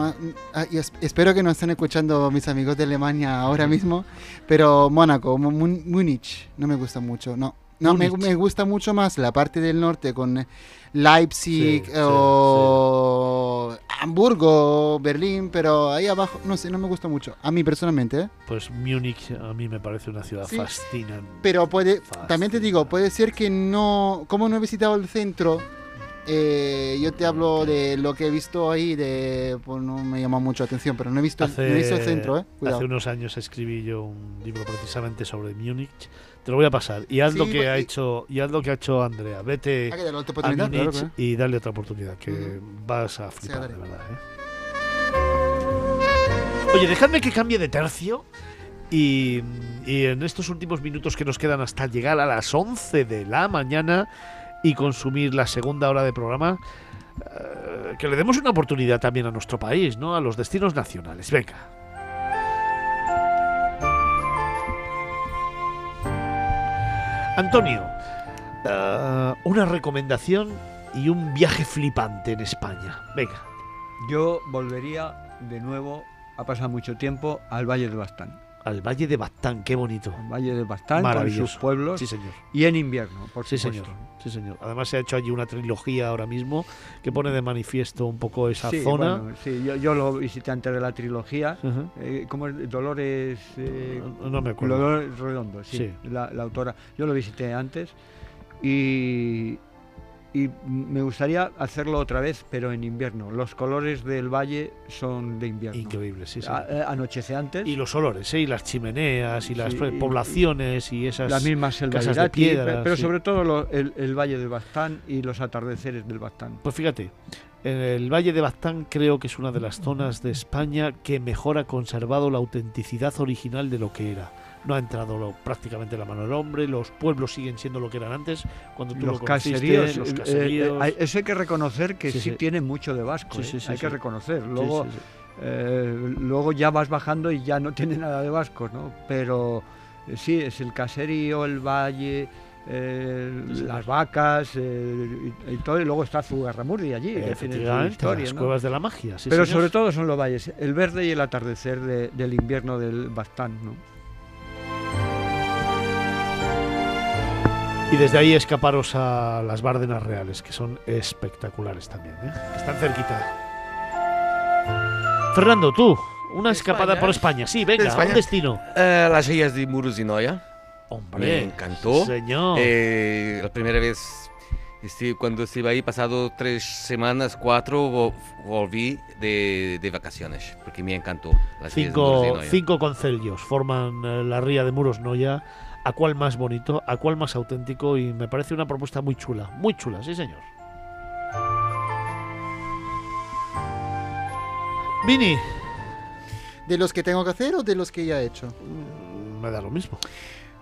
ah, y espero que no estén escuchando mis amigos de Alemania ahora mismo, pero Mónaco, Múnich, no me gusta mucho, no. No, me, gusta mucho más la parte del norte con Leipzig Sí, sí, o Hamburgo, Berlín, pero ahí abajo, no sé, no me gusta mucho. A mí personalmente, ¿eh? Pues Múnich a mí me parece una ciudad fascinante. Pero puede, también te digo, puede ser que no, como no he visitado el centro, eh, yo te hablo de lo que he visto ahí, de, pues no me llama mucho la atención, pero no he visto, no he visto el centro, eh. Cuidado. hace unos años escribí yo un libro precisamente sobre Múnich. Te lo voy a pasar. Y haz Sí, lo que pues, ha hecho, y haz lo que ha hecho Andrea. Vete otra a claro, claro. y darle otra oportunidad, que vas a flipar, de verdad. ¿eh? Oye, dejadme que cambie de tercio. Y, y en estos últimos minutos que nos quedan hasta llegar a las 11 de la mañana y consumir la segunda hora de programa, eh, que le demos una oportunidad también a nuestro país, ¿no? A los destinos nacionales. Venga. Antonio, eh, una recomendación y un viaje flipante en España. Venga. Yo volvería de nuevo, ha pasado mucho tiempo, al Valle de Bastán. Al Valle de Bastán, qué bonito. Al Valle de Bastán, con sus pueblos. Sí, señor. Y en invierno, por Sí, supuesto. señor. Sí, señor. Además se ha hecho allí una trilogía ahora mismo que pone de manifiesto un poco esa Sí, zona. bueno, sí, yo, yo lo visité antes de la trilogía. Ujú. eh, ¿Cómo es? Dolores. eh, No- no me acuerdo. Dolores Redondo, sí, Sí. La, la autora. Yo lo visité antes y, y me gustaría hacerlo otra vez, pero en invierno. Los colores del valle son de invierno. Increíble, sí, sí. A- eh, anochece antes. Y los olores, ¿eh? y las chimeneas, y las Sí, pre- y- poblaciones, y esas la misma selva casas de piedra. pero sí. sobre todo lo- el, el valle de Bastán y los atardeceres del Bastán. Pues fíjate, el Valle de Baztán creo que es una de las zonas de España que mejor ha conservado la autenticidad original de lo que era. No ha entrado lo- prácticamente la mano del hombre, los pueblos siguen siendo lo que eran antes, cuando tú los lo caseríos, los eh, eh, caseríos. hay- eso hay que reconocer que Sí, sí, sí. tiene mucho de vasco, Sí, eh, hay que reconocer. Luego, eh, luego ya vas bajando y ya no tiene nada de vasco, ¿no? Pero eh, sí, es el caserío, el valle, eh, las vacas eh, y, y todo, y luego está Zugarramurdi allí, que tiene historia, las ¿no? cuevas de la magia. sí, Pero señor. sobre todo son los valles, el verde y el atardecer de- del invierno del Bastán, ¿no? Y desde ahí escaparos a las Bárdenas Reales, que son espectaculares también, ¿eh? están cerquita. Fernando, tú, una escapada por España, sí, venga, De España. un destino. Eh, las illas de Muros y Noia. Hombre, Me encantó. señor. Eh, la primera vez, este, cuando estuve ahí, pasado tres semanas, cuatro, vo- volví de, de vacaciones, porque me encantó. Las de Cinco, Noia. cinco concellos forman eh, la ría de Muros Noya. ¿A cuál más bonito? ¿A cuál más auténtico? Y me parece una propuesta muy chula, muy chula, sí señor. Vini, ¿De los que tengo que hacer o de los que ya he hecho? me da lo mismo.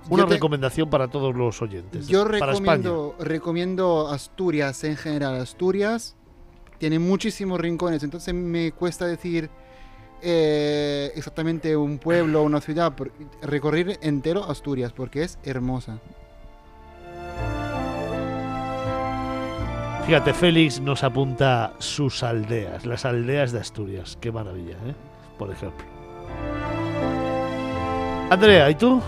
Una te- recomendación para todos los oyentes. Yo para recomiendo, recomiendo Asturias en general. Asturias tiene muchísimos rincones, entonces me cuesta decir eh, exactamente un pueblo o una ciudad. por- recorrer entero Asturias porque es hermosa. Fíjate, Félix nos apunta sus aldeas, las aldeas de Asturias. Qué maravilla, ¿eh? Por ejemplo. Andrea, ¿y tú?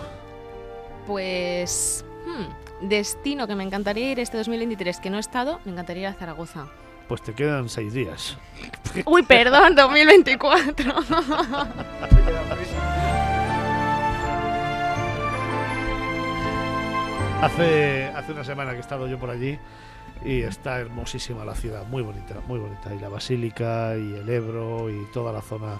Pues. hmm, destino que me encantaría ir este 2023, que no he estado, me encantaría ir a Zaragoza. Pues te quedan seis días. Uy, perdón, 2024. Hace, hace una semana que he estado yo por allí y está hermosísima la ciudad, muy bonita, muy bonita. Y la basílica y el Ebro y toda la zona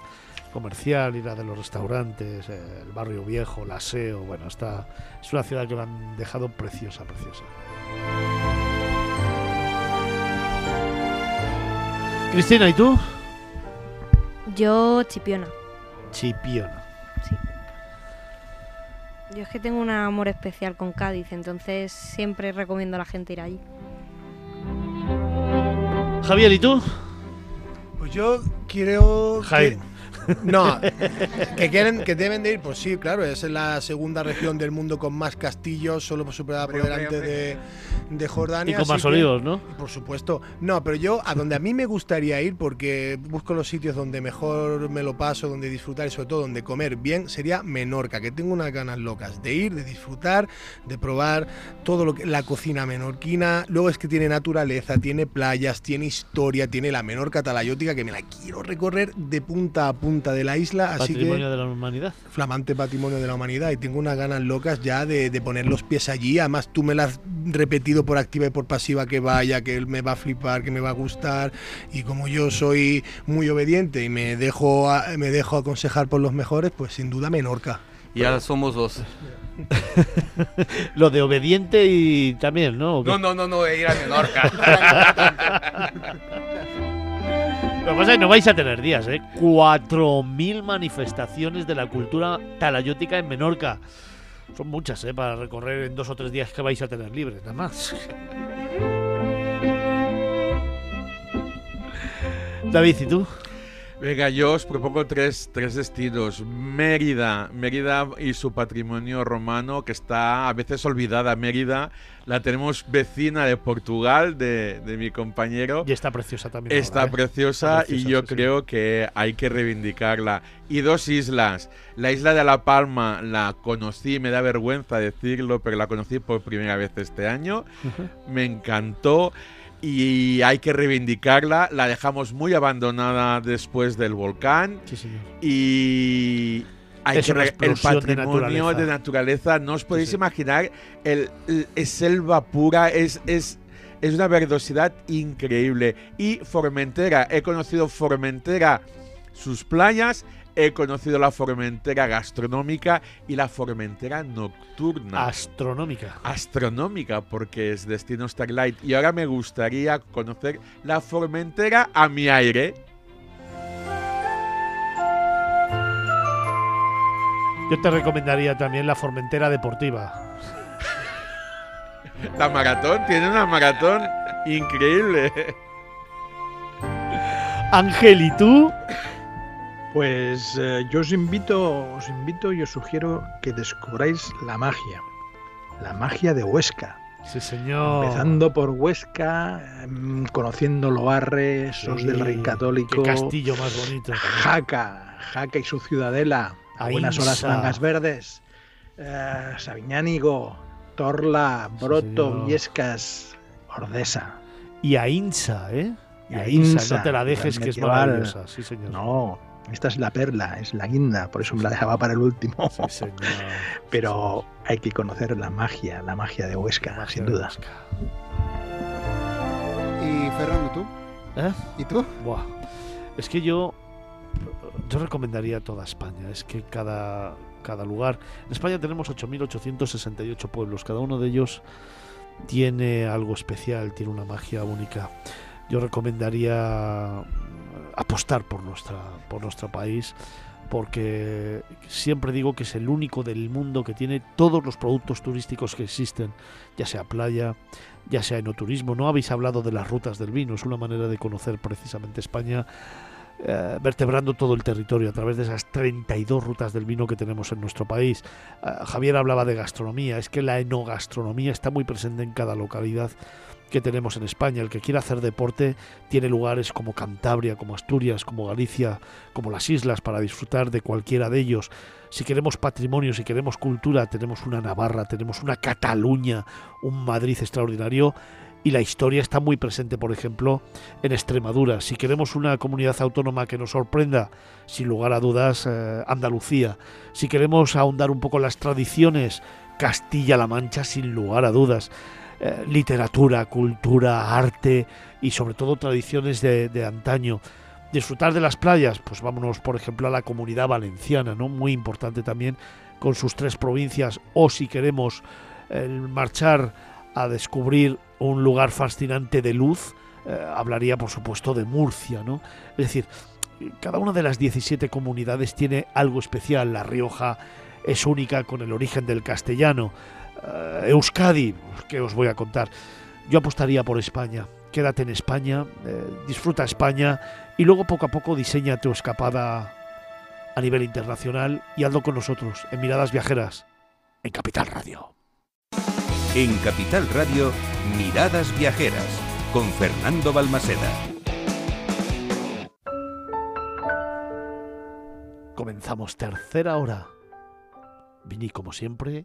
comercial, ir a de los restaurantes, el barrio viejo, el aseo, bueno, está, es una ciudad que me han dejado preciosa, preciosa. Cristina, ¿y tú? Yo, Chipiona. Chipiona. Yo es que tengo un amor especial con Cádiz, entonces siempre recomiendo a la gente ir allí. Javier, ¿y tú? Pues yo quiero. que- Jaén. No, que quieren, que deben de ir, pues sí, claro, es la segunda región del mundo con más castillos, solo superada por delante de, de Jordania. Y con más olivos, ¿no? Por supuesto. No, pero yo a donde a mí me gustaría ir, porque busco los sitios donde mejor me lo paso, donde disfrutar y sobre todo donde comer bien, sería Menorca, que tengo unas ganas locas de ir, de disfrutar, de probar todo lo que la cocina menorquina. Luego es que tiene naturaleza, tiene playas, tiene historia, tiene la Menorca talayótica que me la quiero recorrer de punta a punta de la isla, así Patrimonio que de la humanidad. flamante patrimonio de la humanidad y tengo unas ganas locas ya de, de poner los pies allí. Además, tú me lo has repetido por activa y por pasiva que vaya, que él me va a flipar, que me va a gustar. Y como yo soy muy obediente y me dejo, a- me dejo aconsejar por los mejores, pues sin duda Menorca. Y ahora somos dos. Lo de obediente y también, ¿no? No, no, no, no, ir a Menorca. Lo que pasa es que no vais a tener días, ¿eh? 4.000 manifestaciones de la cultura talayótica en Menorca. Son muchas, ¿eh? Para recorrer en dos o tres días que vais a tener libres, nada más. David, ¿y tú? Venga, yo os propongo tres, tres destinos. Mérida, Mérida y su patrimonio romano que está a veces olvidada. Mérida la tenemos vecina de Portugal, de, de mi compañero. Y está preciosa también. Está ahora, ¿eh? preciosa Está y preciosa, yo sí, sí. creo que hay que reivindicarla. Y dos islas. La isla de La Palma la conocí, me da vergüenza decirlo, pero la conocí por primera vez este año. Me encantó y hay que reivindicarla. La dejamos muy abandonada después del volcán. Sí, señor. Y hay Es que una el explosión de patrimonio naturaleza. de naturaleza. No os podéis imaginar, el, el- es selva pura, es, es, es una verdosidad increíble. Y Formentera, he conocido Formentera, sus playas, he conocido la Formentera gastronómica y la Formentera nocturna. Astronómica. Astronómica, porque es destino Starlight. Y ahora me gustaría conocer la Formentera a mi aire. Yo te recomendaría también la Formentera Deportiva. La maratón, tiene una maratón increíble. Ángel, ¿y tú? Pues eh, yo os invito, os invito y os sugiero que descubráis la magia. La magia de Huesca. Sí, señor. Empezando por Huesca, em, conociendo Loarre, Sos Sí, del Rey Católico. Qué castillo más bonito. Jaca, Jaca y su ciudadela. A buenas horas. Mangas Verdes. eh, Sabiñánigo, Torla, Broto, señor. Viescas, Ordesa. Y a Insa, ¿eh? Y a a Insa, Insa, no te la dejes, que es maravillosa. Sí, señor. No, esta es la perla, es la guinda, por eso me la dejaba para el último. Sí, señor. Pero hay que conocer la magia, la magia de Huesca, sin duda. Y Fernando, ¿tú? ¿Eh? ¿Y tú? Buah. Es que yo yo recomendaría toda España. Es que cada, cada lugar. En España tenemos 8.868 pueblos. Cada uno de ellos tiene algo especial, tiene una magia única. Yo recomendaría apostar por, nuestra, por nuestro país porque siempre digo que es el único del mundo que tiene todos los productos turísticos que existen, ya sea playa, ya sea enoturismo. No habéis hablado de las rutas del vino, es una manera de conocer precisamente España eh, vertebrando todo el territorio a través de esas 32 rutas del vino que tenemos en nuestro país. Eh, Javier hablaba de gastronomía, es que la enogastronomía está muy presente en cada localidad que tenemos en España. El que quiera hacer deporte tiene lugares como Cantabria, como Asturias, como Galicia, como las islas para disfrutar de cualquiera de ellos. Si queremos patrimonio, si queremos cultura, tenemos una Navarra, tenemos una Cataluña, un Madrid extraordinario y la historia está muy presente, por ejemplo, en Extremadura. Si queremos una comunidad autónoma que nos sorprenda, sin lugar a dudas, eh, Andalucía. Si queremos ahondar un poco las tradiciones, Castilla-La Mancha, sin lugar a dudas. Eh, literatura, cultura, arte y sobre todo tradiciones de, antaño. Disfrutar de las playas, pues vámonos, por ejemplo, a la comunidad valenciana, ¿no? Muy importante también, con sus tres provincias, o si queremos marchar a descubrir un lugar fascinante de luz, eh, hablaría por supuesto de Murcia, ¿no? Es decir, cada una de las 17 comunidades tiene algo especial. La Rioja es única con el origen del castellano. Eh, Euskadi, ¿qué os voy a contar? Yo apostaría por España. Quédate en España, eh, disfruta España y luego poco a poco diseña tu escapada a nivel internacional y hazlo con nosotros en Miradas Viajeras, en Capital Radio. En Capital Radio, Miradas Viajeras, con Fernando Balmaseda. Comenzamos tercera hora. Vini, como siempre,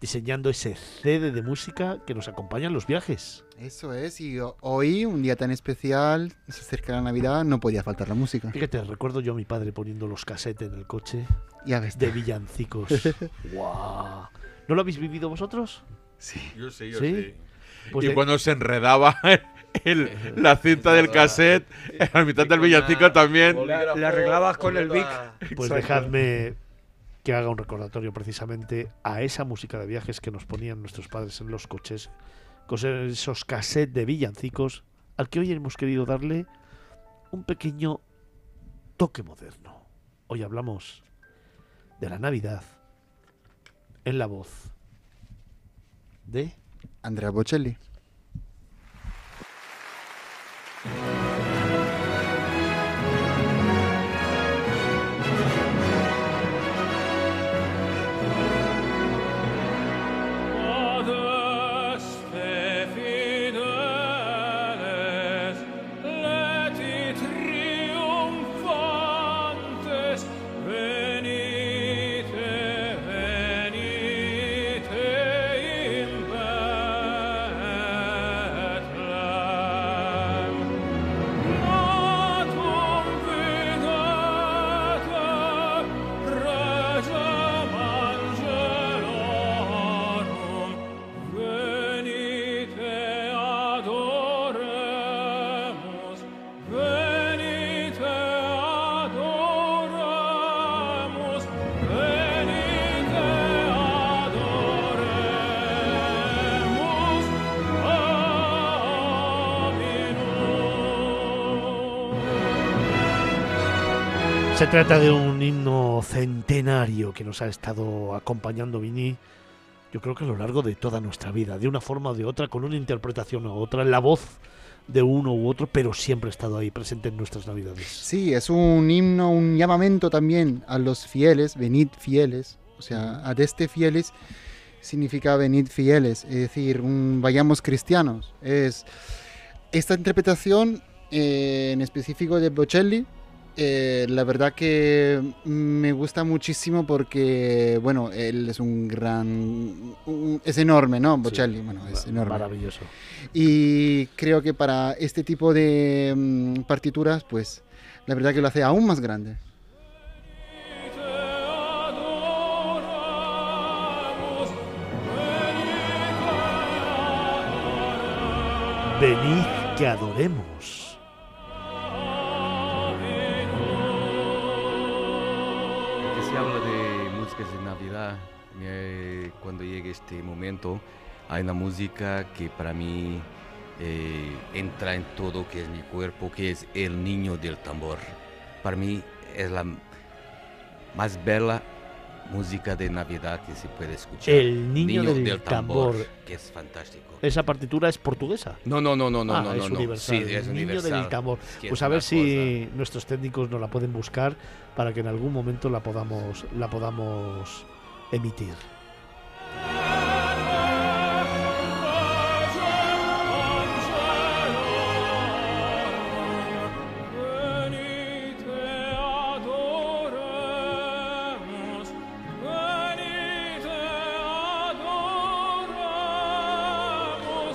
diseñando ese CD de música que nos acompaña en los viajes. Eso es, y ho- hoy, un día tan especial, se acerca la Navidad, no podía faltar la música. Fíjate, recuerdo yo a mi padre poniendo los cassettes en el coche Ya ves. de villancicos. ¡Guau! ¿No lo habéis vivido vosotros? Sí. Yo sí, yo ¿Sí? sí. Pues y de- cuando se enredaba el- la cinta del cassette, a mitad del villancico también. La, la arreglabas con el Vic. Pues dejadme que haga un recordatorio precisamente a esa música de viajes que nos ponían nuestros padres en los coches, con esos cassettes de villancicos, al que hoy hemos querido darle un pequeño toque moderno. Hoy hablamos de la Navidad en la voz de Andrea Bocelli. Trata de un himno centenario que nos ha estado acompañando Vini, yo creo que a lo largo de toda nuestra vida, de una forma o de otra, con una interpretación u otra, la voz de uno u otro, pero siempre ha estado ahí presente en nuestras navidades. Sí, es un himno, un llamamiento también a los fieles, venid fieles, o sea, adeste fieles significa venid fieles, es decir, un vayamos cristianos. Es esta interpretación eh, en específico de Bocelli, eh, la verdad que me gusta muchísimo porque, bueno, él es un gran, un- es enorme, ¿no? Bocelli, bueno, es enorme. Maravilloso. Y creo que para este tipo de mm, partituras, pues la verdad que lo hace aún más grande. Venid que adoremos. Cuando llegue este momento, hay una música que para mí eh, entra en todo que es mi cuerpo, que es el niño del tambor. Para mí es la más bella música de Navidad que se puede escuchar. El niño del tambor. que es fantástico. Esa partitura es portuguesa. No, no, no, no, no, Ah, no, es no, no. universal. Sí, es el niño del universal. tambor. Es Pues es a ver si nuestros técnicos nos la pueden buscar para que en algún momento la podamos, la podamos emitir.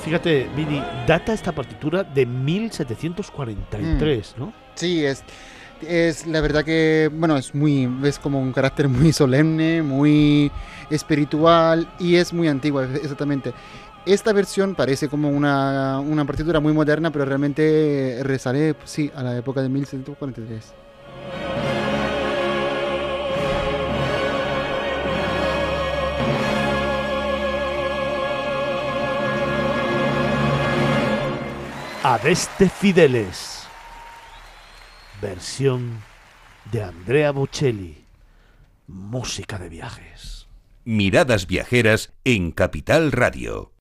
Fíjate, Vini, data esta partitura de 1743, ¿no? Sí, es, es la verdad que, bueno, es muy, es como un carácter muy solemne, muy espiritual y es muy antigua, exactamente. esta versión parece como una, una partitura muy moderna, pero realmente resale, sí, a la época de 1743. Adeste Fideles. Versión de Andrea Bocelli. Música de viajes. Miradas viajeras en Capital Radio.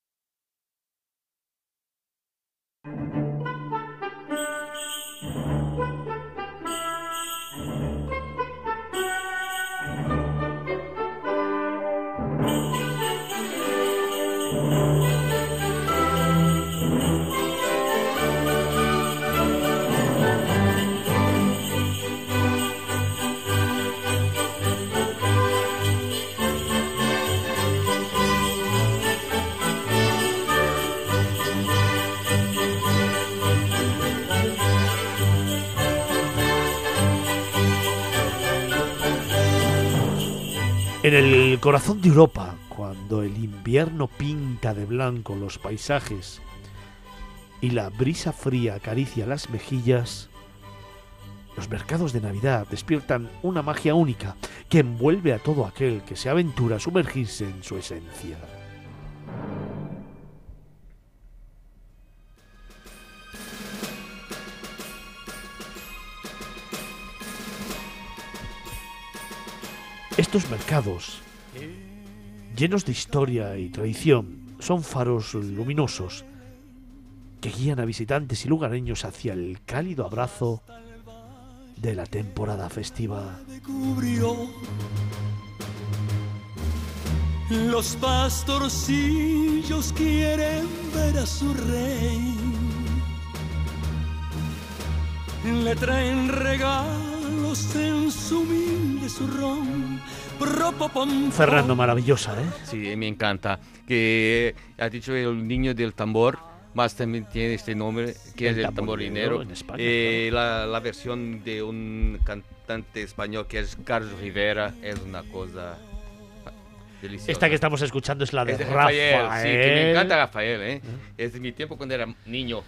En el corazón de Europa, cuando el invierno pinta de blanco los paisajes y la brisa fría acaricia las mejillas, los mercados de Navidad despiertan una magia única que envuelve a todo aquel que se aventura a sumergirse en su esencia. Estos mercados, llenos de historia y tradición, son faros luminosos que guían a visitantes y lugareños hacia el cálido abrazo de la temporada festiva. Los pastorcillos quieren ver a su rey. Le traen regalos en su humilde zurrón. Propopom, Fernando, maravillosa, ¿eh? Sí, me encanta. Que ha dicho el niño del tambor, más también tiene este nombre, que El es el tamborinero tamborinero. en España, Eh, la, la versión de un cantante español que es Carlos Rivera es una cosa deliciosa. Esta que estamos escuchando es la de, Es de Rafael. Rafael, sí, que me encanta Rafael, ¿eh? Es de mi tiempo cuando era niño.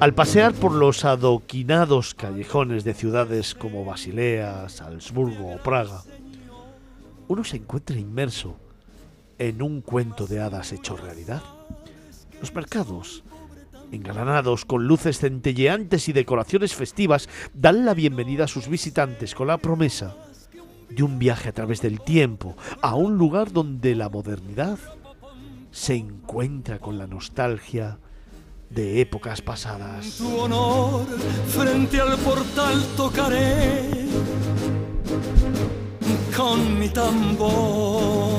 Al pasear por los adoquinados callejones de ciudades como Basilea, Salzburgo o Praga, uno se encuentra inmerso en un cuento de hadas hecho realidad. Los mercados, engalanados con luces centelleantes y decoraciones festivas, dan la bienvenida a sus visitantes con la promesa de un viaje a través del tiempo a un lugar donde la modernidad se encuentra con la nostalgia de épocas pasadas. Tu honor frente al portal tocaré con mi tambor.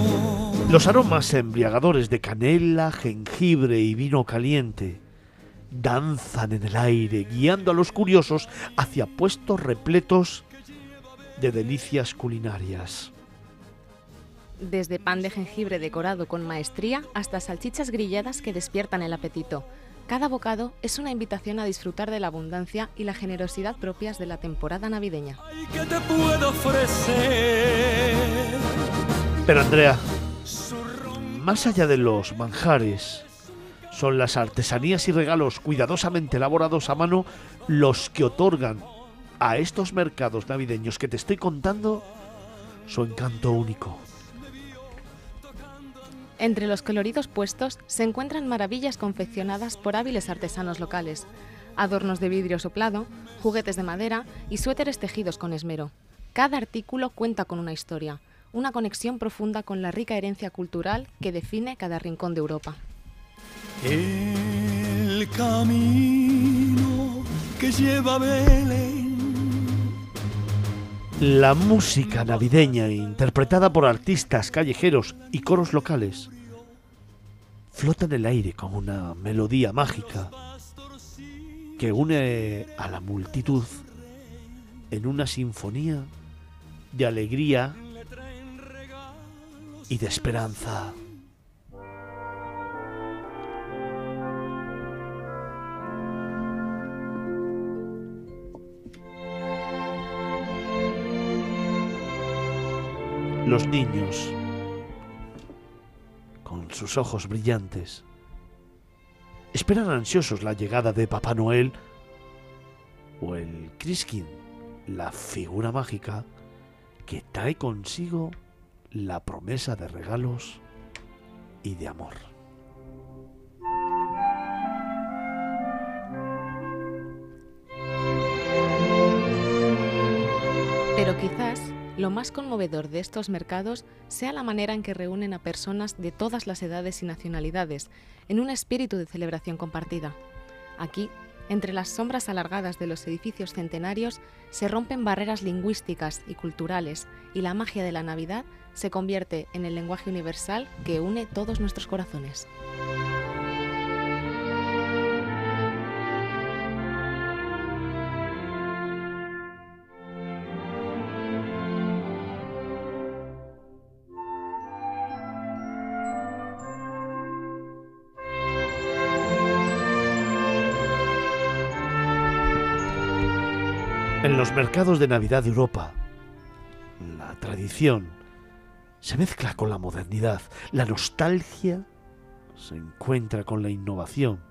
Los aromas embriagadores de canela, jengibre y vino caliente danzan en el aire, guiando a los curiosos hacia puestos repletos de delicias culinarias. Desde pan de jengibre decorado con maestría hasta salchichas grilladas que despiertan el apetito. Cada bocado es una invitación a disfrutar de la abundancia y la generosidad propias de la temporada navideña. ¿Qué te puedo ofrecer? Pero Andrea, más allá de los manjares, son las artesanías y regalos cuidadosamente elaborados a mano los que otorgan a estos mercados navideños que te estoy contando su encanto único. Entre los coloridos puestos se encuentran maravillas confeccionadas por hábiles artesanos locales, adornos de vidrio soplado, juguetes de madera y suéteres tejidos con esmero. Cada artículo cuenta con una historia, una conexión profunda con la rica herencia cultural que define cada rincón de Europa. El camino que lleva Belén. La música navideña interpretada por artistas callejeros y coros locales flota en el aire como una melodía mágica que une a la multitud en una sinfonía de alegría y de esperanza. Los niños, con sus ojos brillantes, esperan ansiosos la llegada de Papá Noel o el Criskin, la figura mágica que trae consigo la promesa de regalos y de amor. Pero quizás lo más conmovedor de estos mercados sea la manera en que reúnen a personas de todas las edades y nacionalidades en un espíritu de celebración compartida. Aquí, entre las sombras alargadas de los edificios centenarios, se rompen barreras lingüísticas y culturales y la magia de la Navidad se convierte en el lenguaje universal que une todos nuestros corazones. Los mercados de Navidad de Europa, la tradición se mezcla con la modernidad, la nostalgia se encuentra con la innovación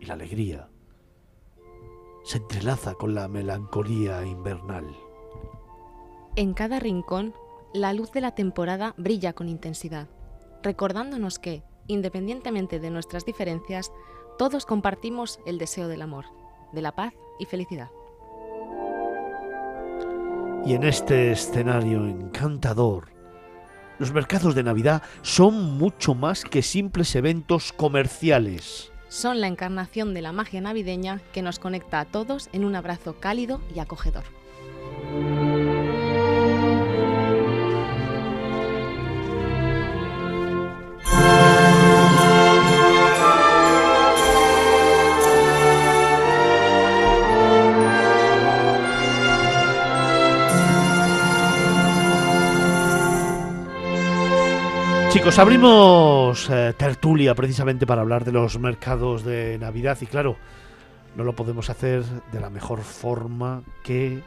y la alegría se entrelaza con la melancolía invernal. En cada rincón, la luz de la temporada brilla con intensidad, recordándonos que, independientemente de nuestras diferencias, todos compartimos el deseo del amor, de la paz y felicidad. Y en este escenario encantador, los mercados de Navidad son mucho más que simples eventos comerciales. Son la encarnación de la magia navideña que nos conecta a todos en un abrazo cálido y acogedor. Chicos, abrimos eh, tertulia precisamente para hablar de los mercados de Navidad y claro, no lo podemos hacer de la mejor forma que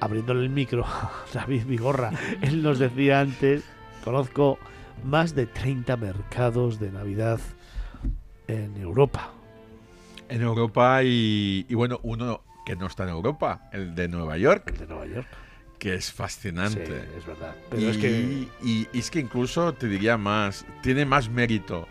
abriéndole el micro a David Vigorra. Él nos decía antes, conozco más de 30 mercados de Navidad en Europa. En Europa y, y bueno, uno que no está en Europa, el de Nueva York. El de Nueva York que es fascinante. Sí, es verdad. Pero y, es que y- y es que incluso te diría más, tiene más mérito,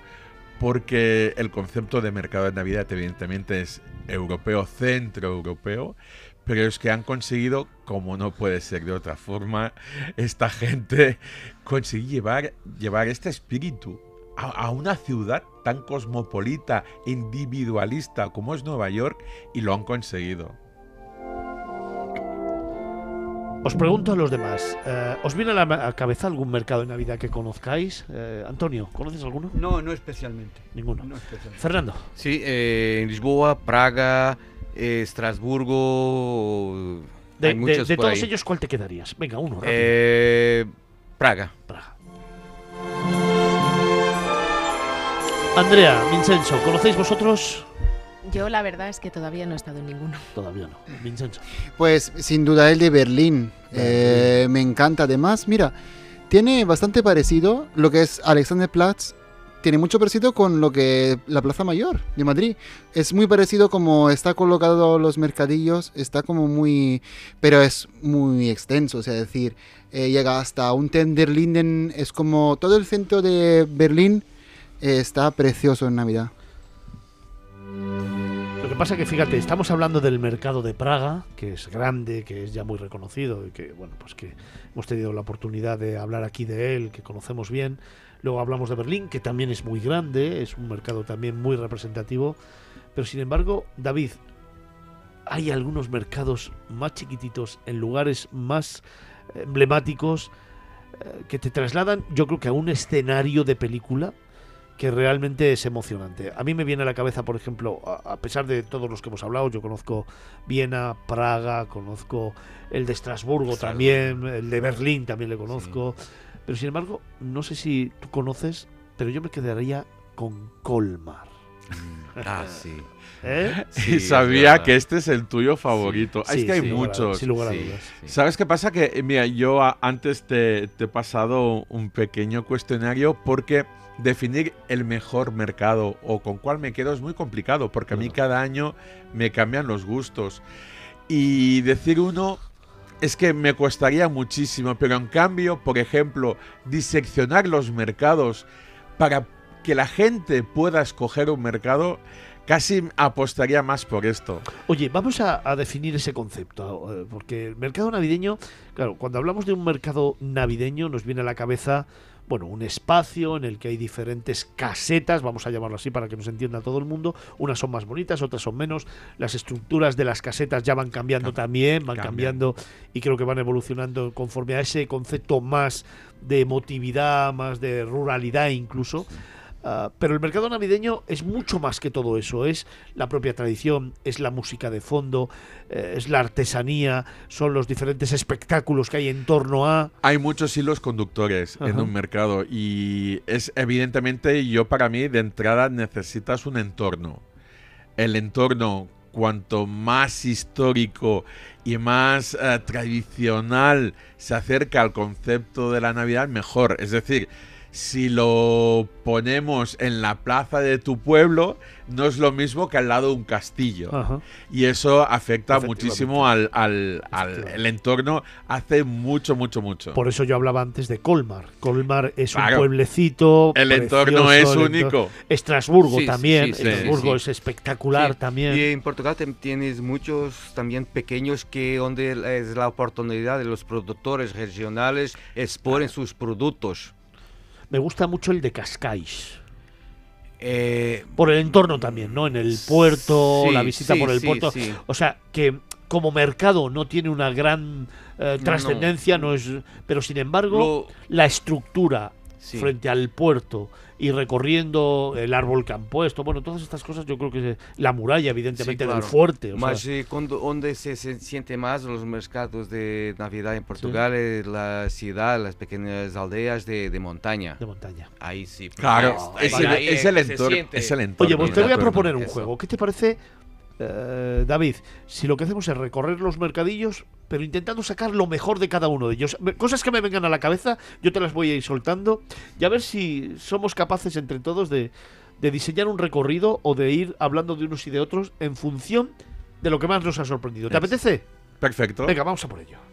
porque el concepto de mercado de Navidad evidentemente es europeo, centroeuropeo, pero es que han conseguido, como no puede ser de otra forma, esta gente conseguir llevar, llevar este espíritu a, a una ciudad tan cosmopolita, individualista como es Nueva York, y lo han conseguido. Os pregunto a los demás, eh, ¿os viene a la cabeza algún mercado de Navidad que conozcáis? Eh, Antonio, ¿conoces alguno? No, no especialmente. Ninguno. No especialmente. Fernando. Sí, eh, en Lisboa, Praga, eh, Estrasburgo. De, hay de- muchos de por todos ahí. ellos, ¿cuál te quedarías? Venga, uno. rápido. Eh, Praga. Andrea, Vincenzo, ¿conocéis vosotros? Yo la verdad es que todavía no he estado en ninguno. Todavía no. Vincenzo. Pues sin duda el de Berlín. Eh, me encanta. Además, mira, tiene bastante parecido lo que es Alexanderplatz. Tiene mucho parecido con lo que la Plaza Mayor de Madrid. Es muy parecido como está colocado los mercadillos. Está como muy... Pero es muy extenso. O sea, es decir, eh, llega hasta un Tenderlinden. Es como todo el centro de Berlín eh, está precioso en Navidad. Lo que pasa que, fíjate, estamos hablando del mercado de Praga, que es grande, que es ya muy reconocido y que, bueno, pues que hemos tenido la oportunidad de hablar aquí de él, que conocemos bien. Luego hablamos de Berlín, que también es muy grande, es un mercado también muy representativo. Pero sin embargo, David, hay algunos mercados más chiquititos en lugares más emblemáticos eh, que te trasladan, yo creo que a un escenario de película que realmente es emocionante. A mí me viene a la cabeza, por ejemplo, a, a pesar de todos los que hemos hablado, yo conozco Viena, Praga, conozco el de Estrasburgo Estrasburgo. también, el de Berlín también le conozco, pero sin embargo, no sé si tú conoces, pero yo me quedaría con Colmar. Ah, sí. ¿Eh? y Sí, sabía que este es el tuyo favorito. Sí, es que hay muchos. sin lugar a dudas. sí. ¿Sabes qué pasa? Que, eh, mira, yo antes te, te he pasado un pequeño cuestionario porque definir el mejor mercado o con cuál me quedo es muy complicado porque a mí cada año me cambian los gustos. Y decir uno es que me costaría muchísimo, pero en cambio, por ejemplo, diseccionar los mercados para que la gente pueda escoger un mercado, casi apostaría más por esto. Oye, vamos a, a definir ese concepto, eh, porque el mercado navideño, claro, cuando hablamos de un mercado navideño nos viene a la cabeza, bueno, un espacio en el que hay diferentes casetas, vamos a llamarlo así para que nos entienda todo el mundo, unas son más bonitas, otras son menos, las estructuras de las casetas ya van cambiando también, van cambian. cambiando y creo que van evolucionando conforme a ese concepto más de emotividad, más de ruralidad incluso. Ah, pero el mercado navideño es mucho más que todo eso. Es la propia tradición, es la música de fondo, eh, es la artesanía, son los diferentes espectáculos que hay en torno a. Hay muchos hilos conductores en un mercado y es evidentemente yo para mí de entrada necesitas un entorno. El entorno cuanto más histórico y más eh, tradicional se acerca al concepto de la Navidad, mejor. Es decir, si lo ponemos en la plaza de tu pueblo, no es lo mismo que al lado de un castillo. Ajá. Y eso afecta muchísimo al, al- al- el entorno, hace mucho, mucho, mucho. Por eso yo hablaba antes de Colmar. Colmar es un Claro. pueblecito. El entorno precioso, es el entorno- único. Estrasburgo Sí, también. sí, sí, Estrasburgo sí. es espectacular Sí, también. Y en Portugal tienes muchos también pequeños que donde es la oportunidad de los productores regionales exponen sus productos. Me gusta mucho el de Cascais. Eh, Por el entorno también, ¿no? En el puerto, Sí, la visita sí, por el sí, puerto. O sea, que como mercado no tiene una gran eh, No, trascendencia, no. es. Pero sin embargo, Lo- la estructura frente al puerto y recorriendo el árbol que han puesto, bueno, todas estas cosas, yo creo que la muralla, evidentemente, Sí, claro. del fuerte. o sea, Mas eh, cuando, donde se, se siente más los mercados de Navidad en Portugal es la ciudad, las pequeñas aldeas de, de montaña. De montaña. Ahí sí. porque Claro, es el- ahí es el entorno- es el entorno. Oye, pues te voy a proponer un Eso. juego. ¿Qué te parece, eh, David, si lo que hacemos es recorrer los mercadillos, pero intentando sacar lo mejor de cada uno de ellos? Cosas que me vengan a la cabeza, yo te las voy a ir soltando y a ver si somos capaces entre todos de, de diseñar un recorrido o de ir hablando de unos y de otros en función de lo que más nos ha sorprendido. ¿Te apetece? Perfecto. Venga, vamos a por ello.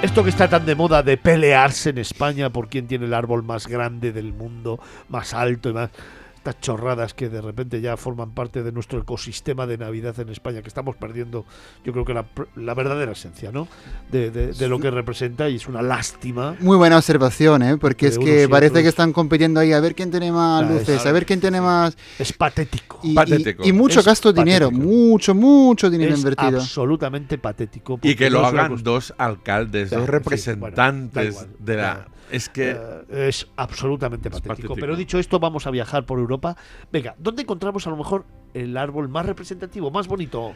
Esto que está tan de moda de pelearse en España por quién tiene el árbol más grande del mundo, más alto y más... Estas chorradas que de repente ya forman parte de nuestro ecosistema de Navidad en España, que estamos perdiendo, yo creo que la, la verdadera esencia, ¿no? De, de- de lo que representa y es una lástima. Muy buena observación, ¿eh? porque es que y parece otros. que están compitiendo ahí a ver quién tiene más Ah, es- luces, a ver quién tiene más... Es patético. Y, y- Patético. y mucho Es gasto de dinero, mucho, mucho dinero es invertido. absolutamente patético. Y que lo hagan dos alcaldes, dos en fin, bueno, representantes igual. de la... Ya. Es que... Eh, es absolutamente patético. patético. Pero dicho esto, vamos a viajar por Europa. Venga, ¿dónde encontramos a lo mejor el árbol más representativo, más bonito?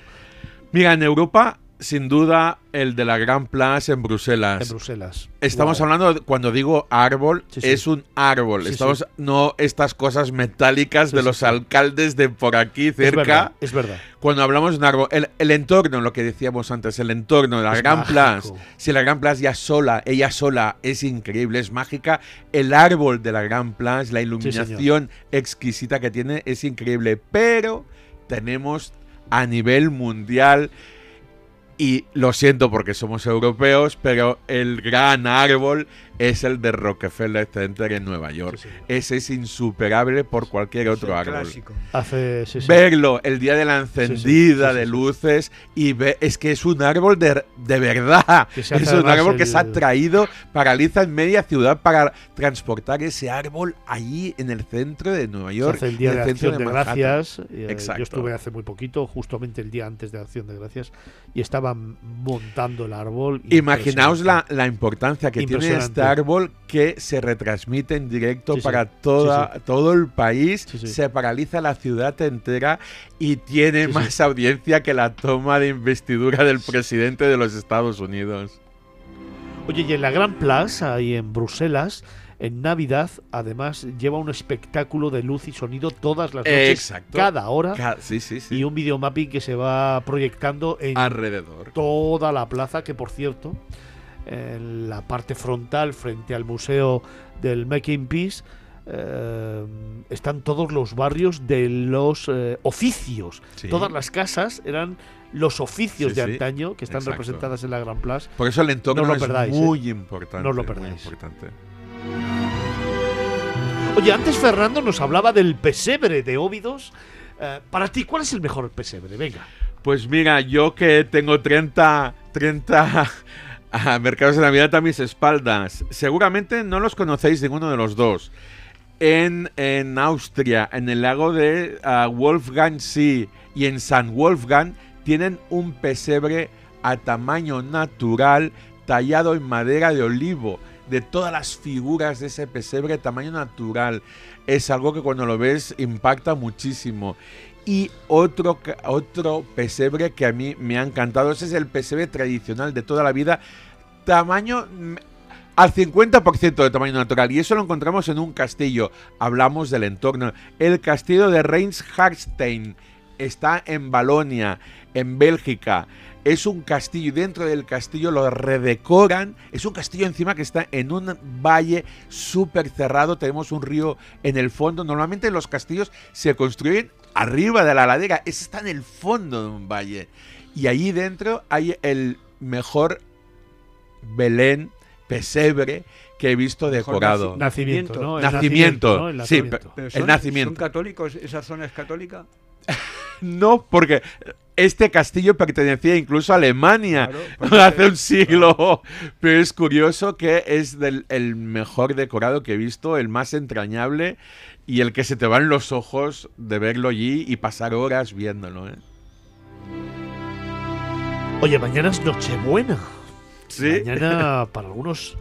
Mira, en Europa, sin duda, el de la Gran Place en Bruselas. En Bruselas. Estamos hablando, de- cuando digo árbol, Sí, sí. es un árbol. Sí, Estamos, no estas cosas metálicas de los alcaldes de por aquí Es cerca. verdad, es verdad. Cuando hablamos de un árbol, el, el entorno, lo que decíamos antes, el entorno de la Es Gran mágico. Place. Si la Gran Place ya sola, ella sola es increíble, es mágica. El árbol de la Gran Place, la iluminación exquisita que tiene es increíble. Pero tenemos a nivel mundial y lo siento porque somos europeos, pero el gran árbol es el de Rockefeller Center en Nueva York. Ese es insuperable por cualquier otro árbol. clásico. Hace, sí, sí. Verlo el día de la encendida sí, sí, de sí. luces y ve, es que es un árbol de, de verdad. Es un árbol que se ha traído, paraliza en media ciudad para transportar ese árbol allí en el centro de Nueva Se York. hace el día en de centro Acción de. Gracias. eh, Exacto. Yo estuve hace muy poquito, justamente el día antes de Acción de Gracias, y estaban montando el árbol. Imaginaos la, la importancia que tiene este Impresionante. Árbol que se retransmite en directo Sí, sí. para toda, Sí, todo el país, se paraliza la ciudad entera y tiene más audiencia que la toma de investidura del presidente de los Estados Unidos. Oye, y en la Gran Place, ahí en Bruselas, en Navidad, además, lleva un espectáculo de luz y sonido todas las noches, Exacto. cada hora, Ca- sí, sí, sí. y un videomapping que se va proyectando en Alrededor. toda la plaza, que por cierto, en la parte frontal, frente al Museo del Making Peace, eh, están todos los barrios de los eh, oficios. Sí. Todas las casas eran los oficios Sí, de sí. antaño que están Exacto. representadas en la Gran Plaza. Por eso el entorno no lo es perdáis, muy ¿eh? importante. No lo muy perdáis. importante. Oye, antes Fernando nos hablaba del pesebre de Óbidos. Eh, para ti, ¿cuál es el mejor pesebre? Venga. Pues mira, yo que tengo 30, 30 mercados de Navidad a mis espaldas, seguramente no los conocéis ninguno de los dos. En, Austria, en el lago de ah, Wolfgang See y en San Wolfgang, tienen un pesebre a tamaño natural tallado en madera de olivo. De todas las figuras de ese pesebre, tamaño natural. Es algo que cuando lo ves impacta muchísimo. Y otro, otro pesebre que a mí me ha encantado, ese es el pesebre tradicional de toda la vida, tamaño mm, al 50% de tamaño natural. Y eso lo encontramos en un castillo. Hablamos del entorno. El castillo de Reinsharstein está en Balonia, en Bélgica. Es un castillo y dentro del castillo lo redecoran. Es un castillo encima que está en un valle súper cerrado. Tenemos un río en el fondo. Normalmente los castillos se construyen arriba de la ladera. Ese está en el fondo de un valle. Y allí dentro hay el mejor Belén pesebre que he visto decorado. naci- nacimiento, ¿no? El Nacimiento, nacimiento, ¿no? El sí, nacimiento. Pero el son- nacimiento. ¿Son católicos? ¿Esa zona es católica? No, porque este castillo pertenecía incluso a Alemania Claro, hace un siglo. Pero es curioso que es del, el mejor decorado que he visto, el más entrañable y el que se te van los ojos de verlo allí y pasar horas viéndolo. ¿eh? Oye, mañana es Nochebuena. Sí. Mañana para algunos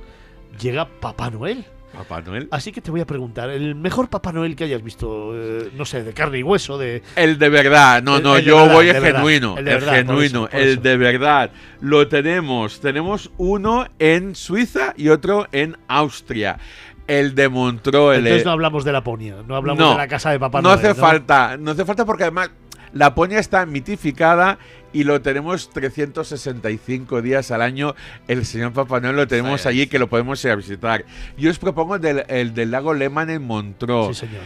llega Papá Noel. Papá Noel. Así que te voy a preguntar, el mejor Papá Noel que hayas visto, eh, no sé, de carne y hueso, de... El de verdad, no, El- no, el yo verdad, voy el el de verdad, genuino, el por genuino, eso, por el eso. de verdad. Lo tenemos, tenemos uno en Suiza y otro en Austria. El de Montreux, Entonces no hablamos de Laponia, no hablamos No, de la casa de Papá no Noel. hace falta, no hace falta porque además la Ponia está mitificada y lo tenemos 365 días al año. El señor Papá Noel lo tenemos allí que lo podemos ir a visitar. Yo os propongo el del, el del lago Lehmann en Montreux. Sí, señor.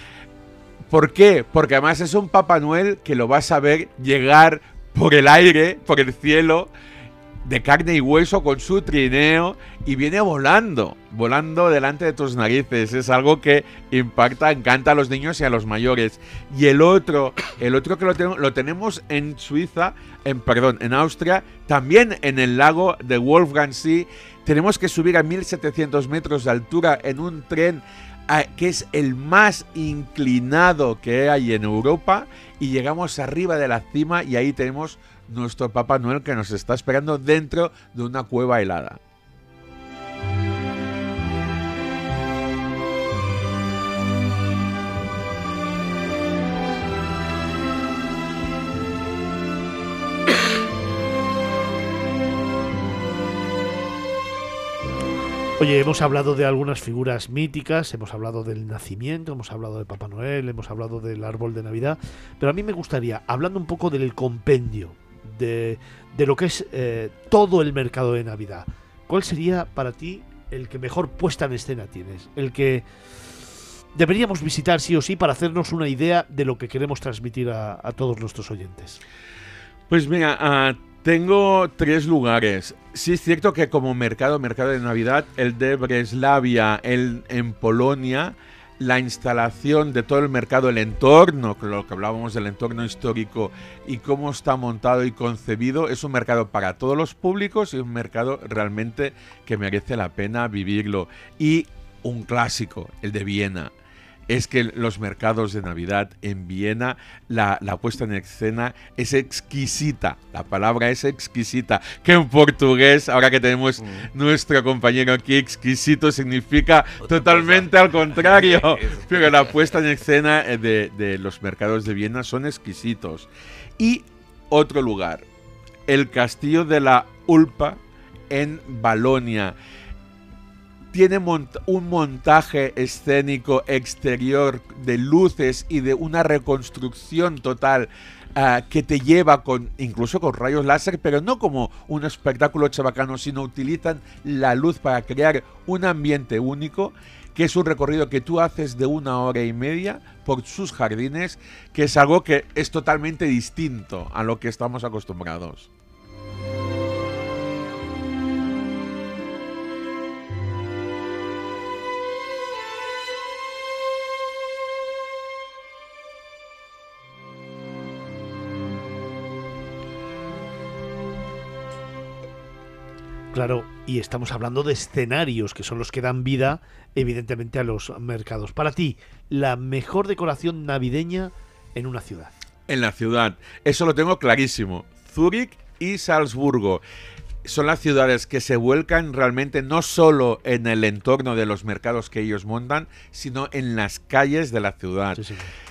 ¿Por qué? Porque además es un Papá Noel que lo vas a ver llegar por el aire, por el cielo, de carne y hueso con su trineo y viene volando, volando delante de tus narices. Es algo que impacta, encanta a los niños y a los mayores. Y el otro, el otro que lo, tenemos- lo tenemos en Suiza, en perdón, en Austria, también en el lago de Wolfgang See. Tenemos que subir a 1700 metros de altura en un tren ah, que es el más inclinado que hay en Europa y llegamos arriba de la cima y ahí tenemos nuestro Papá Noel que nos está esperando dentro de una cueva helada. Oye, hemos hablado de algunas figuras míticas, hemos hablado del nacimiento, hemos hablado de Papá Noel, hemos hablado del árbol de Navidad, pero a mí me gustaría, hablando un poco del compendio, de, de lo que es eh, todo el mercado de Navidad, ¿cuál sería para ti el que mejor puesta en escena tienes? El que deberíamos visitar sí o sí para hacernos una idea de lo que queremos transmitir a, todos nuestros oyentes. Pues mira, ah, tengo tres lugares. Sí es cierto que como mercado, mercado de Navidad, el de Breslavia, el en Polonia, la instalación de todo el mercado, el entorno, lo que hablábamos del entorno histórico y cómo está montado y concebido, es un mercado para todos los públicos y un mercado realmente que merece la pena vivirlo. Y un clásico, el de Viena es que los mercados de Navidad en Viena, la, la puesta en escena es exquisita. La palabra es exquisita. Que en portugués, ahora que tenemos nuestro compañero aquí, exquisito significa totalmente al contrario. Pero la puesta en escena de, de los mercados de Viena son exquisitos. Y otro lugar, el castillo de la Ulpa en Balonia tiene un montaje escénico exterior de luces y de una reconstrucción total ah, que te lleva con incluso con rayos láser, pero no como un espectáculo chabacano, sino utilizan la luz para crear un ambiente único, que es un recorrido que tú haces de una hora y media por sus jardines, que es algo que es totalmente distinto a lo que estamos acostumbrados. Claro, y estamos hablando de escenarios que son los que dan vida, evidentemente, a los mercados. Para ti, la mejor decoración navideña en una ciudad. En la ciudad, eso lo tengo clarísimo. Zúrich y Salzburgo son las ciudades que se vuelcan realmente no solo en el entorno de los mercados que ellos montan, sino en las calles de la ciudad.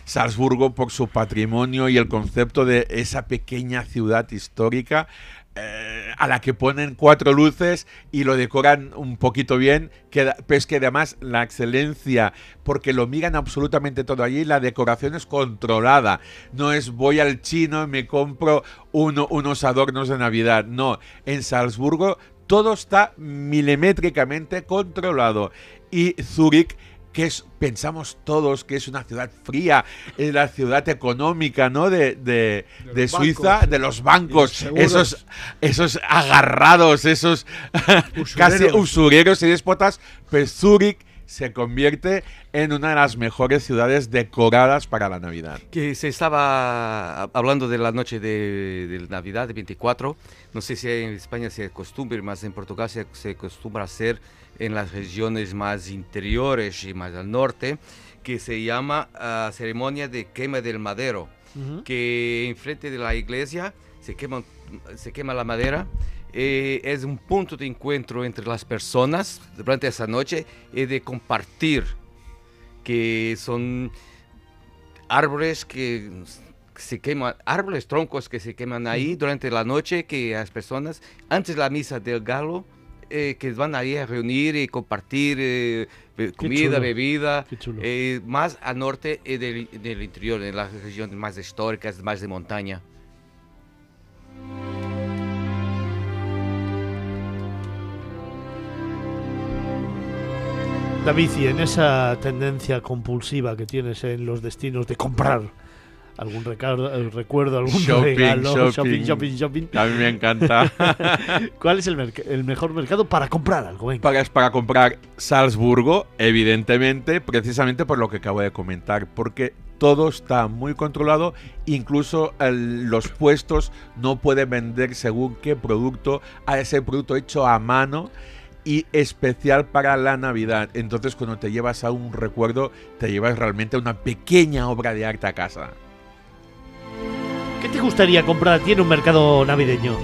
Salzburgo por su patrimonio y el concepto de esa pequeña ciudad histórica eh, a la que ponen cuatro luces y lo decoran un poquito bien, queda- pero es que además la excelencia, porque lo miran absolutamente todo allí, la decoración es controlada, no es voy al chino y me compro uno- unos adornos de Navidad, no, en Salzburgo todo está milimétricamente controlado. Y Zúrich que es, pensamos todos que es una ciudad fría, es la ciudad económica, ¿no? De, de, de los Suiza, bancos. de los bancos, esos, esos agarrados, esos casi Usureros. usureros y déspotas, pues Zúrich se convierte en una de las mejores ciudades decoradas para la Navidad. Que se estaba hablando de la noche de, de Navidad, de 24. No sé si en España se acostumbra, más en Portugal se, se acostumbra a hacer en las regiones más interiores y más al norte, que se llama ah, ceremonia de quema del madero, Ujú. que enfrente de la iglesia se quema, se quema la madera. eh, es un punto de encuentro entre las personas durante esa noche y de compartir que son árboles que se queman, árboles, troncos que se queman ahí durante la noche, que las personas, antes de la misa del galo, eh, que van ahí a reunir y compartir eh, comida, chulo, bebida, eh, más al norte y del, del interior, en las regiones más históricas, más de montaña. David, y en esa tendencia compulsiva que tienes en los destinos de comprar algún recardo- eh, recuerdo, algún Shopping, regalo, shopping. shopping, shopping, shopping. A mí me encanta. ¿Cuál es el, mejor mercado para comprar algo? Venga. Para comprar Salzburgo, evidentemente, precisamente por lo que acabo de comentar, porque todo está muy controlado, incluso el- los puestos no pueden vender según qué producto, a ese producto hecho a mano y especial para la Navidad. Entonces, cuando te llevas a un recuerdo, te llevas realmente una pequeña obra de arte a casa. ¿Qué te gustaría comprar a ti en un mercado navideño?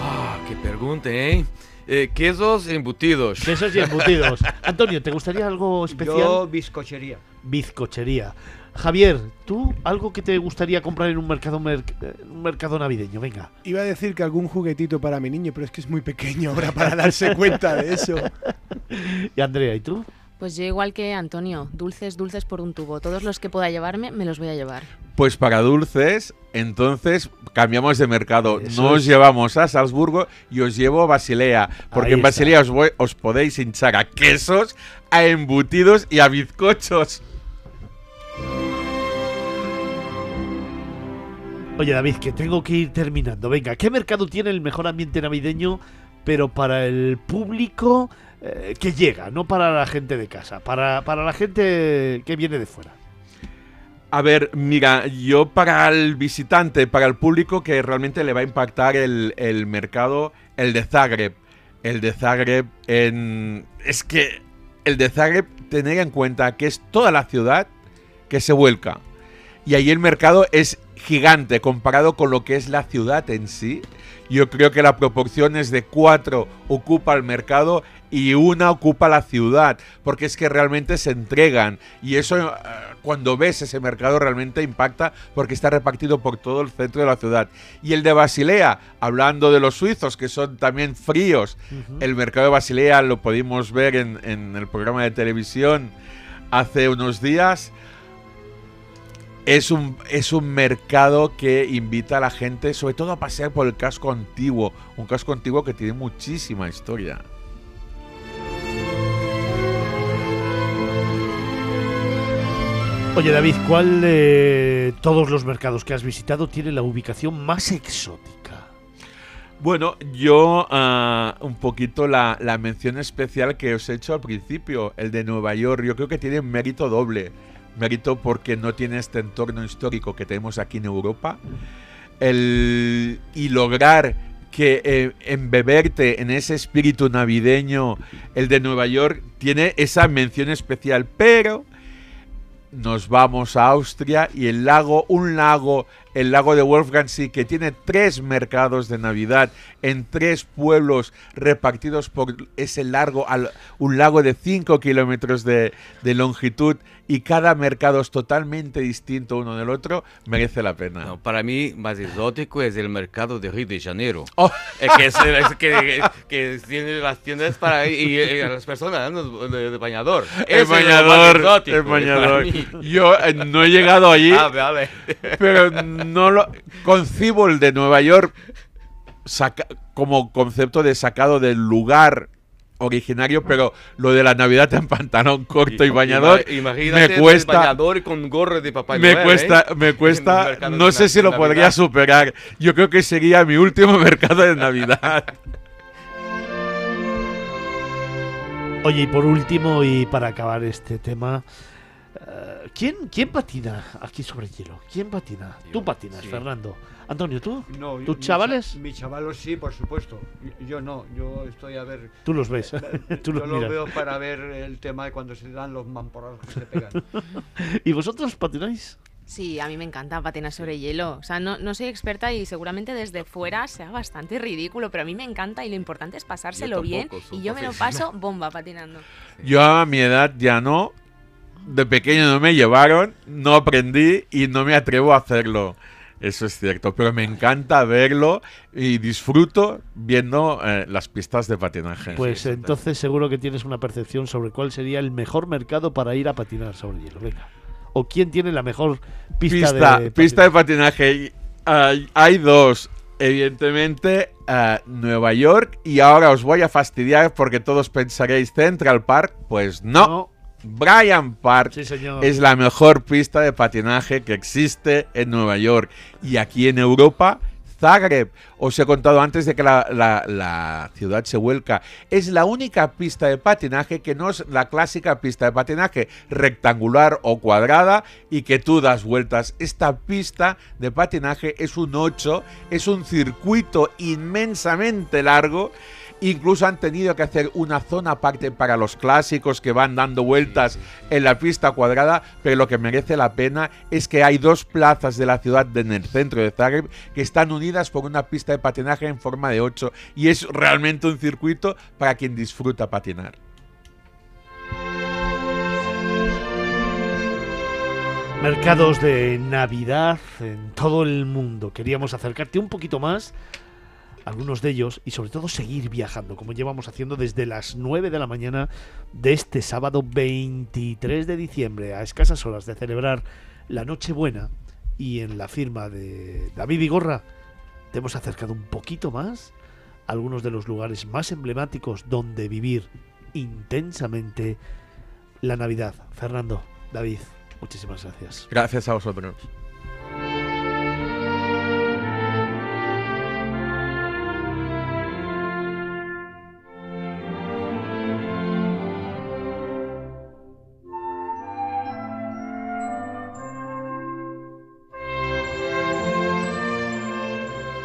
Ah, qué pregunta, ¿eh? Eh, quesos embutidos. Quesos y embutidos. Antonio, ¿te gustaría algo especial? Yo, bizcochería. Bizcochería. Javier, ¿tú algo que te gustaría comprar en un mercado, merc- eh, un mercado navideño? Venga. Iba a decir que algún juguetito para mi niño, pero es que es muy pequeño ahora para darse cuenta de eso. Y Andrea, ¿y tú? Pues yo igual que Antonio, dulces, dulces por un tubo. Todos los que pueda llevarme, me los voy a llevar. Pues para dulces, entonces cambiamos de mercado. Eso no os llevamos a Salzburgo y os llevo a Basilea. Porque Ahí en. Basilea os, voy- os podéis hinchar a quesos, a embutidos y a bizcochos. Oye, David, que tengo que ir terminando. Venga, ¿qué mercado tiene el mejor ambiente navideño, pero para el público eh, que llega, no para la gente de casa, para, para la gente que viene de fuera? A ver, mira, yo para el visitante, para el público que realmente le va a impactar el, el mercado, el de Zagreb. El de Zagreb en... Es que el de Zagreb, tener en cuenta que es toda la ciudad que se vuelca. Y ahí el mercado es gigante comparado con lo que es la ciudad en sí. Yo creo que la proporción es de cuatro ocupa el mercado y una ocupa la ciudad, porque es que realmente se entregan. Y eso eh, cuando ves ese mercado realmente impacta porque está repartido por todo el centro de la ciudad. Y el de Basilea, hablando de los suizos que son también fríos, Ujú. el mercado de Basilea lo pudimos ver en, en el programa de televisión hace unos días. Es un, es un mercado que invita a la gente, sobre todo a pasear por el casco antiguo, un casco antiguo que tiene muchísima historia. Oye David, ¿cuál de todos los mercados que has visitado tiene la ubicación más exótica? Bueno, yo ah, un poquito la, la mención especial que os he hecho al principio, el de Nueva York, yo creo que tiene mérito doble. Mérito porque no tiene este entorno histórico que tenemos aquí en Europa. El, y lograr que eh, embeberte en ese espíritu navideño, el de Nueva York, tiene esa mención especial. Pero nos vamos a Austria y el lago, un lago, el lago de Wolfgangsee, que tiene tres mercados de Navidad en tres pueblos repartidos por ese largo, al- un lago de 5 kilómetros de, de longitud y cada mercado es totalmente distinto uno del otro, merece la pena. No, para mí, más exótico es el mercado de Río de Janeiro. Oh. Eh, que, es, es que, que tiene las tiendas para y, y a las personas ¿no? de, de bañador. El es bañador, exótico, el para bañador. Yo eh, no he llegado allí, Ah, vale. pero no lo concibo el de Nueva York saca- como concepto de sacado del lugar originario, pero lo de la Navidad en pantalón corto y, bañador Ima- Imagínate me el cuesta bañador con gorro de Papá me Noel, cuesta, ¿eh? me cuesta, no sé si lo Navidad. podría superar. Yo creo que sería mi último mercado de Navidad. Oye, y por último, y para acabar este tema, eh, ¿quién, ¿quién patina aquí sobre el hielo? ¿Quién patina? Tú patinas, sí. Fernando. Antonio, ¿tú? No, ¿Tus chavales? cha- Mis chavalos sí, por supuesto. Yo- Yo no, yo estoy a ver. Tú los ves, tú los yo los miras. veo para ver el tema de cuando se dan los mamporrazos que se pegan. ¿Y vosotros patináis? Sí, a mí me encanta patinar sobre hielo. O sea, no, no soy experta y seguramente desde fuera sea bastante ridículo, pero a mí me encanta y lo importante es pasárselo bien. tampoco Y yo me lo paso bomba patinando. Yo a mi edad ya no. De pequeño no me llevaron, no aprendí y no me atrevo a hacerlo. Eso es cierto, pero me encanta verlo y disfruto viendo eh, las pistas de patinaje. Pues entonces seguro que tienes una percepción sobre cuál sería el mejor mercado para ir a patinar sobre hielo. Venga. ¿O quién tiene la mejor pista, pista, de pista de patinaje. Hay, hay dos. Evidentemente, eh, Nueva York. Y ahora os voy a fastidiar porque todos pensaréis Central Park. Pues no. Bryant Park Sí, es la mejor pista de patinaje que existe en Nueva York. Y aquí en Europa, Zagreb. Os he contado antes de que la, la- la ciudad se vuelca. Es la única pista de patinaje que no es la clásica pista de patinaje rectangular o cuadrada y que tú das vueltas. Esta pista de patinaje es un 8, es un circuito inmensamente largo. Incluso han tenido que hacer una zona aparte para los clásicos que van dando vueltas en la pista cuadrada, pero lo que merece la pena es que hay dos plazas de la ciudad en el centro de Zagreb que están unidas por una pista de patinaje en forma de 8 y es realmente un circuito para quien disfruta patinar. Mercados de Navidad en todo el mundo. Queríamos acercarte un poquito más algunos de ellos y sobre todo seguir viajando, como llevamos haciendo desde las 9 de la mañana de este sábado 23 de diciembre, a escasas horas de celebrar la Nochebuena. Y en la firma de David Vigorra te hemos acercado un poquito más a algunos de los lugares más emblemáticos donde vivir intensamente la Navidad. Fernando, David, muchísimas gracias. Gracias a vosotros.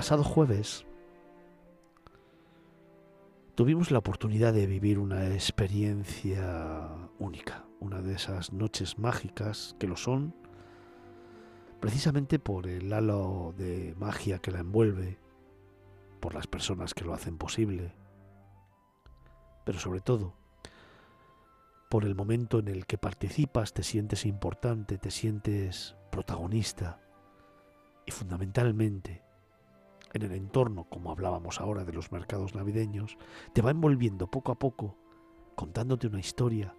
Pasado jueves tuvimos la oportunidad de vivir una experiencia única, una de esas noches mágicas que lo son precisamente por el halo de magia que la envuelve, por las personas que lo hacen posible, pero sobre todo por el momento en el que participas, te sientes importante, te sientes protagonista y fundamentalmente en el entorno, como hablábamos ahora de los mercados navideños, te va envolviendo poco a poco, contándote una historia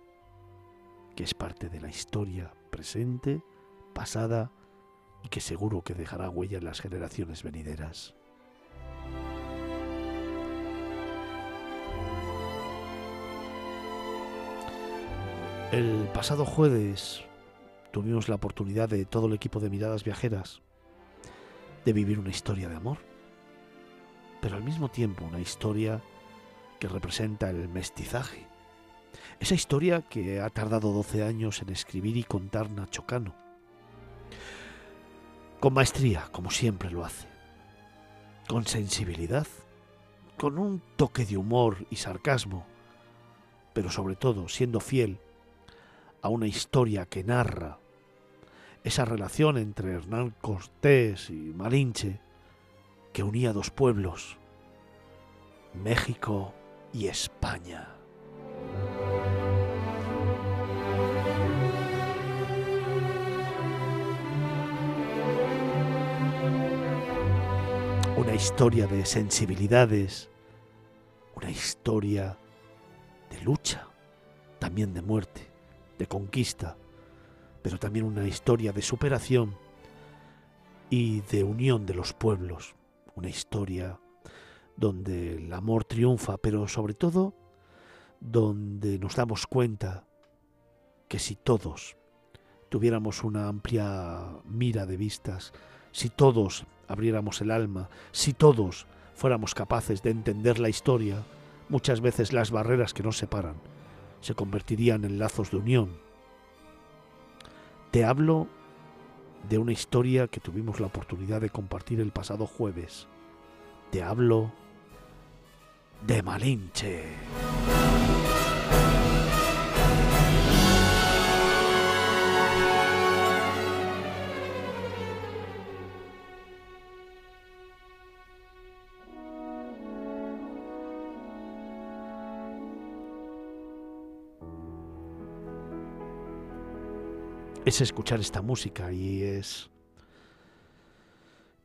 que es parte de la historia presente, pasada y que seguro que dejará huella en las generaciones venideras. El pasado jueves tuvimos la oportunidad de todo el equipo de Miradas Viajeras de vivir una historia de amor, pero al mismo tiempo una historia que representa el mestizaje. Esa historia que ha tardado 12 años en escribir y contar Nacho Cano. Con maestría, como siempre lo hace. Con sensibilidad, con un toque de humor y sarcasmo, pero sobre todo siendo fiel a una historia que narra esa relación entre Hernán Cortés y Malinche que unía dos pueblos, México y España. Una historia de sensibilidades, una historia de lucha, también de muerte, de conquista, pero también una historia de superación y de unión de los pueblos, una historia donde el amor triunfa, pero sobre todo donde nos damos cuenta que si todos tuviéramos una amplia mira de vistas, si todos abriéramos el alma, si todos fuéramos capaces de entender la historia, muchas veces las barreras que nos separan se convertirían en lazos de unión. Te hablo de una historia que tuvimos la oportunidad de compartir el pasado jueves. Te hablo de Malinche. Es escuchar esta música y es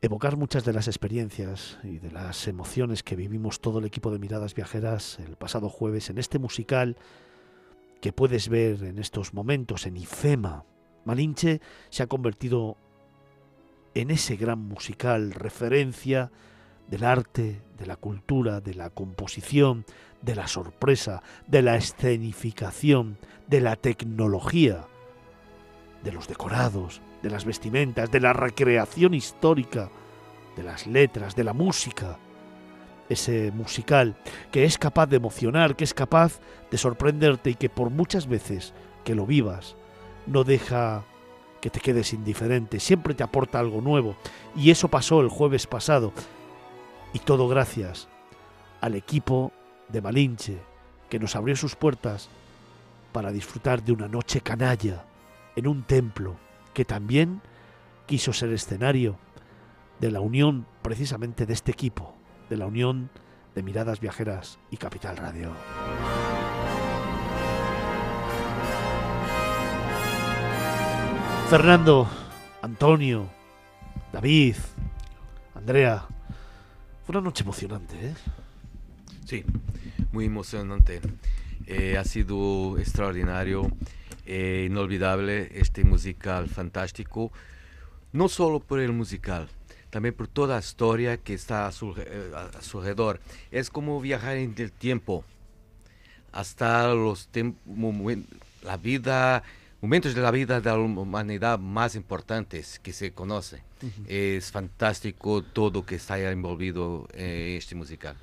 evocar muchas de las experiencias y de las emociones que vivimos todo el equipo de Miradas Viajeras el pasado jueves en este musical que puedes ver en estos momentos en IFEMA. Malinche se ha convertido en ese gran musical referencia del arte, de la cultura, de la composición, de la sorpresa, de la escenificación, de la tecnología de los decorados, de las vestimentas, de la recreación histórica, de las letras, de la música. Ese musical que es capaz de emocionar, que es capaz de sorprenderte y que por muchas veces que lo vivas no deja que te quedes indiferente, siempre te aporta algo nuevo. Y eso pasó el jueves pasado. Y todo gracias al equipo de Malinche, que nos abrió sus puertas para disfrutar de una noche canalla en un templo que también quiso ser escenario de la unión precisamente de este equipo, de la unión de Miradas Viajeras y Capital Radio. Fernando, Antonio, David, Andrea, fue una noche emocionante, ¿eh? Sí, muy emocionante. Eh, ha sido extraordinario eh, inolvidable este musical fantástico, no solo por el musical, también por toda la historia que está a su, eh, a su alrededor. Es como viajar en el tiempo, hasta los la vida, momentos de la vida de la humanidad más importantes que se conoce. Es fantástico todo que está envolvido en este musical.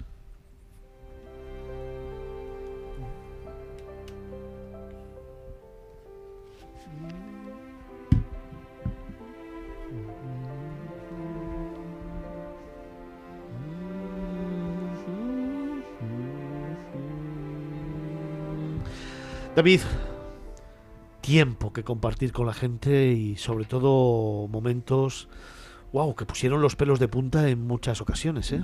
David, tiempo que compartir con la gente y sobre todo momentos, wow, que pusieron los pelos de punta en muchas ocasiones, ¿eh?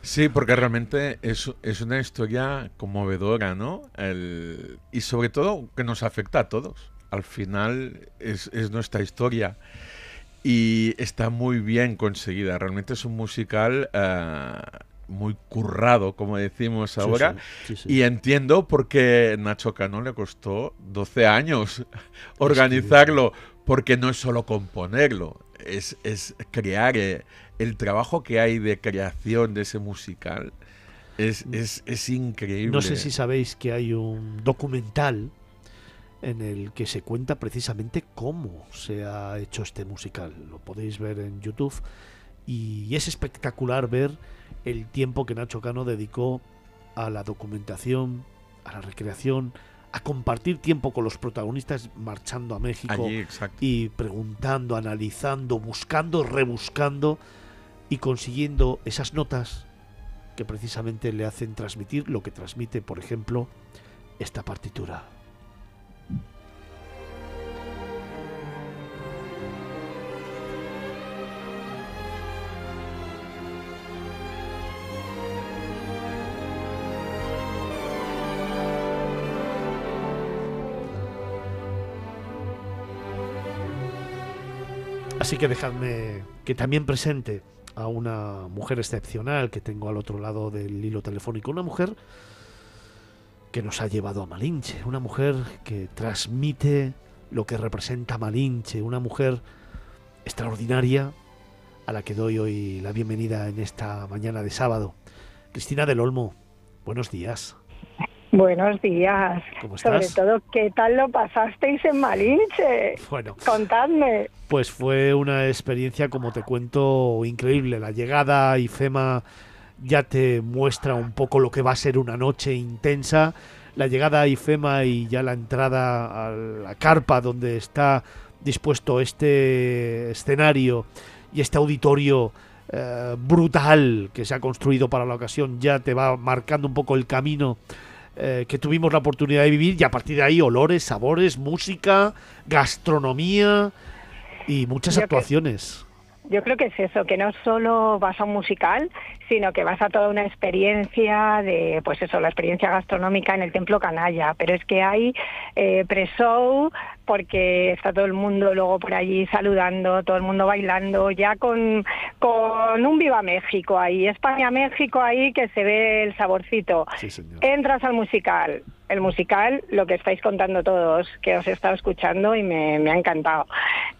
Sí, porque realmente es, es una historia conmovedora, ¿no? El- y sobre todo que nos afecta a todos. Al final es, es nuestra historia y está muy bien conseguida. Realmente es un musical eh, muy currado, como decimos ahora. sí, sí, sí. Y entiendo por qué Nacho Cano le costó 12 años organizarlo, porque no es solo componerlo, es, es crear eh, el trabajo que hay de creación de ese musical. Es, es, es increíble. No sé si sabéis que hay un documental en el que se cuenta precisamente cómo se ha hecho este musical. Lo podéis ver en YouTube y es espectacular ver el tiempo que Nacho Cano dedicó a la documentación, a la recreación, a compartir tiempo con los protagonistas marchando a México Allí, y preguntando, analizando, buscando, rebuscando y consiguiendo esas notas que precisamente le hacen transmitir lo que transmite, por ejemplo, esta partitura. Así que dejadme que también presente a una mujer excepcional que tengo al otro lado del hilo telefónico. Una mujer que nos ha llevado a Malinche. Una mujer que transmite lo que representa Malinche. Una mujer extraordinaria a la que doy hoy la bienvenida en esta mañana de sábado. Cristina del Olmo, buenos días. Buenos días. ¿Cómo Sobre estás? todo, ¿qué tal lo pasasteis en Malinche? Bueno. Contadme. Pues fue una experiencia, como te cuento, increíble. La llegada a IFEMA ya te muestra un poco lo que va a ser una noche intensa. La llegada a IFEMA y ya la entrada a la carpa donde está dispuesto este escenario y este auditorio eh, brutal que se ha construido para la ocasión ya te va marcando un poco el camino eh, que tuvimos la oportunidad de vivir y a partir de ahí olores, sabores, música, gastronomía y muchas Yo que- actuaciones. Yo creo que es eso, que no solo vas a un musical, sino que vas a toda una experiencia de, pues eso, la experiencia gastronómica en el Templo Canalla. Pero es que hay eh, pre-show, porque está todo el mundo luego por allí saludando, todo el mundo bailando, ya con, con un Viva México ahí, España-México ahí, que se ve el saborcito. Entras al musical. El musical, lo que estáis contando todos, que os he estado escuchando y me, me ha encantado.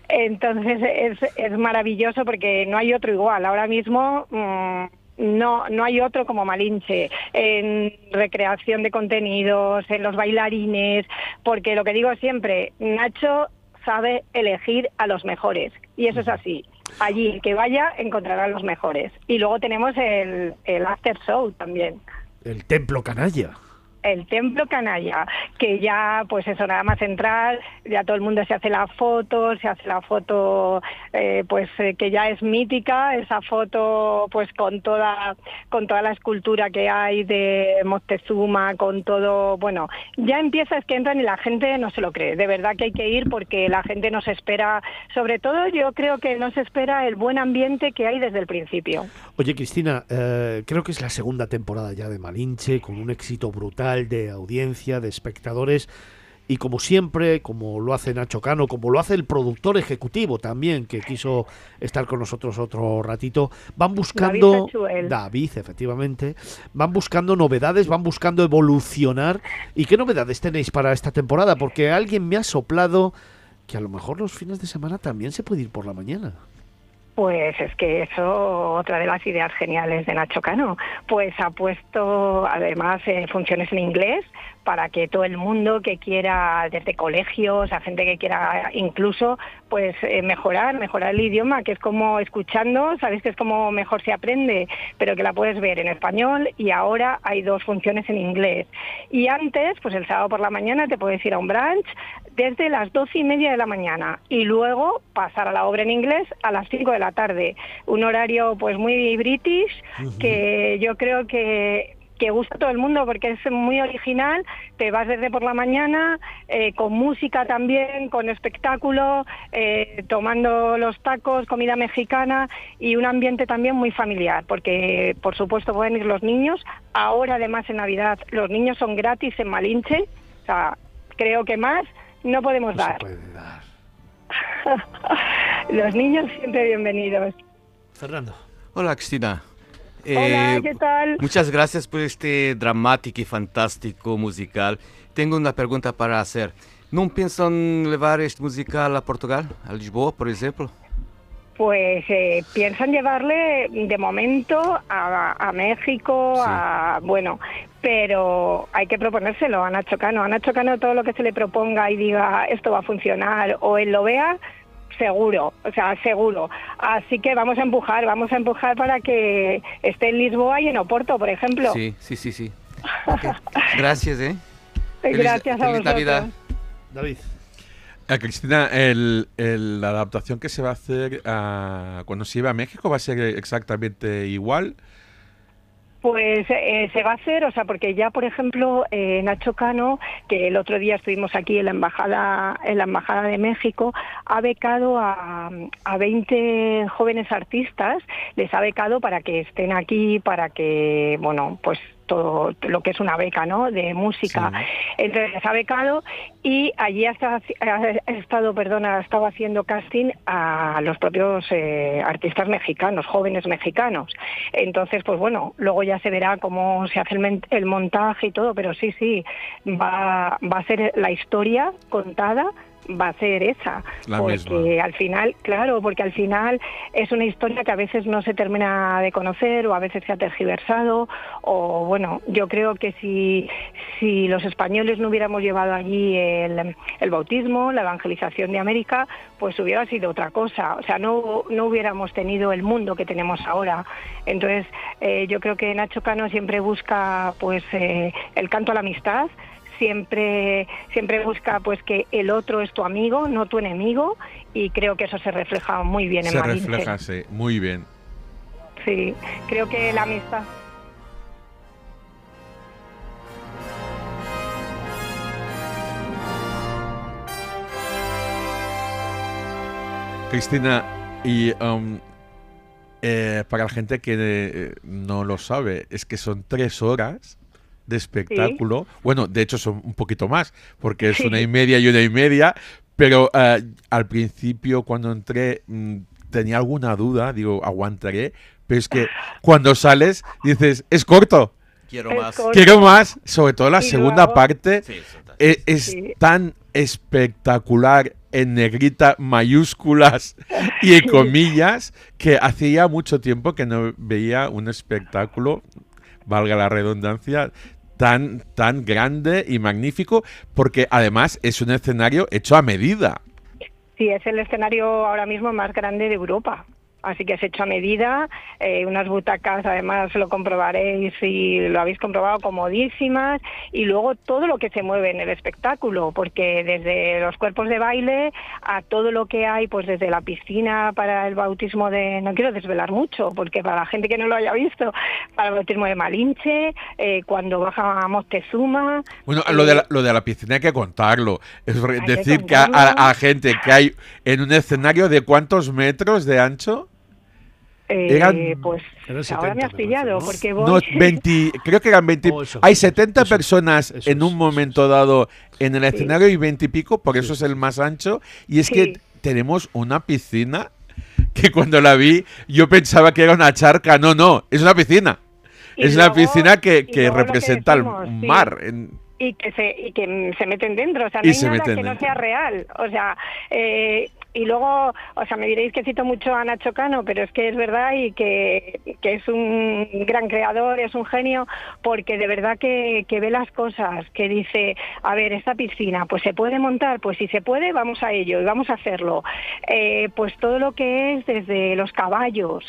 Entonces es, es maravilloso porque no hay otro igual. Ahora mismo mm, no, no hay otro como Malinche en recreación de contenidos, en los bailarines, porque lo que digo siempre, Nacho sabe elegir a los mejores y eso es así. Allí el que vaya encontrará a los mejores. Y luego tenemos el, el after show también El templo canalla. El templo canalla, que ya, pues eso, nada más entrar, ya todo el mundo se hace la foto, se hace la foto, eh, pues eh, que ya es mítica, esa foto, pues con toda, con toda la escultura que hay de Moctezuma, con todo, bueno, ya empieza que entran y la gente no se lo cree, de verdad que hay que ir porque la gente nos espera, sobre todo yo creo que nos espera el buen ambiente que hay desde el principio. Oye, Cristina, eh, creo que es la segunda temporada ya de Malinche, con un éxito brutal de audiencia, de espectadores. Y como siempre, como lo hace Nacho Cano, como lo hace el productor ejecutivo también, que quiso estar con nosotros otro ratito, van buscando... David efectivamente. Van buscando novedades, van buscando evolucionar. ¿Y qué novedades tenéis para esta temporada? Porque alguien me ha soplado que a lo mejor los fines de semana también se puede ir por la mañana. Pues es que eso, otra de las ideas geniales de Nacho Cano, pues ha puesto además eh, funciones en inglés para que todo el mundo que quiera, desde colegios, a gente que quiera incluso, pues eh, mejorar, mejorar el idioma, que es como escuchando, sabéis que es como mejor se aprende, pero que la puedes ver en español. Y ahora hay dos funciones en inglés. Y antes, pues el sábado por la mañana te puedes ir a un brunch desde las doce y media de la mañana y luego pasar a la obra en inglés a las cinco de la tarde. Un horario pues muy british que yo creo que que gusta a todo el mundo porque es muy original. Te vas desde por la mañana, eh, con música también, con espectáculo, eh, tomando los tacos, comida mexicana y un ambiente también muy familiar, porque por supuesto pueden ir los niños. Ahora además en Navidad los niños son gratis en Malinche, o sea, creo que más no podemos No se dar. puede dar. los niños siempre bienvenidos. Fernando. Hola, Cristina. Hola, Eh, ¿qué tal? Muchas gracias por este dramático y fantástico musical. Tengo una pregunta para hacer. ¿No piensan llevar este musical a Portugal, a Lisboa, por ejemplo? Pues eh, piensan llevarle de momento a, a México, a bueno, pero hay que proponérselo a Nacho Cano. A Nacho Cano todo lo que se le proponga y diga esto va a funcionar o él lo vea, seguro, o sea, seguro. Así que vamos a empujar, vamos a empujar para que esté en Lisboa y en Oporto, por ejemplo. Sí, sí, sí, sí. Gracias, ¿eh? Gracias a feliz vosotros. Navidad. David. Eh, Cristina, el, el- la adaptación que se va a hacer ah, cuando se lleve a México va a ser exactamente igual. Pues eh, se va a hacer, o sea, porque ya, por ejemplo, eh, Nacho Cano, que el otro día estuvimos aquí en la embajada, en la embajada de México, ha becado a, a 20 jóvenes artistas, les ha becado para que estén aquí, para que, bueno, pues todo lo que es una beca, ¿no? De música. Entonces les ha becado y allí ha estado, ha estado, perdón, ha estado haciendo casting a los propios eh, artistas mexicanos, jóvenes mexicanos. Entonces, pues bueno, luego ya se verá cómo se hace el, el montaje y todo, pero sí, sí, va, va a ser la historia contada va a ser esa La porque misma. al final claro porque al final es una historia que a veces no se termina de conocer o a veces se ha tergiversado o bueno yo creo que si si los españoles no hubiéramos llevado allí el, el bautismo la evangelización de América pues hubiera sido otra cosa o sea no no hubiéramos tenido el mundo que tenemos ahora entonces eh, yo creo que Nacho Cano siempre busca pues eh, el canto a la amistad siempre siempre busca pues que el otro es tu amigo, no tu enemigo y creo que eso se refleja muy bien en se Malinche. refleja, sí, muy bien. Sí, creo que la amistad Cristina, y um, eh, para la gente que eh, no lo sabe, es que son tres horas de espectáculo. Bueno, de hecho son un poquito más, porque es una y media y una y media, pero eh, al principio cuando entré mm, tenía alguna duda, digo, aguantaré, pero es que cuando sales dices, es corto. Quiero Es más. corto. Quiero más, sobre todo la Y segunda luego- parte Sí, e- es, Sí. tan espectacular en negrita mayúsculas y en comillas que hacía mucho tiempo que no veía un espectáculo, valga la redundancia, tan, tan grande y magnífico, porque además es un escenario hecho a medida. sí es el escenario ahora mismo más grande de Europa. Así que es hecho a medida, eh, unas butacas, además lo comprobaréis y lo habéis comprobado, comodísimas, y luego todo lo que se mueve en el espectáculo, porque desde los cuerpos de baile a todo lo que hay, pues desde la piscina para el bautismo de, no quiero desvelar mucho, porque para la gente que no lo haya visto, para el bautismo de Malinche, eh, cuando baja a Moctezuma, Bueno, lo de, eh, la, lo de la piscina hay que contarlo. Es que decir que a, contarlo. a- a gente que hay en un escenario de cuántos metros de ancho. Eh, Eran- pues Eran ahora me 70, has pillado, porque voy... No, 20, creo que eran 20. hay 70 personas en un momento dado en el escenario y 20 y pico, por eso es el más ancho. Y es que tenemos una piscina que cuando la vi yo pensaba que era una charca. No, no, es una piscina. Y es una piscina que, que representa decimos, el sí. mar. en- y que se y que se meten dentro o sea Y no hay se nada meten que no sea real o sea eh, y luego o sea me diréis que cito mucho a Nacho Cano pero es que es verdad y que, que es un gran creador es un genio porque de verdad que, que ve las cosas que dice a ver esta piscina pues se puede montar pues si se puede vamos a ello y vamos a hacerlo Eh, pues todo lo que es desde los caballos.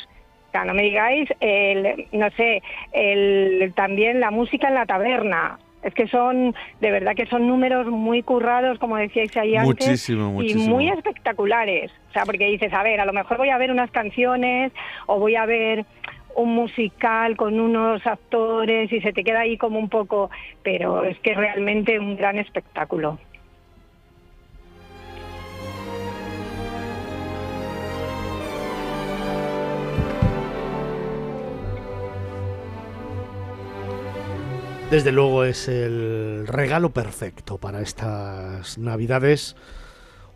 O sea, no me digáis, el, no sé, el, también la música en la taberna. Es que son, de verdad que son números muy currados, como decíais ahí antes. Muchísimo, muchísimo. Y muy espectaculares. O sea, porque dices, a ver, a lo mejor voy a ver unas canciones o voy a ver un musical con unos actores y se te queda ahí como un poco, pero es que es realmente un gran espectáculo. Desde luego es el regalo perfecto para estas navidades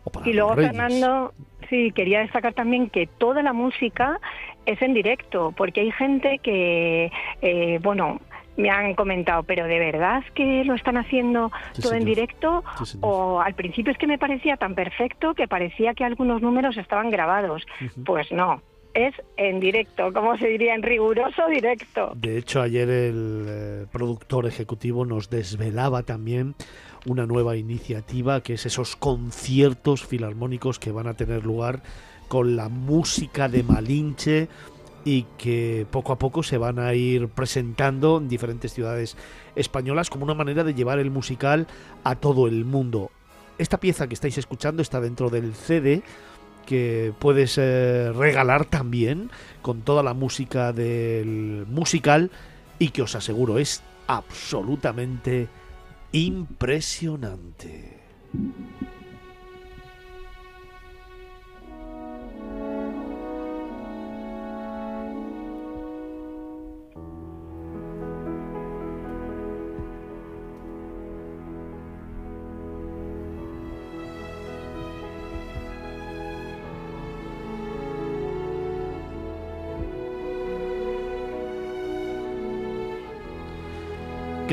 o para Y luego, los. Fernando, sí, quería destacar también que toda la música es en directo, porque hay gente que, eh, bueno, me han comentado, pero ¿de verdad es que lo están haciendo Sí, todo en directo? Sí, o al principio es que me parecía tan perfecto que parecía que algunos números estaban grabados. Pues no, es en directo, como se diría, en riguroso directo. De hecho, ayer el eh, productor ejecutivo nos desvelaba también una nueva iniciativa que es esos conciertos filarmónicos que van a tener lugar con la música de Malinche y que poco a poco se van a ir presentando en diferentes ciudades españolas como una manera de llevar el musical a todo el mundo. Esta pieza que estáis escuchando está dentro del CD que puedes eh, regalar también con toda la música del musical y que os aseguro es absolutamente impresionante.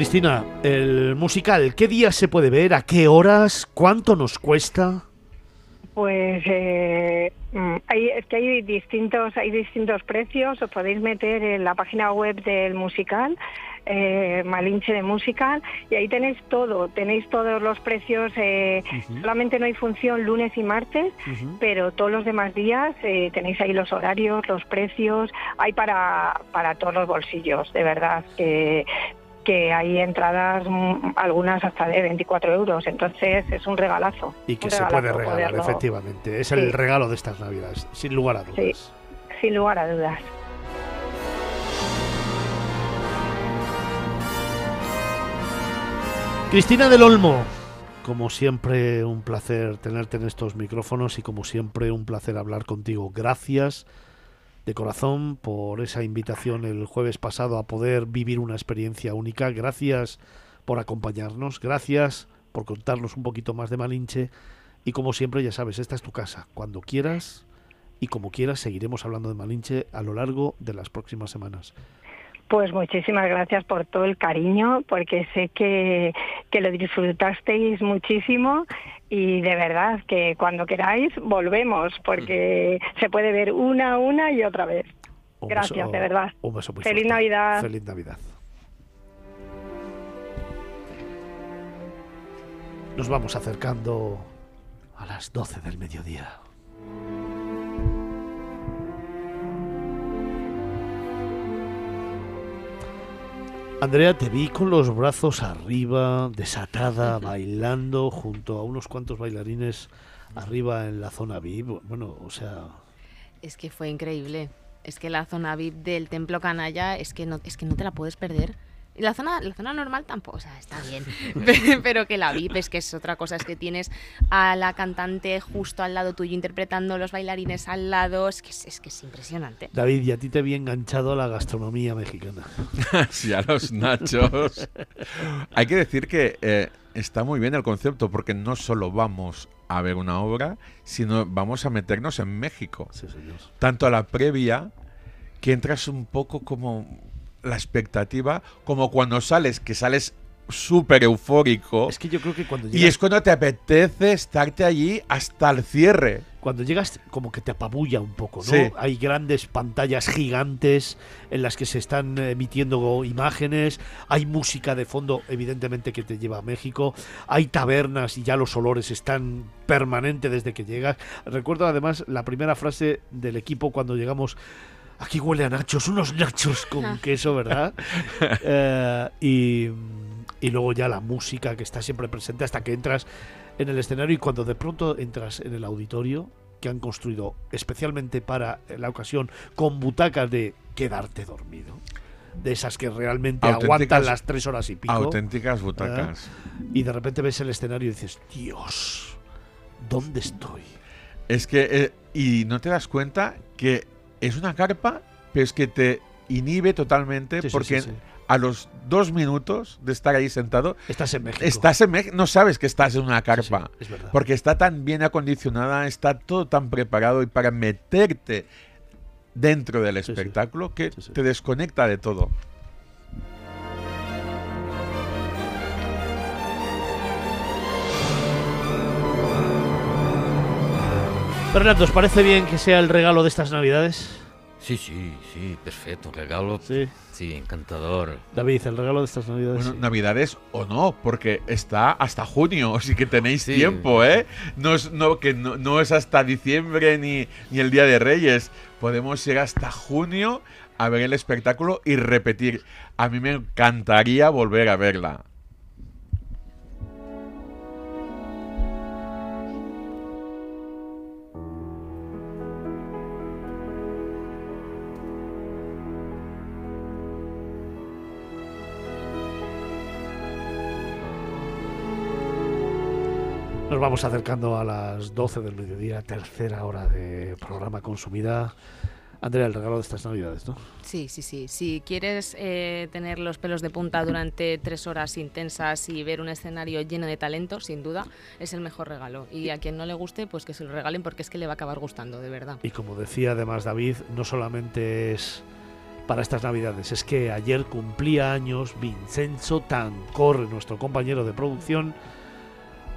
Cristina, el musical, ¿qué días se puede ver? ¿A qué horas? ¿Cuánto nos cuesta? Pues eh, mm, hay, es que hay distintos, hay distintos precios. Os podéis meter en la página web del musical, eh, Malinche de Musical, y ahí tenéis todo. Tenéis todos los precios. eh, Solamente no hay función lunes y martes, pero todos los demás días eh, tenéis ahí los horarios, los precios. Hay para, para todos los bolsillos, de verdad. Que, hay entradas, mm, algunas hasta de 24 euros. Entonces es un regalazo. Y que se puede regalar, poderlo- efectivamente. Es Sí. el regalo de estas navidades, sin lugar a dudas. Sí, sin lugar a dudas. Cristina del Olmo, como siempre un placer tenerte en estos micrófonos y como siempre un placer hablar contigo. Gracias de corazón por esa invitación el jueves pasado a poder vivir una experiencia única. Gracias por acompañarnos, gracias por contarnos un poquito más de Malinche y como siempre ya sabes, esta es tu casa. Cuando quieras y como quieras seguiremos hablando de Malinche a lo largo de las próximas semanas. Pues muchísimas gracias por todo el cariño, porque sé que, que lo disfrutasteis muchísimo y de verdad que cuando queráis volvemos, porque se puede ver una, una y otra vez. Un Gracias, beso- de verdad. un beso muy Feliz fuerte. Navidad. Feliz Navidad. Nos vamos acercando a las 12 del mediodía. Andrea, te vi con los brazos arriba, desatada, bailando junto a unos cuantos bailarines arriba en la zona VIP. Bueno, o sea, Es que fue increíble. Es que la zona VIP del Templo Canalla es que no, es que no te la puedes perder. Y la zona, la zona normal tampoco, o sea, está bien. Pero que la VIP es que es otra cosa, es que tienes a la cantante justo al lado tuyo interpretando los bailarines al lado, es que es, es que es impresionante. David, y a ti te vi enganchado a la gastronomía mexicana. sí, a los nachos. Hay que decir que eh, está muy bien el concepto porque no solo vamos a ver una obra, sino vamos a meternos en México. Tanto a la previa, que entras un poco como la expectativa, como cuando sales, que sales súper eufórico. Es que yo creo que cuando Y llegas- es cuando te apetece estarte allí hasta el cierre. Cuando llegas, como que te apabulla un poco, ¿no? Sí. Hay grandes pantallas gigantes en las que se están emitiendo imágenes, hay música de fondo, evidentemente, que te lleva a México, hay tabernas y ya los olores están permanentes desde que llegas. Recuerdo además la primera frase del equipo cuando llegamos. Aquí huele a nachos, unos nachos con queso, ¿verdad? Eh, y, y luego ya la música que está siempre presente hasta que entras en el escenario y cuando de pronto entras en el auditorio que han construido especialmente para la ocasión con butacas de quedarte dormido. De esas que realmente Auténticas- aguantan las tres horas y pico. auténticas butacas. ¿eh? Y de repente ves el escenario y dices, Dios, ¿dónde estoy? Es que, eh, y no te das cuenta que es una carpa, pero es que te inhibe totalmente Sí, porque sí, sí. a los dos minutos de estar ahí sentado, Estás en México. estás en México, no sabes que estás en una carpa. es verdad. Porque está tan bien acondicionada, está todo tan preparado y para meterte dentro del espectáculo que te desconecta de todo. Fernando, ¿os parece bien que sea el regalo de estas navidades? Sí, sí, sí, perfecto. Regalo. Sí. encantador. David, el regalo de estas navidades. Bueno, Navidades o no, porque está hasta junio, así que tenéis Sí. tiempo, ¿eh? No es, no, que no, no es hasta diciembre ni, ni el Día de Reyes. Podemos ir hasta junio a ver el espectáculo y repetir. A mí me encantaría volver a verla. Vamos acercando a las 12 del mediodía, tercera hora de programa consumida. Andrea, el regalo de estas navidades, ¿no? Sí, sí, sí. Si quieres eh, tener los pelos de punta durante tres horas intensas y ver un escenario lleno de talento, sin duda, es el mejor regalo. Y a quien no le guste, pues que se lo regalen porque es que le va a acabar gustando, de verdad. Y como decía además David, no solamente es para estas navidades, es que ayer cumplía años Vincenzo Tancorre, nuestro compañero de producción,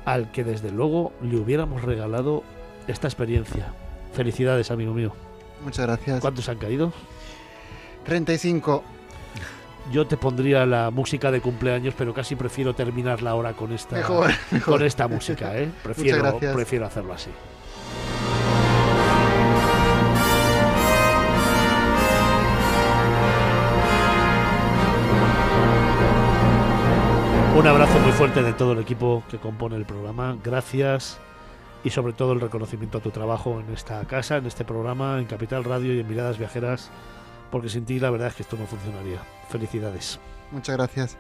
al que desde luego le hubiéramos regalado esta experiencia. Felicidades, amigo mío. Muchas gracias. ¿Cuántos han caído? 35. Yo te pondría la música de cumpleaños, pero casi prefiero terminar la hora con esta, Mejor, mejor. con esta música, ¿eh? Muchas Prefiero, gracias. prefiero hacerlo así. Un abrazo muy fuerte de todo el equipo que compone el programa. Gracias y sobre todo el reconocimiento a tu trabajo en esta casa, en este programa, en Capital Radio y en Miradas Viajeras, porque sin ti la verdad es que esto no funcionaría. Felicidades. Muchas gracias.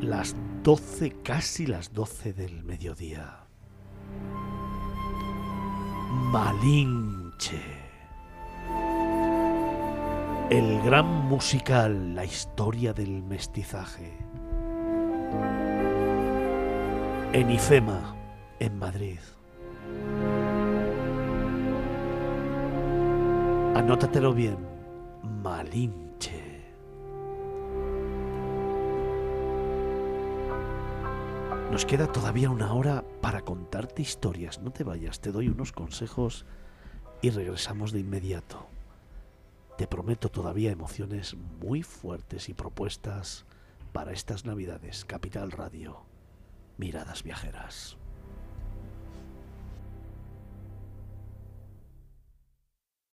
Las 12, casi las 12 del mediodía. Malinche. El gran musical, la historia del mestizaje. En IFEMA, en Madrid. Anótatelo bien. Malinche. Nos queda todavía una hora para contarte historias. No te vayas, te doy unos consejos y regresamos de inmediato. Te prometo todavía emociones muy fuertes y propuestas para estas Navidades. Capital Radio. Miradas viajeras.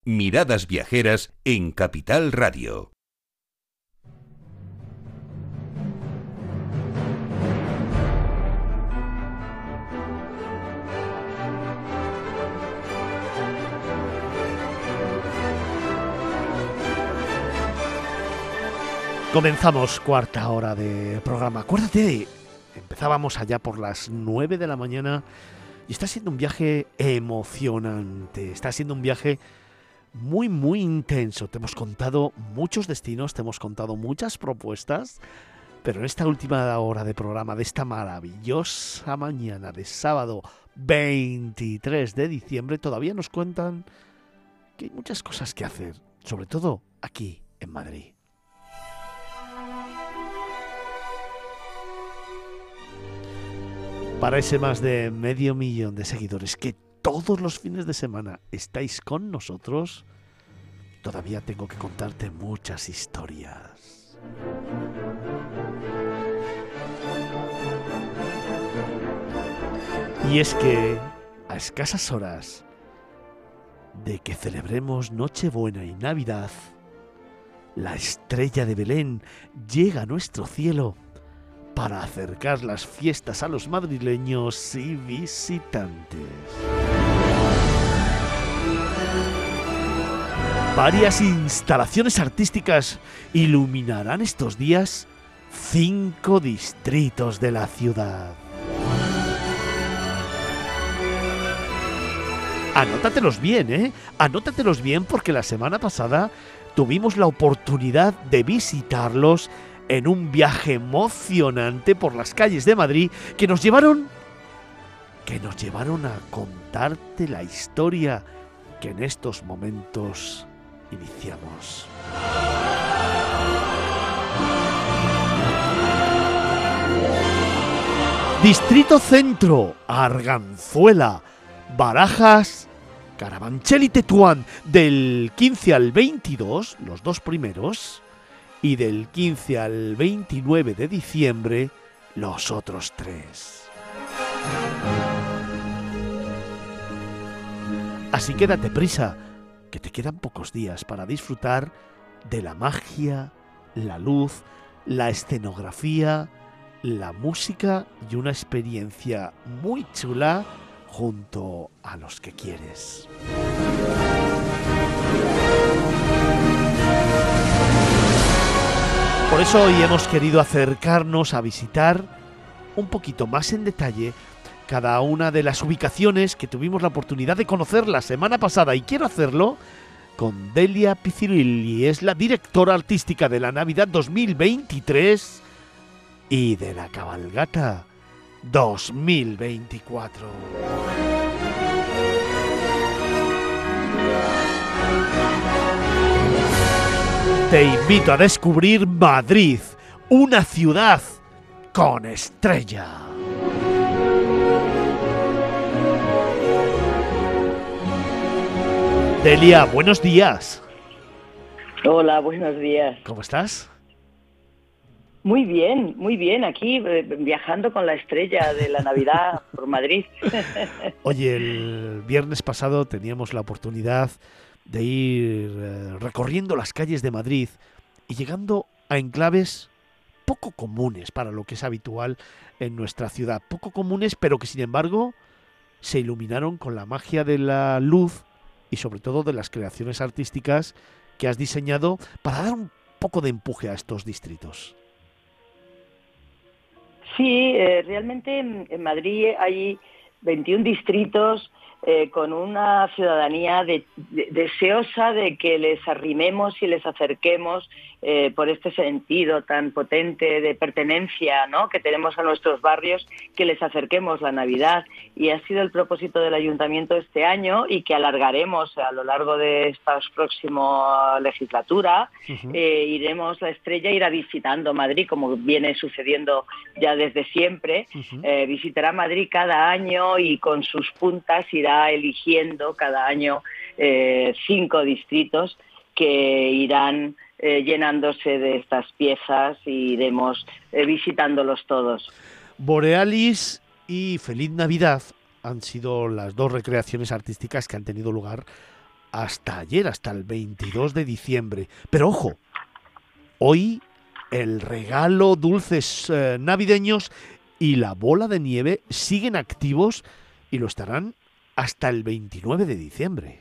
Miradas viajeras en Capital Radio. Comenzamos cuarta hora de programa. Acuérdate, empezábamos allá por las 9 de la mañana y está siendo un viaje emocionante. Está siendo un viaje muy, muy intenso. Te hemos contado muchos destinos, te hemos contado muchas propuestas, pero en esta última hora de programa, de esta maravillosa mañana de sábado 23 de diciembre, todavía nos cuentan que hay muchas cosas que hacer, sobre todo aquí en Madrid. Para ese más de medio millón de seguidores que todos los fines de semana estáis con nosotros, todavía tengo que contarte muchas historias. Y es que, a escasas horas de que celebremos Nochebuena y Navidad, la estrella de Belén llega a nuestro cielo para acercar las fiestas a los madrileños y visitantes. Varias instalaciones artísticas iluminarán estos días cinco distritos de la ciudad. Anótatelos bien, ¿eh? Anótatelos bien porque la semana pasada tuvimos la oportunidad de visitarlos en un viaje emocionante por las calles de Madrid que nos llevaron que nos llevaron a contarte la historia que en estos momentos iniciamos. Distrito Centro, Arganzuela, Barajas, Carabanchel y Tetuán del 15 al 22, los dos primeros, y del 15 al 29 de diciembre, los otros tres. Así que date prisa, que te quedan pocos días para disfrutar de la magia, la luz, la escenografía, la música y una experiencia muy chula junto a los que quieres. Por eso hoy hemos querido acercarnos a visitar un poquito más en detalle cada una de las ubicaciones que tuvimos la oportunidad de conocer la semana pasada y quiero hacerlo con Delia Picirilli, es la directora artística de la Navidad 2023 y de la cabalgata 2024. Te invito a descubrir Madrid, una ciudad con estrella. Delia, buenos días. Hola, buenos días. ¿Cómo estás? Muy bien, muy bien. Aquí eh, viajando con la estrella de la Navidad por Madrid. Oye, el viernes pasado teníamos la oportunidad de ir eh, recorriendo las calles de Madrid y llegando a enclaves poco comunes para lo que es habitual en nuestra ciudad. Poco comunes, pero que sin embargo se iluminaron con la magia de la luz y sobre todo de las creaciones artísticas que has diseñado para dar un poco de empuje a estos distritos. Sí, eh, realmente en, Madrid hay 21 distritos eh, con una ciudadanía de, de, deseosa de que les arrimemos y les acerquemos eh, por este sentido tan potente de pertenencia ¿no? que tenemos a nuestros barrios, que les acerquemos la Navidad. Y ha sido el propósito del ayuntamiento este año y que alargaremos a lo largo de esta próxima legislatura. Uh -huh. eh, iremos, la estrella irá visitando Madrid, como viene sucediendo ya desde siempre. Uh -huh. visitará Madrid cada año y con sus puntas irá eligiendo cada año eh, cinco distritos que irán eh, llenándose de estas piezas y iremos eh, visitándolos todos. Borealis y Feliz Navidad han sido las dos recreaciones artísticas que han tenido lugar hasta ayer, hasta el 22 de diciembre. Pero ojo, hoy el regalo dulces navideños y la bola de nieve siguen activos y lo estarán hasta el 29 de diciembre.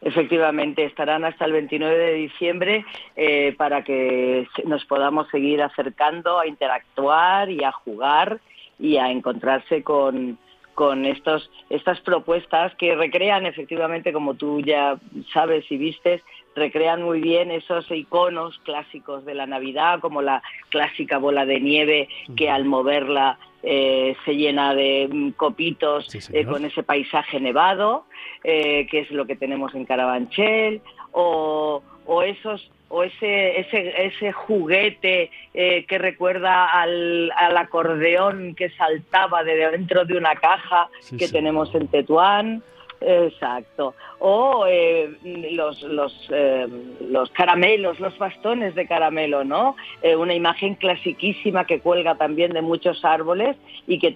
Efectivamente, estarán hasta el 29 de diciembre eh, para que nos podamos seguir acercando a interactuar y a jugar y a encontrarse con, con estos, estas propuestas que recrean efectivamente, como tú ya sabes y vistes, recrean muy bien esos iconos clásicos de la Navidad, como la clásica bola de nieve que al moverla eh, se llena de mm, copitos sí, eh, con ese paisaje nevado, eh, que es lo que tenemos en Carabanchel, o, o esos o ese, ese, ese juguete eh, que recuerda al, al, acordeón que saltaba de dentro de una caja sí, que sí. tenemos en Tetuán. Exacto. O eh, los, los, eh, los caramelos, los bastones de caramelo, ¿no? Eh, una imagen clasiquísima que cuelga también de muchos árboles y que,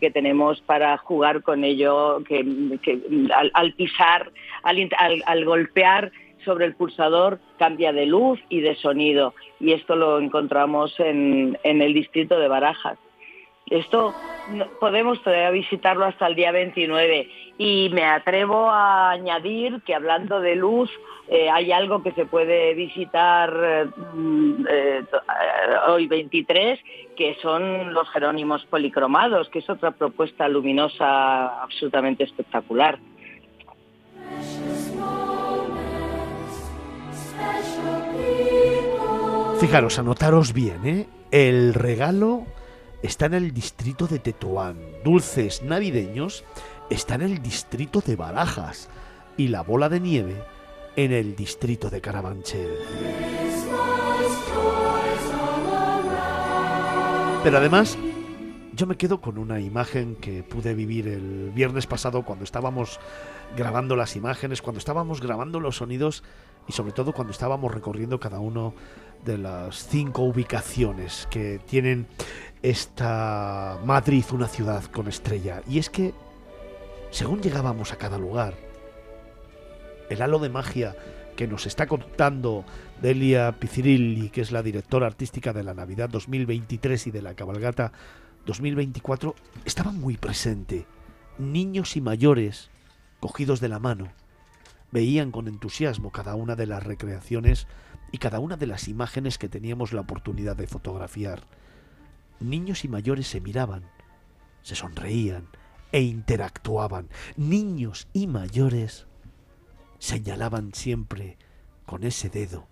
que tenemos para jugar con ello, que, al, pisar, al, al, al golpear sobre el pulsador cambia de luz y de sonido. Y esto lo encontramos en, en el distrito de Barajas. Esto podemos todavía visitarlo hasta el día 29 y me atrevo a añadir que hablando de luz eh, hay algo que se puede visitar mm, eh, hoy 23 que son los jerónimos policromados que es otra propuesta luminosa absolutamente espectacular. Fijaros, anotaros bien, ¿eh? El regalo está en el distrito de Tetuán. Dulces navideños está en el distrito de Barajas. Y la bola de nieve en el distrito de Carabanchel. Pero además, yo me quedo con una imagen que pude vivir el viernes pasado cuando estábamos grabando las imágenes, cuando estábamos grabando los sonidos y sobre todo cuando estábamos recorriendo cada uno de las cinco ubicaciones que tienen esta Madrid, una ciudad con estrella. Y es que, según llegábamos a cada lugar, el halo de magia que nos está contando Delia Picirilli, que es la directora artística de la Navidad 2023 y de la Cabalgata 2024, estaba muy presente. Niños y mayores, cogidos de la mano, veían con entusiasmo cada una de las recreaciones y cada una de las imágenes que teníamos la oportunidad de fotografiar. Niños y mayores se miraban, se sonreían e interactuaban. Niños y mayores señalaban siempre con ese dedo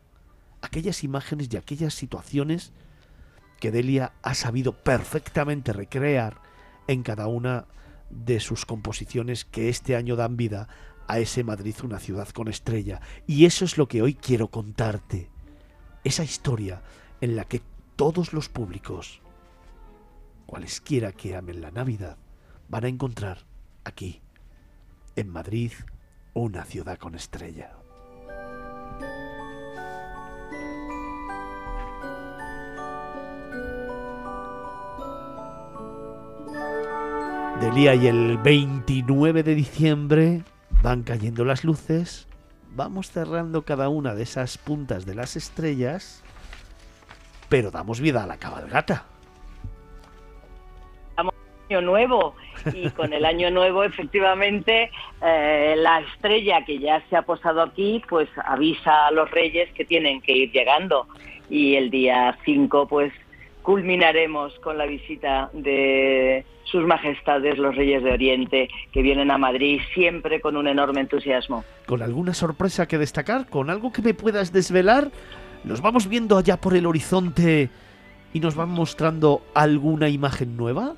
aquellas imágenes y aquellas situaciones que Delia ha sabido perfectamente recrear en cada una de sus composiciones que este año dan vida a ese Madrid, una ciudad con estrella. Y eso es lo que hoy quiero contarte. Esa historia en la que todos los públicos, cualesquiera que amen la Navidad, van a encontrar aquí, en Madrid, una ciudad con estrella. Del día y el 29 de diciembre van cayendo las luces, vamos cerrando cada una de esas puntas de las estrellas, pero damos vida a la cabalgata. año nuevo y con el año nuevo efectivamente eh, la estrella que ya se ha posado aquí pues avisa a los reyes que tienen que ir llegando y el día 5 pues culminaremos con la visita de sus majestades los reyes de Oriente que vienen a Madrid siempre con un enorme entusiasmo. ¿Con alguna sorpresa que destacar? ¿Con algo que me puedas desvelar? ¿Nos vamos viendo allá por el horizonte y nos van mostrando alguna imagen nueva?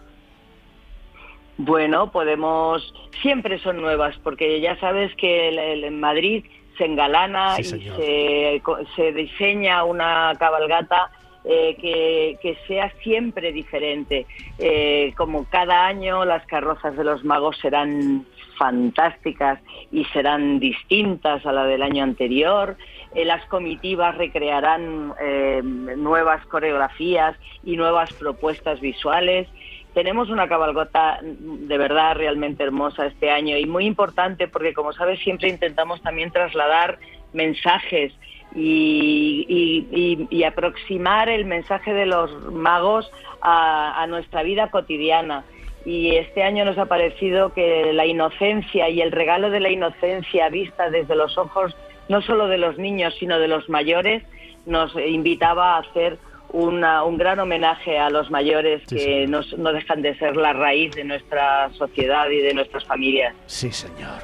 Bueno, podemos, siempre son nuevas, porque ya sabes que en Madrid se engalana Sí, y se diseña una cabalgata eh, que, sea siempre diferente. Eh, como cada año las carrozas de los magos serán fantásticas y serán distintas a la del año anterior. Eh, las comitivas recrearán eh, nuevas coreografías y nuevas propuestas visuales. Tenemos una cabalgata mm, de verdad realmente hermosa este año y muy importante porque, como sabes, siempre intentamos también trasladar mensajes y, y- y- y aproximar el mensaje de los magos a, a nuestra vida cotidiana. Y este año nos ha parecido que la inocencia y el regalo de la inocencia vista desde los ojos no solo de los niños, sino de los mayores, nos invitaba a hacer una- un gran homenaje a los mayores que nos- no dejan de ser la raíz de nuestra sociedad y de nuestras familias. Sí, señor.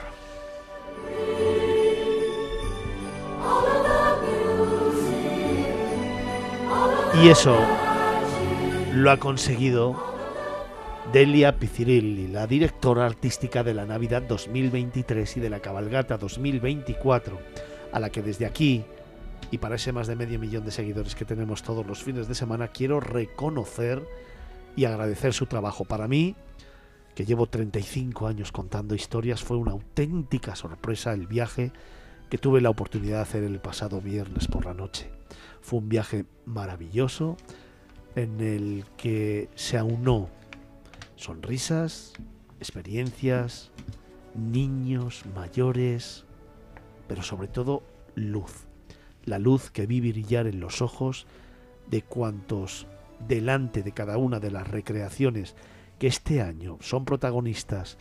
Y eso lo ha conseguido Delia Picirilli, la directora artística de la Navidad 2023 y de la Cabalgata 2024, a la que desde aquí, y para ese más de medio millón de seguidores que tenemos todos los fines de semana, quiero reconocer y agradecer su trabajo. Para mí, que llevo 35 años contando historias, fue una auténtica sorpresa el viaje que tuve la oportunidad de hacer el pasado viernes por la noche. Fue un viaje maravilloso en el que se aunó sonrisas, experiencias, niños, mayores, pero sobre todo luz. La luz que vi brillar en los ojos de cuantos delante de cada una de las recreaciones que este año son protagonistas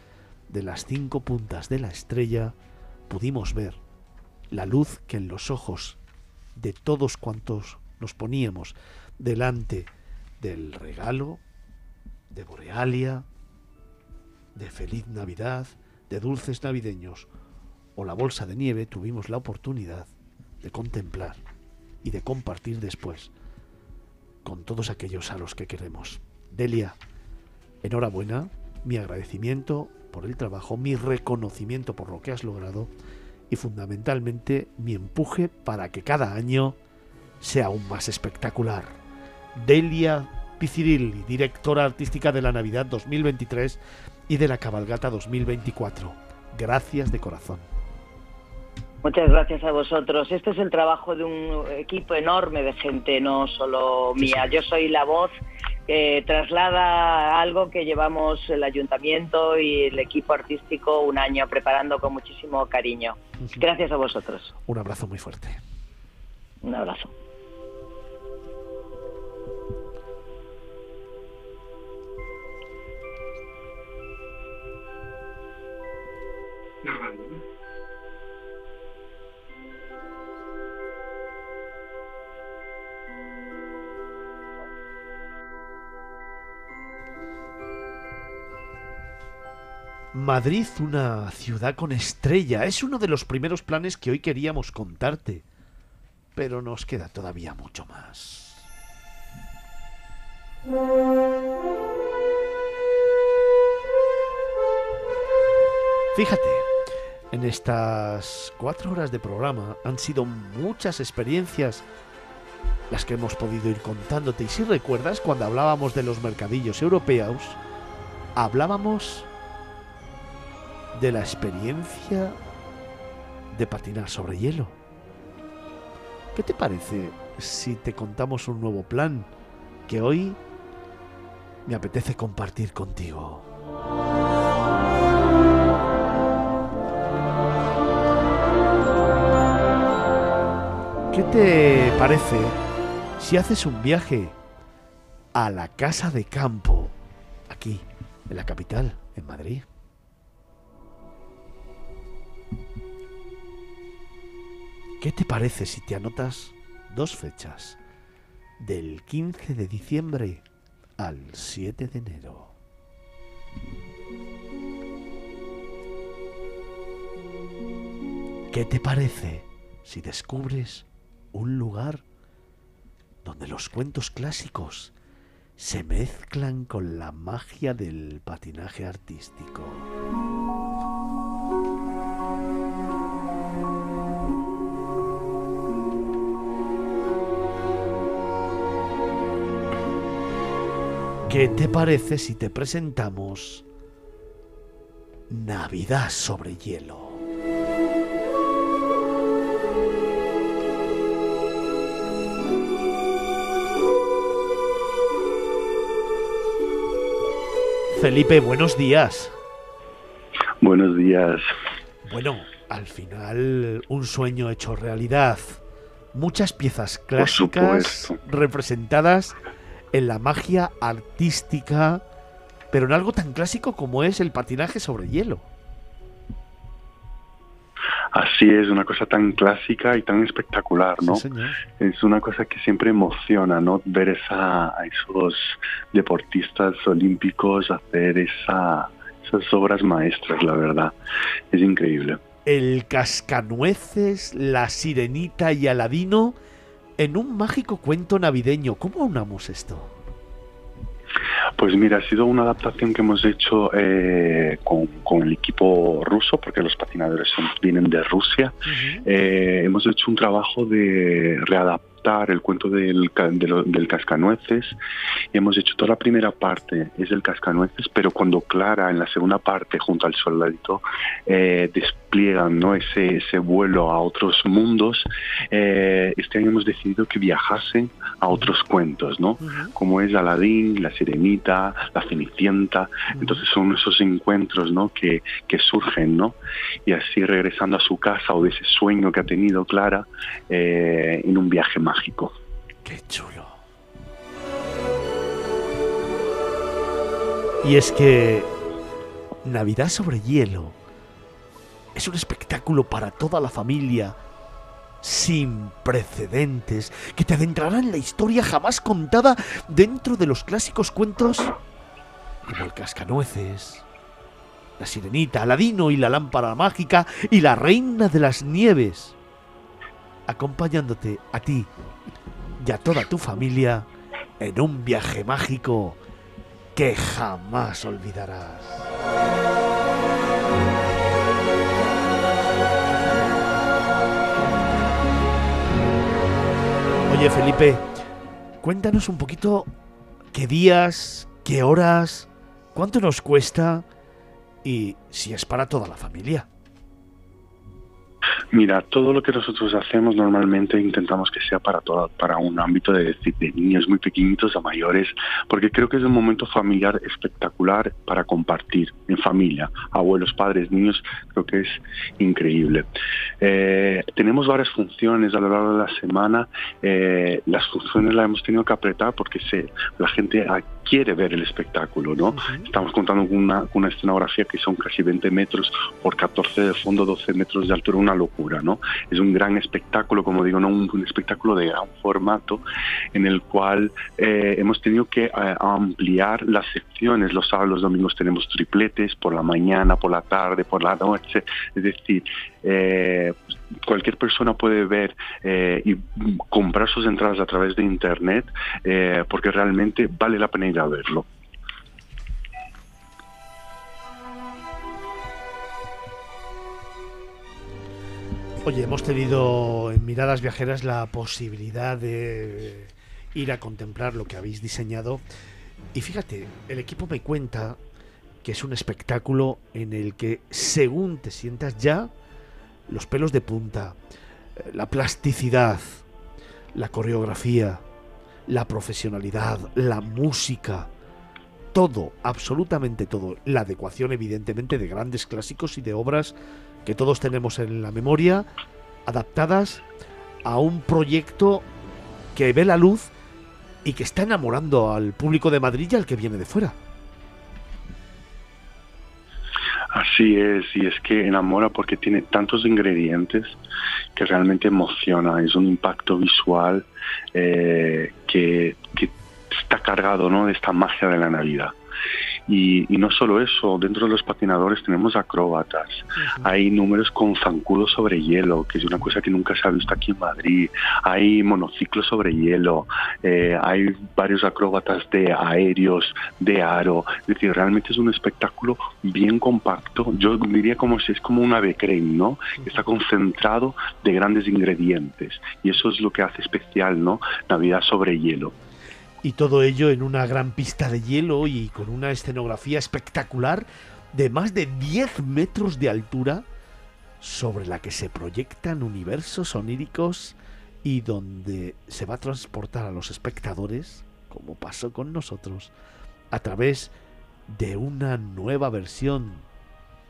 de las cinco puntas de la estrella, pudimos ver la luz que en los ojos de todos cuantos nos poníamos delante del regalo, de Borealia, de Feliz Navidad, de Dulces Navideños o la bolsa de nieve, tuvimos la oportunidad de contemplar y de compartir después con todos aquellos a los que queremos. Delia, enhorabuena, mi agradecimiento por el trabajo, mi reconocimiento por lo que has logrado y fundamentalmente mi empuje para que cada año sea aún más espectacular. Delia Picirilli, directora artística de la Navidad 2023 y de la Cabalgata 2024. Gracias de corazón. Muchas gracias a vosotros. Este es el trabajo de un equipo enorme de gente, no solo mía. Yo soy la voz que traslada algo que llevamos el ayuntamiento y el equipo artístico un año preparando con muchísimo cariño. Gracias a vosotros. Un abrazo muy fuerte. Un abrazo. Madrid, una ciudad con estrella, es uno de los primeros planes que hoy queríamos contarte. Pero nos queda todavía mucho más. Fíjate, en estas cuatro horas de programa han sido muchas experiencias las que hemos podido ir contándote. Y si recuerdas, cuando hablábamos de los mercadillos europeos, hablábamos de la experiencia de patinar sobre hielo. ¿Qué te parece si te contamos un nuevo plan que hoy me apetece compartir contigo? ¿Qué te parece si haces un viaje a la casa de campo, aquí, en la capital, en Madrid? ¿Qué te parece si te anotas dos fechas? Del 15 de diciembre al 7 de enero. ¿Qué te parece si descubres un lugar donde los cuentos clásicos se mezclan con la magia del patinaje artístico? ¿Qué te parece si te presentamos Navidad sobre hielo? Felipe, buenos días. Buenos días. Bueno, al final un sueño hecho realidad. Muchas piezas clásicas representadas en la magia artística, pero en algo tan clásico como es el patinaje sobre hielo. Así es, una cosa tan clásica y tan espectacular, ¿no? es una cosa que siempre emociona, ¿no? Ver esa, a esos deportistas olímpicos hacer esa, esas obras maestras, la verdad. Es increíble. El cascanueces, la sirenita y Aladino en un mágico cuento navideño. ¿Cómo unamos esto? Pues mira, ha sido una adaptación que hemos hecho eh, con, el equipo ruso, porque los patinadores vienen de Rusia. Eh, hemos hecho un trabajo de readaptar el cuento del, del cascanueces y hemos hecho toda la primera parte es el cascanueces, pero cuando Clara en la segunda parte junto al soldadito eh, despliegan ¿no? ese, ese vuelo a otros mundos, eh, este año hemos decidido que viajasen a otros cuentos, ¿no? Como es Aladín, La Sirenita, La Cenicienta. Entonces son esos encuentros, ¿no? Que, que surgen, ¿no? Y así regresando a su casa o de ese sueño que ha tenido Clara eh, en un viaje mágico. Qué chulo. Y es que Navidad sobre hielo es un espectáculo para toda la familia sin precedentes que te adentrará en la historia jamás contada dentro de los clásicos cuentos como el Cascanueces, la Sirenita, Aladino y la Lámpara Mágica y la Reina de las Nieves, acompañándote a ti y a toda tu familia en un viaje mágico que jamás olvidarás. Oye Felipe, cuéntanos un poquito qué días, qué horas, cuánto nos cuesta y si es para toda la familia. Mira, todo lo que nosotros hacemos normalmente intentamos que sea para todo, para un ámbito de, de niños muy pequeñitos a mayores, porque creo que es un momento familiar espectacular para compartir en familia, abuelos, padres, niños, creo que es increíble. Eh, tenemos varias funciones a lo largo de la semana, eh, las funciones las hemos tenido que apretar porque se, la gente quiere ver el espectáculo, ¿no? Estamos contando con una, escenografía que son casi 20 metros por 14 de fondo, 12 metros de altura, una locura, ¿no? Es un gran espectáculo, como digo, ¿no? un, un espectáculo de gran formato en el cual eh, hemos tenido que eh, ampliar las secciones. Los sábados, los domingos tenemos tripletes por la mañana, por la tarde, por la noche. Es decir, eh, cualquier persona puede ver eh, y comprar sus entradas a través de internet eh, porque realmente vale la pena ir a verlo. Oye, hemos tenido en Miradas Viajeras la posibilidad de ir a contemplar lo que habéis diseñado. Y fíjate, el equipo me cuenta que es un espectáculo en el que según te sientas ya, los pelos de punta, eh, la plasticidad, la coreografía, la profesionalidad, la música, todo, absolutamente todo, la adecuación evidentemente de grandes clásicos y de obras que todos tenemos en la memoria, adaptadas a un proyecto que ve la luz y que está enamorando al público de Madrid y al que viene de fuera. Así es, y es que enamora porque tiene tantos ingredientes que realmente emociona, es un impacto visual eh, que, que, está cargado ¿no? de esta magia de la Navidad. Y, y, no solo eso, dentro de los patinadores tenemos acróbatas, uh -huh. hay números con zancudos sobre hielo, que es una cosa que nunca se ha visto aquí en Madrid, hay monociclos sobre hielo, eh, hay varios acróbatas de aéreos, de aro, es decir, realmente es un espectáculo bien compacto, yo diría como si es como un ave creme, ¿no? Está concentrado de grandes ingredientes. Y eso es lo que hace especial, ¿no? Navidad sobre hielo y todo ello en una gran pista de hielo y con una escenografía espectacular de más de 10 metros de altura sobre la que se proyectan universos oníricos y donde se va a transportar a los espectadores, como pasó con nosotros, a través de una nueva versión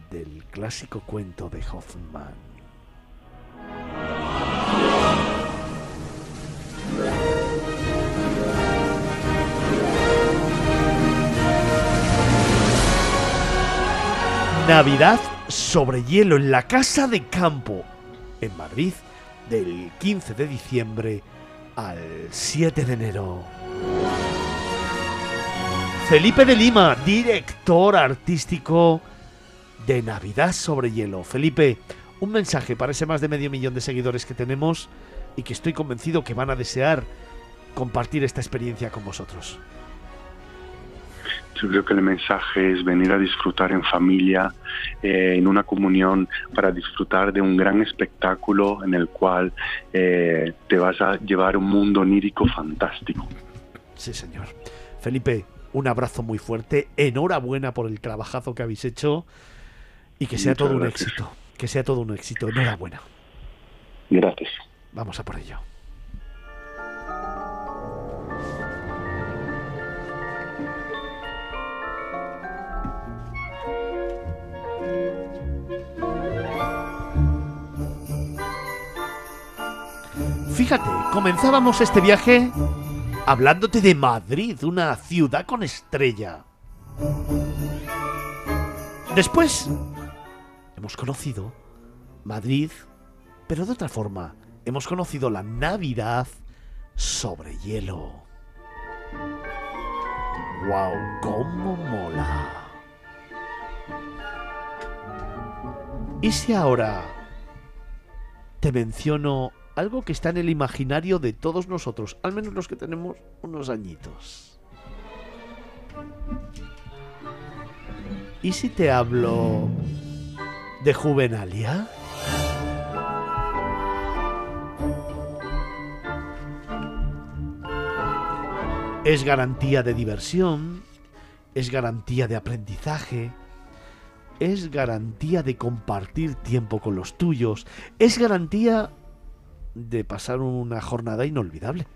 del clásico cuento de Hoffman. Navidad sobre hielo en la Casa de Campo, en Madrid, del 15 de diciembre al 7 de enero. Felipe de Lima, director artístico de Navidad sobre hielo. Felipe, un mensaje para ese más de medio millón de seguidores que tenemos y que estoy convencido que van a desear compartir esta experiencia con vosotros. Yo creo que el mensaje es venir a disfrutar en familia, eh, en una comunión, para disfrutar de un gran espectáculo en el cual eh, te vas a llevar un mundo onírico fantástico. Sí, señor. Felipe, un abrazo muy fuerte, enhorabuena por el trabajazo que habéis hecho y que sea Muchas todo un éxito. Que sea todo un éxito. Enhorabuena. Gracias. Vamos a por ello. Fíjate, comenzábamos este viaje hablándote de Madrid, una ciudad con estrella. Después hemos conocido Madrid, pero de otra forma. Hemos conocido la Navidad sobre hielo. ¡Wow! ¡Cómo mola! ¿Y si ahora te menciono algo que está en el imaginario de todos nosotros, al menos los que tenemos unos añitos? ¿Y si te hablo de Juvenalia? Es garantía de diversión, es garantía de aprendizaje, es garantía de compartir tiempo con los tuyos, es garantía de pasar una jornada inolvidable.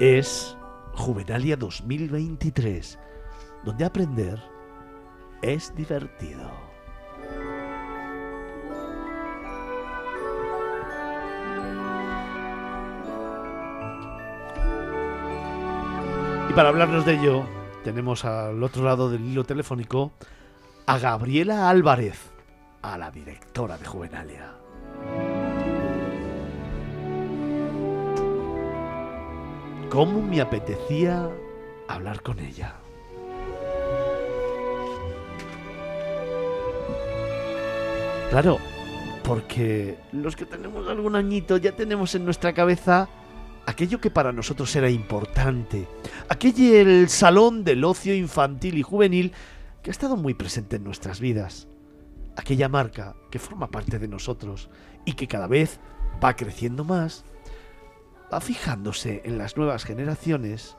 Es Juvenalia 2023, donde aprender es divertido. Y para hablarnos de ello, tenemos al otro lado del hilo telefónico a Gabriela Álvarez, a la directora de Juvenalia. ¿Cómo me apetecía hablar con ella? Claro, porque los que tenemos algún añito ya tenemos en nuestra cabeza aquello que para nosotros era importante, aquello el salón del ocio infantil y juvenil que ha estado muy presente en nuestras vidas, aquella marca que forma parte de nosotros y que cada vez va creciendo más, va fijándose en las nuevas generaciones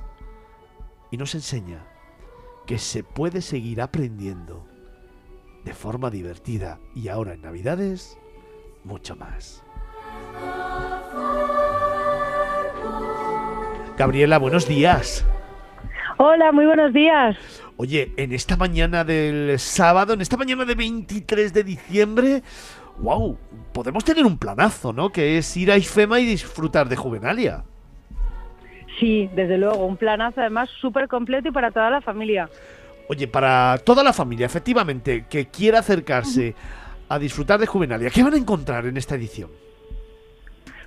y nos enseña que se puede seguir aprendiendo de forma divertida y ahora en Navidades mucho más. Gabriela, buenos días. Hola, muy buenos días. Oye, en esta mañana del sábado, en esta mañana de 23 de diciembre, wow, podemos tener un planazo, ¿no? Que es ir a IFEMA y disfrutar de Juvenalia. Sí, desde luego, un planazo además súper completo y para toda la familia. Oye, para toda la familia, efectivamente, que quiera acercarse a disfrutar de Juvenalia, ¿qué van a encontrar en esta edición?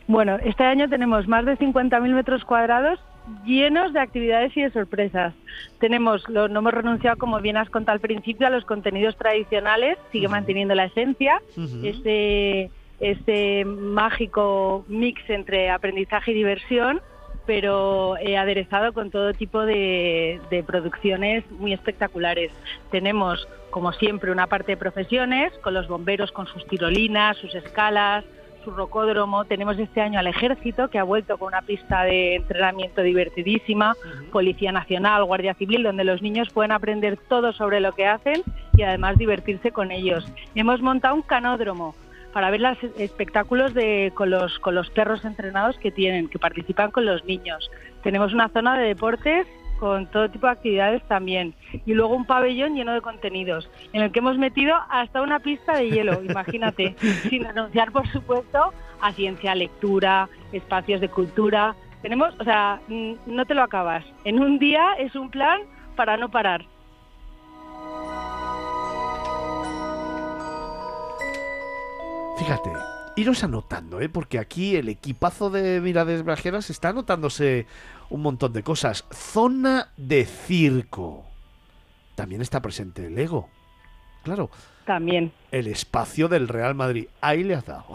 Bueno, este año tenemos más de 50.000 metros cuadrados llenos de actividades y de sorpresas. Tenemos, lo, no hemos renunciado, como bien has contado al principio, a los contenidos tradicionales, sigue manteniendo la esencia, este, este mágico mix entre aprendizaje y diversión, pero eh, aderezado con todo tipo de, de producciones muy espectaculares. Tenemos, como siempre, una parte de profesiones, con los bomberos con sus tirolinas, sus escalas, su rocódromo. Tenemos este año al ejército que ha vuelto con una pista de entrenamiento divertidísima, Policía Nacional, Guardia Civil, donde los niños pueden aprender todo sobre lo que hacen y además divertirse con ellos. Hemos montado un canódromo para ver los espectáculos de, con, los, con los perros entrenados que tienen, que participan con los niños. Tenemos una zona de deportes con todo tipo de actividades también. Y luego un pabellón lleno de contenidos, en el que hemos metido hasta una pista de hielo, imagínate, sin renunciar, por supuesto, a ciencia, lectura, espacios de cultura. Tenemos, o sea, no te lo acabas. En un día es un plan para no parar. Fíjate, iros anotando, ¿eh? porque aquí el equipazo de Mirades Brajeras está anotándose un montón de cosas. Zona de circo. También está presente el Ego. Claro. También. El espacio del Real Madrid. Ahí le has dado.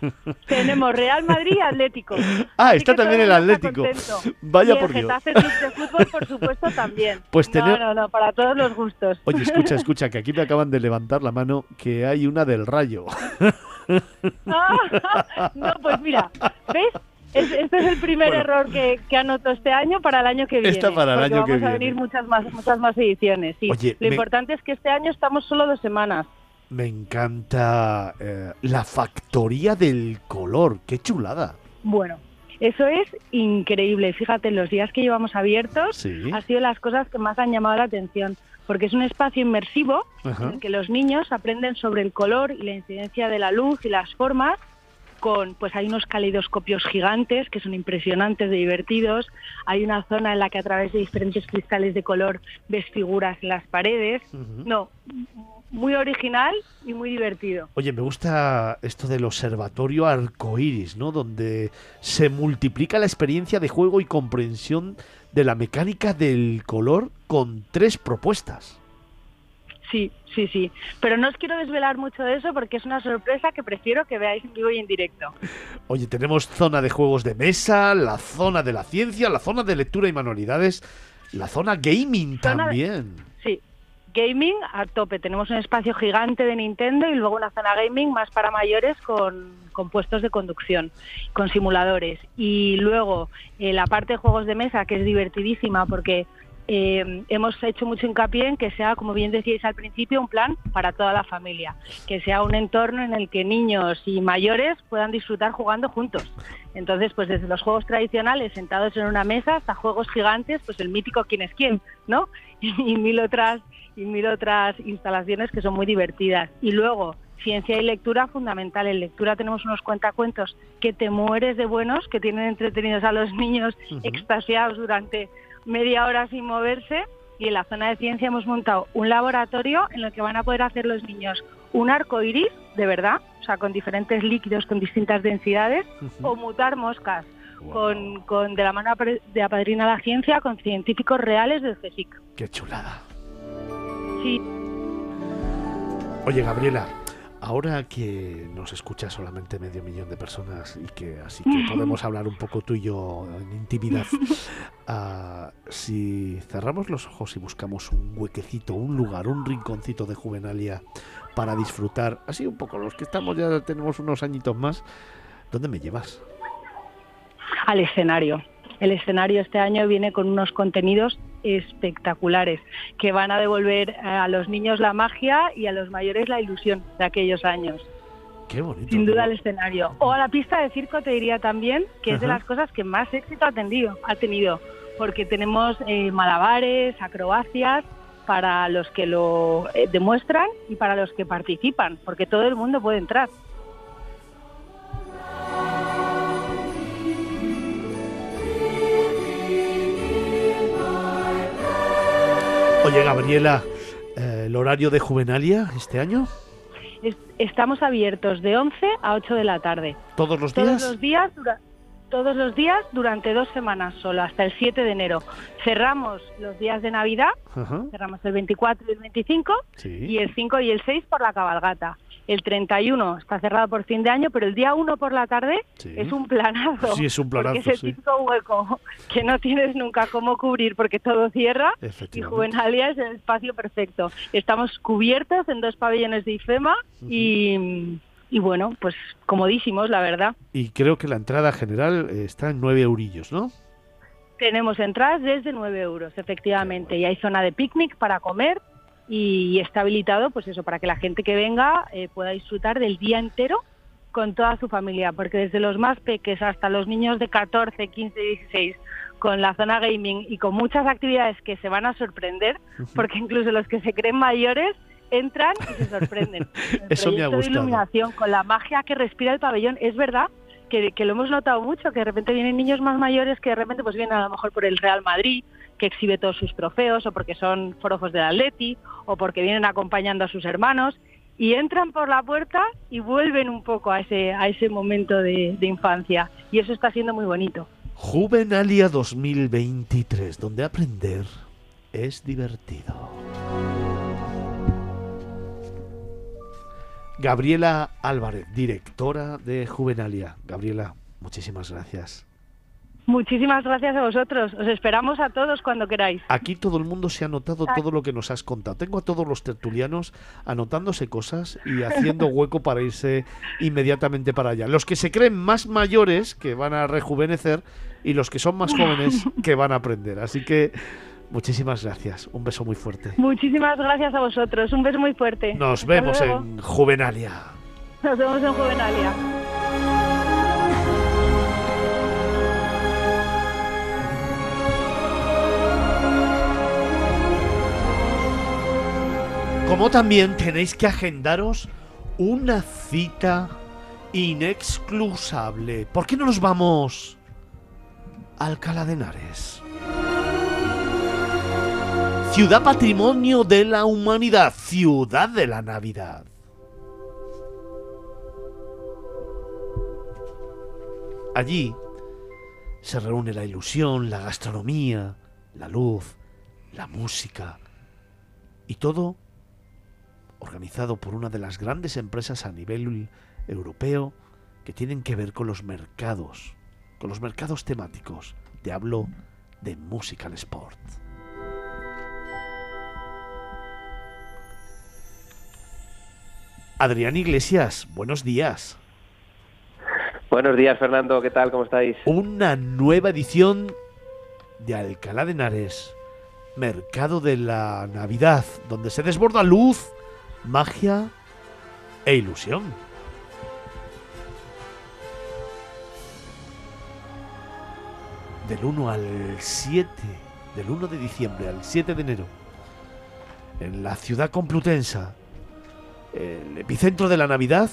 Tenemos Real Madrid y Atlético. Ah, está también el Atlético. Vaya y por el Dios. Getafe de Fútbol, por supuesto, también. Pues no, tener- no, no, para todos los gustos. Oye, escucha, escucha, que aquí me acaban de levantar la mano que hay una del rayo. no, pues mira, ¿ves? Es- este es el primer Bueno. error que, que anoto este año para el año que viene. Esta para el porque año que vamos a venir muchas más, muchas más ediciones. sí. Oye, Lo me- importante es que este año estamos solo dos semanas. Me encanta eh, la factoría del color. Qué chulada. Bueno, eso es increíble. Fíjate, los días que llevamos abiertos Sí. ha sido las cosas que más han llamado la atención, porque es un espacio inmersivo Ajá. en el que los niños aprenden sobre el color y la incidencia de la luz y las formas. Con, pues hay unos caleidoscopios gigantes que son impresionantes de divertidos. Hay una zona en la que a través de diferentes cristales de color ves figuras en las paredes. No, muy original y muy divertido. Oye, me gusta esto del observatorio arcoíris, ¿no? Donde se multiplica la experiencia de juego y comprensión de la mecánica del color con tres propuestas. Sí, sí, sí. Pero no os quiero desvelar mucho de eso porque es una sorpresa que prefiero que veáis en vivo y en directo. Oye, tenemos zona de juegos de mesa, la zona de la ciencia, la zona de lectura y manualidades, la zona gaming Zona de- también. Sí, gaming a tope. Tenemos un espacio gigante de Nintendo y luego una zona gaming más para mayores con, con puestos de conducción, con simuladores. Y luego eh, la parte de juegos de mesa, que es divertidísima porque eh, hemos hecho mucho hincapié en que sea, como bien decíais al principio, un plan para toda la familia, que sea un entorno en el que niños y mayores puedan disfrutar jugando juntos. Entonces, pues desde los juegos tradicionales sentados en una mesa hasta juegos gigantes, pues el mítico quién es quién, ¿no? Y, mil otras y mil otras instalaciones que son muy divertidas. Y luego ciencia y lectura fundamental. En lectura tenemos unos cuentacuentos que te mueres de buenos, que tienen entretenidos a los niños extasiados durante media hora sin moverse. Y en la zona de ciencia hemos montado un laboratorio en el que van a poder hacer los niños un arco iris, de verdad, o sea, con diferentes líquidos con distintas densidades, o mutar moscas, con, con de la mano de Apadrina la Ciencia, con científicos reales del CSIC. Qué chulada. Sí, Oye, Gabriela, ahora que nos escucha solamente medio millón de personas y que así que podemos hablar un poco tú y yo en intimidad, ah, si cerramos los ojos y buscamos un huequecito, un lugar, un rinconcito de juvenalia para disfrutar, así un poco, los que estamos ya tenemos unos añitos más, ¿dónde me llevas? al escenario. El escenario este año viene con unos contenidos espectaculares que van a devolver a los niños la magia y a los mayores la ilusión de aquellos años. Qué bonito. Sin duda el escenario. O a la pista de circo te diría también que es de las cosas que más éxito ha tenido, ha tenido porque tenemos eh, malabares, acrobacias para los que lo eh, demuestran y para los que participan, porque todo el mundo puede entrar. Oye, Gabriela, eh, ¿el horario de juvenalia este año? Es- Estamos abiertos de 11 a 8 de la tarde. ¿Todos los Todos días? los días, dura- todos los días durante dos semanas solo, hasta el 7 de enero. Cerramos los días de Navidad, Ajá. cerramos el 24 y el 25, Sí. y el 5 y el 6 por la cabalgata. El 31 está cerrado por fin de año, pero el día 1 por la tarde Sí. es un planazo. Sí, es un planazo, Porque es sí. el típico hueco que no tienes nunca cómo cubrir porque todo cierra y. Juvenalia es el espacio perfecto. Estamos cubiertos en dos pabellones de IFEMA y, y bueno, pues comodísimos, la verdad. Y creo que la entrada general está en 9 eurillos, ¿no? Tenemos entradas desde 9 euros, efectivamente, y hay zona de picnic para comer y está habilitado, pues eso, para que la gente que venga eh, pueda disfrutar del día entero con toda su familia, porque desde los más peques hasta los niños de 14, 15, 16, con la zona gaming y con muchas actividades que se van a sorprender, porque incluso los que se creen mayores entran y se sorprenden. El Eso me ha proyecto de gustado. iluminación, con la magia que respira el pabellón, es verdad que, que lo hemos notado mucho, que de repente vienen niños más mayores que de repente pues vienen a lo mejor por el Real Madrid, que exhibe todos sus trofeos, o porque son forofos del Atleti, o porque vienen acompañando a sus hermanos, y entran por la puerta y vuelven un poco a ese, a ese momento de, de infancia. Y eso está siendo muy bonito. Juvenalia 2023, donde aprender es divertido. Gabriela Álvarez, directora de Juvenalia. Gabriela, muchísimas gracias. Muchísimas gracias a vosotros. Os esperamos a todos cuando queráis. Aquí todo el mundo se ha anotado todo lo que nos has contado. Tengo a todos los tertulianos anotándose cosas y haciendo hueco para irse inmediatamente para allá. Los que se creen más mayores, que van a rejuvenecer, y los que son más jóvenes, que van a aprender. Así que muchísimas gracias. Un beso muy fuerte. Muchísimas gracias a vosotros. Un beso muy fuerte. Nos Hasta vemos luego. en Juvenalia. Nos vemos en Juvenalia. Como también tenéis que agendaros una cita inexcusable. ¿Por qué no nos vamos a Alcalá de Henares? Ciudad Patrimonio de la Humanidad, Ciudad de la Navidad. Allí se reúne la ilusión, la gastronomía, la luz, la música y todo organizado por una de las grandes empresas a nivel europeo que tienen que ver con los mercados, con los mercados temáticos. Te hablo de Musical Sport. Adrián Iglesias, buenos días. Buenos días, Fernando. ¿Qué tal? ¿Cómo estáis? Una nueva edición de Alcalá de Henares, Mercado de la Navidad, donde se desborda luz, magia e ilusión. Del 1 al 7, del 1 de diciembre al 7 de enero, en la ciudad complutensa, el epicentro de la Navidad,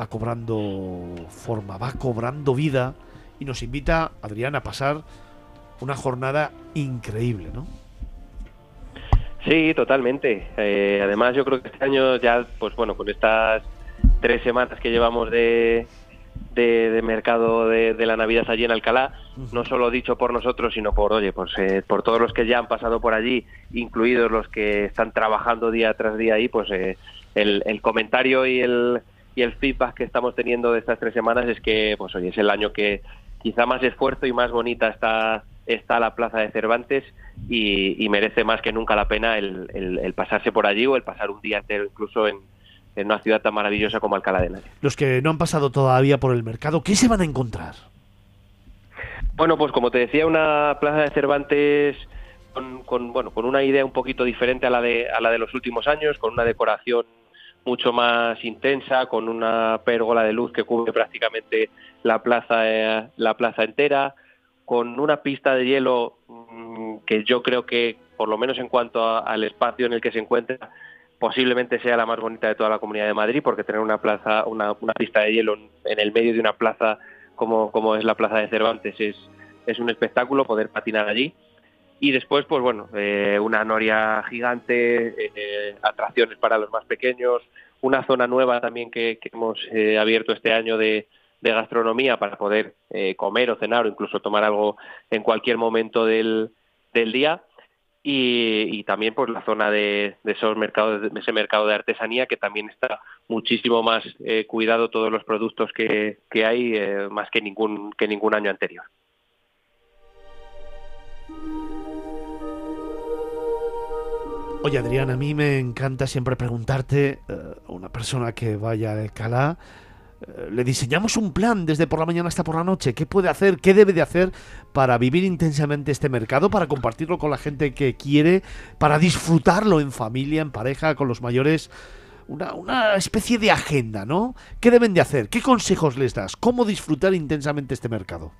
va cobrando forma, va cobrando vida y nos invita, Adrián, a pasar una jornada increíble, ¿no? Sí, totalmente. Eh, además, yo creo que este año ya, pues bueno, con estas tres semanas que llevamos de, de, de mercado de, de la Navidad allí en Alcalá, no solo dicho por nosotros, sino por, oye, pues eh, por todos los que ya han pasado por allí, incluidos los que están trabajando día tras día ahí, pues eh, el, el comentario y el, y el feedback que estamos teniendo de estas tres semanas es que, pues oye, es el año que quizá más esfuerzo y más bonita está está la plaza de Cervantes y, y merece más que nunca la pena el, el- el pasarse por allí o el pasar un día entero incluso en, en una ciudad tan maravillosa como Alcalá de Henares. Los que no han pasado todavía por el mercado, ¿qué se van a encontrar? Bueno, pues como te decía, una plaza de Cervantes con, con, bueno, con una idea un poquito diferente a la de a la de los últimos años, con una decoración mucho más intensa, con una pérgola de luz que cubre prácticamente la plaza eh, la plaza entera, con una pista de hielo mm, que yo creo que por lo menos en cuanto a- al espacio en el que se encuentra posiblemente sea la más bonita de toda la Comunidad de Madrid porque tener una plaza una, una pista de hielo en- el medio de una plaza como, como es la Plaza de Cervantes es, es un espectáculo poder patinar allí. Y después, pues bueno, eh, una noria gigante, eh, atracciones para los más pequeños, una zona nueva también que, que hemos eh, abierto este año de, de gastronomía para poder eh, comer o cenar o incluso tomar algo en cualquier momento del, del día. Y, también pues la zona de, de esos mercados de ese mercado de artesanía que también está muchísimo más eh, cuidado todos los productos que, que hay eh, más que ningún que ningún año anterior Oye, Adrián, a mí me encanta siempre preguntarte a una persona que vaya a Alcalá, le diseñamos un plan desde por la mañana hasta por la noche. ¿Qué puede hacer? ¿Qué debe de hacer para vivir intensamente este mercado? Para compartirlo con la gente que quiere, para disfrutarlo en familia, en pareja, con los mayores. Una, una especie de agenda, ¿no? ¿Qué deben de hacer? ¿Qué consejos les das? ¿Cómo disfrutar intensamente este mercado?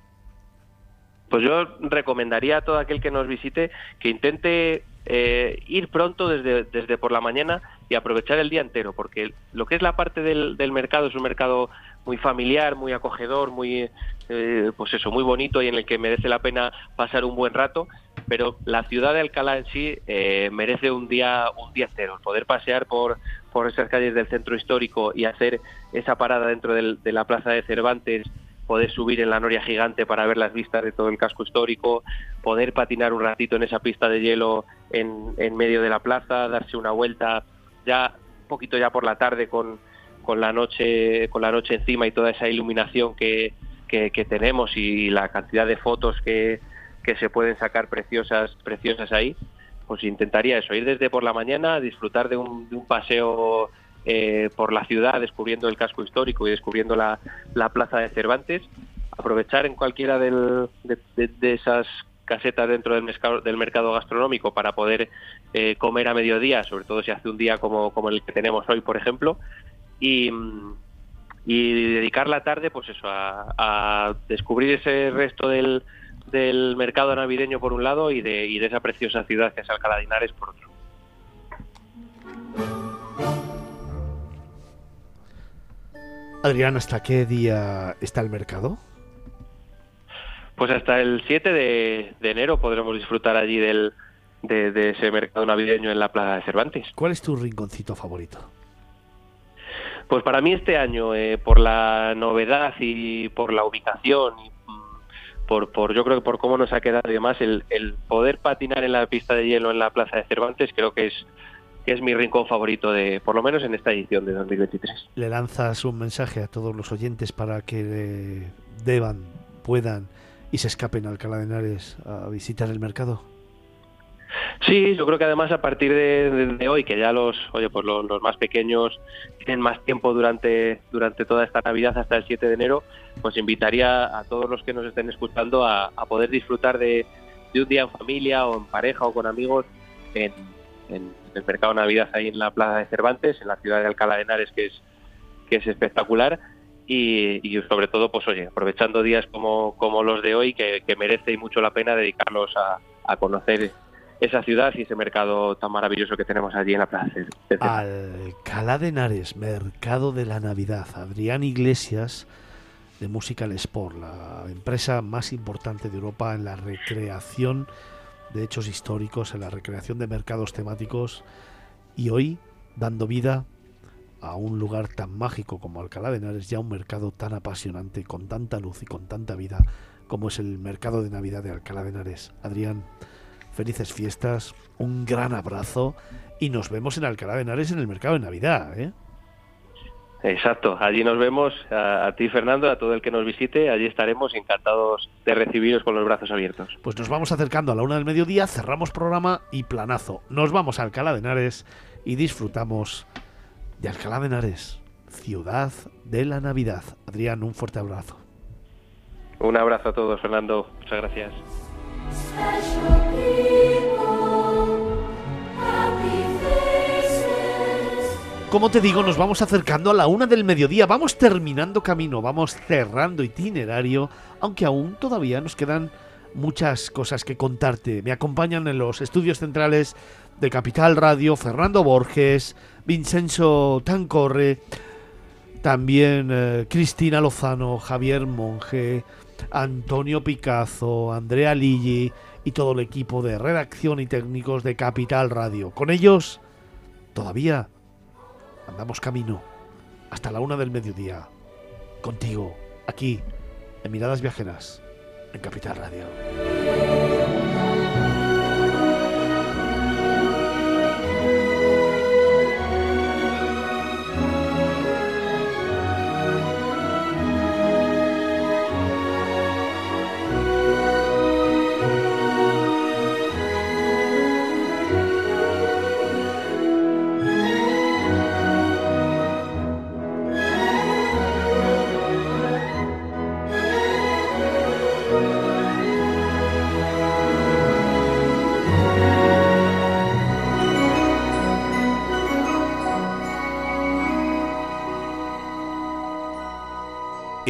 Pues yo recomendaría a todo aquel que nos visite que intente eh, ir pronto desde, desde por la mañana y aprovechar el día entero, porque lo que es la parte del, del mercado es un mercado muy familiar, muy acogedor, muy eh, pues eso, muy bonito y en el que merece la pena pasar un buen rato, pero la ciudad de Alcalá en sí eh, merece un día un día entero, poder pasear por por esas calles del centro histórico y hacer esa parada dentro del- de la plaza de Cervantes poder subir en la noria gigante para ver las vistas de todo el casco histórico, poder patinar un ratito en esa pista de hielo en, en medio de la plaza, darse una vuelta ya un poquito ya por la tarde con, con la noche con la noche encima y toda esa iluminación que, que, tenemos y la cantidad de fotos que, que se pueden sacar preciosas, preciosas ahí, pues intentaría eso, ir desde por la mañana, disfrutar de un, de un paseo eh, por la ciudad, descubriendo el casco histórico y descubriendo la, la plaza de Cervantes, aprovechar en cualquiera de, de- de esas casetas dentro del mercado, del mercado gastronómico para poder eh, comer a mediodía, sobre todo si hace un día como, como el que tenemos hoy, por ejemplo, y, y dedicar la tarde, pues eso, a, a descubrir ese resto del, del mercado navideño por un lado y de, y de esa preciosa ciudad que es Alcalá de Henares por otro. Adrián, ¿hasta qué día está el mercado? Pues hasta el 7 de, de enero podremos disfrutar allí del, de, de ese mercado navideño en la Plaza de Cervantes. ¿Cuál es tu rinconcito favorito? Pues para mí este año, eh, por la novedad y por la ubicación y mm, por, por yo creo que por cómo nos ha quedado y demás, el, el poder patinar en la pista de hielo en la Plaza de Cervantes creo que es que es mi rincón favorito de, por lo menos en esta edición de 2023. ¿Le lanzas un mensaje a todos los oyentes para que eh, deban, puedan y se escapen a Alcalá de Henares a visitar el mercado? Sí, yo creo que además a partir de, hoy, que ya los, oye, pues los, más pequeños tienen más tiempo durante, durante toda esta Navidad hasta el 7 de enero, pues invitaría a todos los que nos estén escuchando a, poder disfrutar de, un día en familia o en pareja o con amigos en, en el mercado Navidad ahí en la Plaza de Cervantes, en la ciudad de Alcalá de Henares, que es, que es espectacular. Y, y sobre todo, pues oye, aprovechando días como, como los de hoy, que, que merece y mucho la pena dedicarlos a, a conocer esa ciudad y ese mercado tan maravilloso que tenemos allí en la plaza. Alcalá de Henares, Mercado de la Navidad. Adrián Iglesias de Musical Sport, la empresa más importante de Europa en la recreación de hechos históricos, en la recreación de mercados temáticos y hoy dando vida a un lugar tan mágico como Alcalá de Henares, ya un mercado tan apasionante, con tanta luz y con tanta vida como es el mercado de Navidad de Alcalá de Henares. Adrián, felices fiestas, un gran abrazo y nos vemos en Alcalá de Henares en el mercado de Navidad, ¿eh? Exacto, allí nos vemos, a, a ti Fernando, a todo el que nos visite, allí estaremos encantados de recibiros con los brazos abiertos. Pues nos vamos acercando a la una del mediodía, cerramos programa y planazo. Nos vamos a Alcalá de Henares y disfrutamos de Alcalá de Henares, ciudad de la Navidad. Adrián, un fuerte abrazo. Un abrazo a todos, Fernando, muchas gracias. Como te digo, nos vamos acercando a la una del mediodía, vamos terminando camino, vamos cerrando itinerario, aunque aún todavía nos quedan muchas cosas que contarte. Me acompañan en los estudios centrales de Capital Radio Fernando Borges, Vincenzo Tancorre, también eh, Cristina Lozano, Javier Monge, Antonio Picazo, Andrea Lilli y todo el equipo de redacción y técnicos de Capital Radio. Con ellos, todavía andamos camino hasta la una del mediodía. Contigo, aquí, en Miradas Viajeras, en Capital Radio.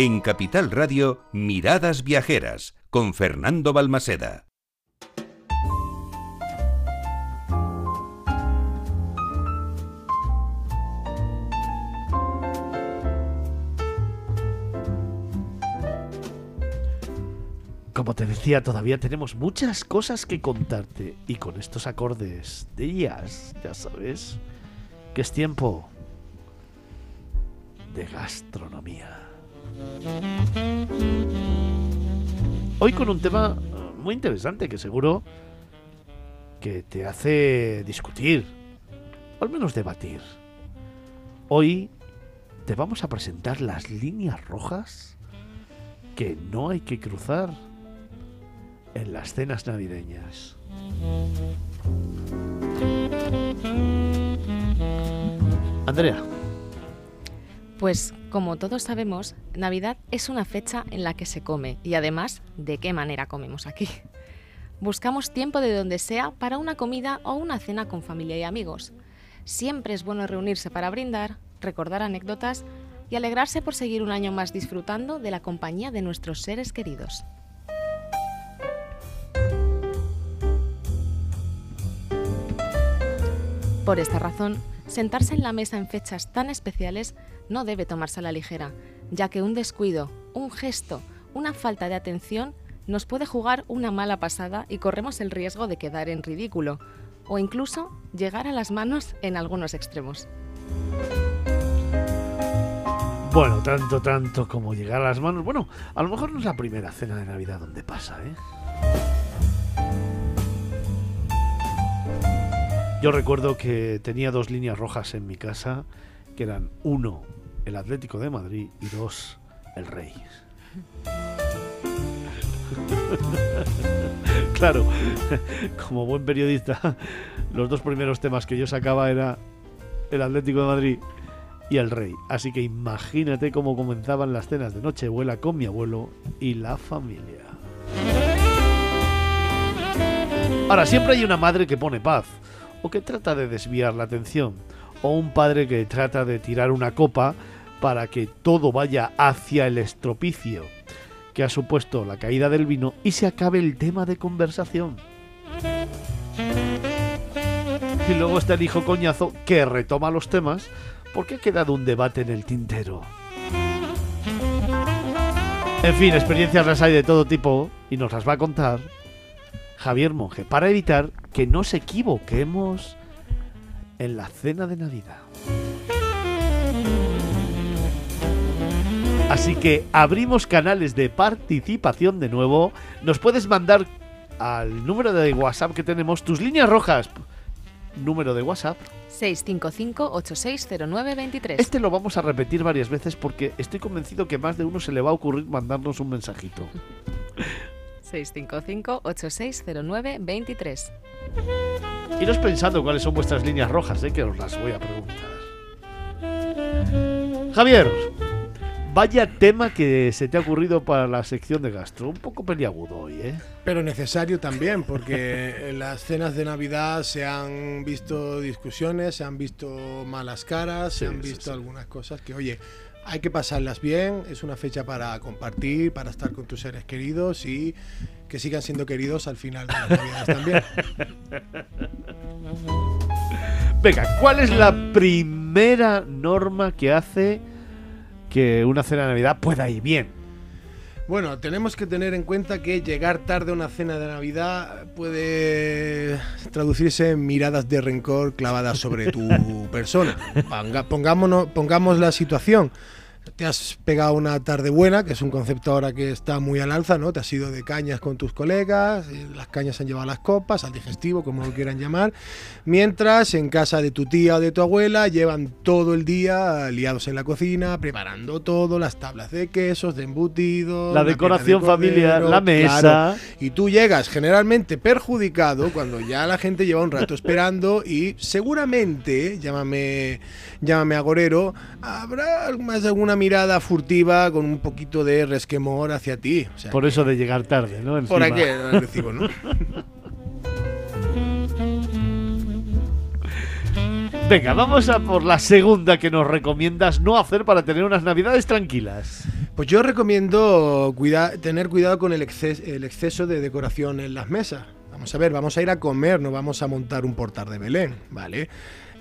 En Capital Radio, Miradas Viajeras, con Fernando Balmaseda. Como te decía, todavía tenemos muchas cosas que contarte. Y con estos acordes de jazz, ya sabes, que es tiempo de gastronomía. Hoy con un tema muy interesante que seguro que te hace discutir, o al menos debatir. Hoy te vamos a presentar las líneas rojas que no hay que cruzar en las cenas navideñas. Andrea. Pues como todos sabemos, Navidad es una fecha en la que se come y además, ¿de qué manera comemos aquí? Buscamos tiempo de donde sea para una comida o una cena con familia y amigos. Siempre es bueno reunirse para brindar, recordar anécdotas y alegrarse por seguir un año más disfrutando de la compañía de nuestros seres queridos. Por esta razón, sentarse en la mesa en fechas tan especiales no debe tomarse a la ligera, ya que un descuido, un gesto, una falta de atención nos puede jugar una mala pasada y corremos el riesgo de quedar en ridículo o incluso llegar a las manos en algunos extremos. Bueno, tanto, tanto como llegar a las manos. Bueno, a lo mejor no es la primera cena de Navidad donde pasa, ¿eh? Yo recuerdo que tenía dos líneas rojas en mi casa, que eran uno, el Atlético de Madrid, y dos, el Rey. claro, como buen periodista, los dos primeros temas que yo sacaba era el Atlético de Madrid y el Rey. Así que imagínate cómo comenzaban las cenas de Nochebuena con mi abuelo y la familia. Ahora, siempre hay una madre que pone paz o que trata de desviar la atención, o un padre que trata de tirar una copa para que todo vaya hacia el estropicio, que ha supuesto la caída del vino y se acabe el tema de conversación. Y luego está el hijo coñazo que retoma los temas porque ha quedado un debate en el tintero. En fin, experiencias las hay de todo tipo y nos las va a contar Javier Monge para evitar que nos equivoquemos en la cena de Navidad. Así que abrimos canales de participación de nuevo. Nos puedes mandar al número de WhatsApp que tenemos tus líneas rojas. Número de WhatsApp 655-860923. Este lo vamos a repetir varias veces porque estoy convencido que más de uno se le va a ocurrir mandarnos un mensajito. 655-860923. Iros pensando cuáles son vuestras líneas rojas, ¿eh? que os las voy a preguntar. Javier, vaya tema que se te ha ocurrido para la sección de gastro. Un poco peliagudo hoy, ¿eh? Pero necesario también, porque en las cenas de Navidad se han visto discusiones, se han visto malas caras, se han visto algunas cosas que, oye, hay que pasarlas bien, es una fecha para compartir, para estar con tus seres queridos y que sigan siendo queridos al final de las Navidades también. Venga, ¿cuál es la primera norma que hace que una cena de Navidad pueda ir bien? Bueno, tenemos que tener en cuenta que llegar tarde a una cena de Navidad puede traducirse en miradas de rencor clavadas sobre tu persona. pongámonos, pongamos la situación te has pegado una tarde buena, que es un concepto ahora que está muy al alza, ¿no? Te has ido de cañas con tus colegas, eh, las cañas han llevado las copas, al digestivo, como lo quieran llamar, mientras en casa de tu tía o de tu abuela llevan todo el día liados en la cocina, preparando todo, las tablas de quesos, de embutidos, la decoración familiar, la mesa. Y tú llegas generalmente perjudicado cuando ya la gente lleva un rato esperando y seguramente, llámame, llámame agorero, habrá más de alguna mirada furtiva con un poquito de resquemor hacia ti. por eso de llegar tarde, ¿no? Por aquí recibo, ¿no? Venga, vamos a por la segunda que nos recomiendas no hacer para tener unas navidades tranquilas. Pues yo recomiendo tener cuidado con el, el exceso de decoración en las mesas. Vamos a ver, vamos a ir a comer, no vamos a montar un portal de Belén, ¿vale?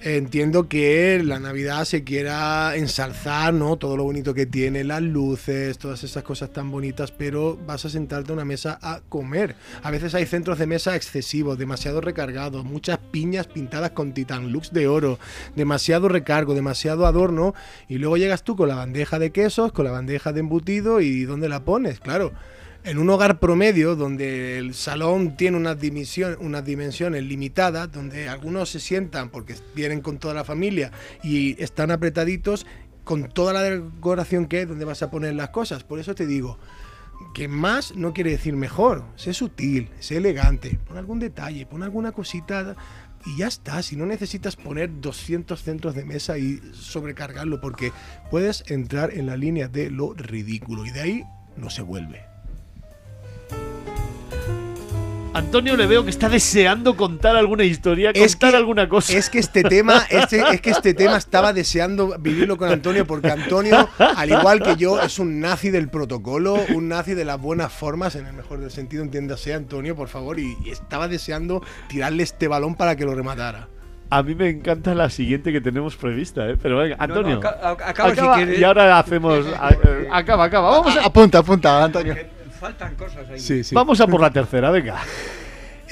Entiendo que la Navidad se quiera ensalzar, ¿no? Todo lo bonito que tiene, las luces, todas esas cosas tan bonitas, pero vas a sentarte a una mesa a comer. A veces hay centros de mesa excesivos, demasiado recargados, muchas piñas pintadas con Titan Lux de oro, demasiado recargo, demasiado adorno, y luego llegas tú con la bandeja de quesos, con la bandeja de embutido, y ¿dónde la pones? Claro en un hogar promedio donde el salón tiene unas, dimensiones limitadas, donde algunos se sientan porque vienen con toda la familia y están apretaditos, con toda la decoración que es, donde vas a poner las cosas. Por eso te digo, que más no quiere decir mejor. Sé sutil, sé elegante, pon algún detalle, pon alguna cosita y ya está. Si no necesitas poner 200 centros de mesa y sobrecargarlo, porque puedes entrar en la línea de lo ridículo y de ahí no se vuelve. Antonio le veo que está deseando contar alguna historia, contar alguna cosa. Es que este tema, este- es que este tema estaba deseando vivirlo con Antonio, porque Antonio, al igual que yo, es un nazi del protocolo, un nazi de las buenas formas, en el mejor del sentido, entiéndase, Antonio, por favor, y, y estaba deseando tirarle este balón para que lo rematara. A mí me encanta la siguiente que tenemos prevista, ¿eh? Pero venga, No, no, Antonio. aca- ac- acaba si acaba, quieres. Y ahora hacemos. eh, acaba, acaba. Vamos a, Apunta, apunta, Antonio. Faltan cosas ahí. Sí, sí. vamos a por la tercera, venga.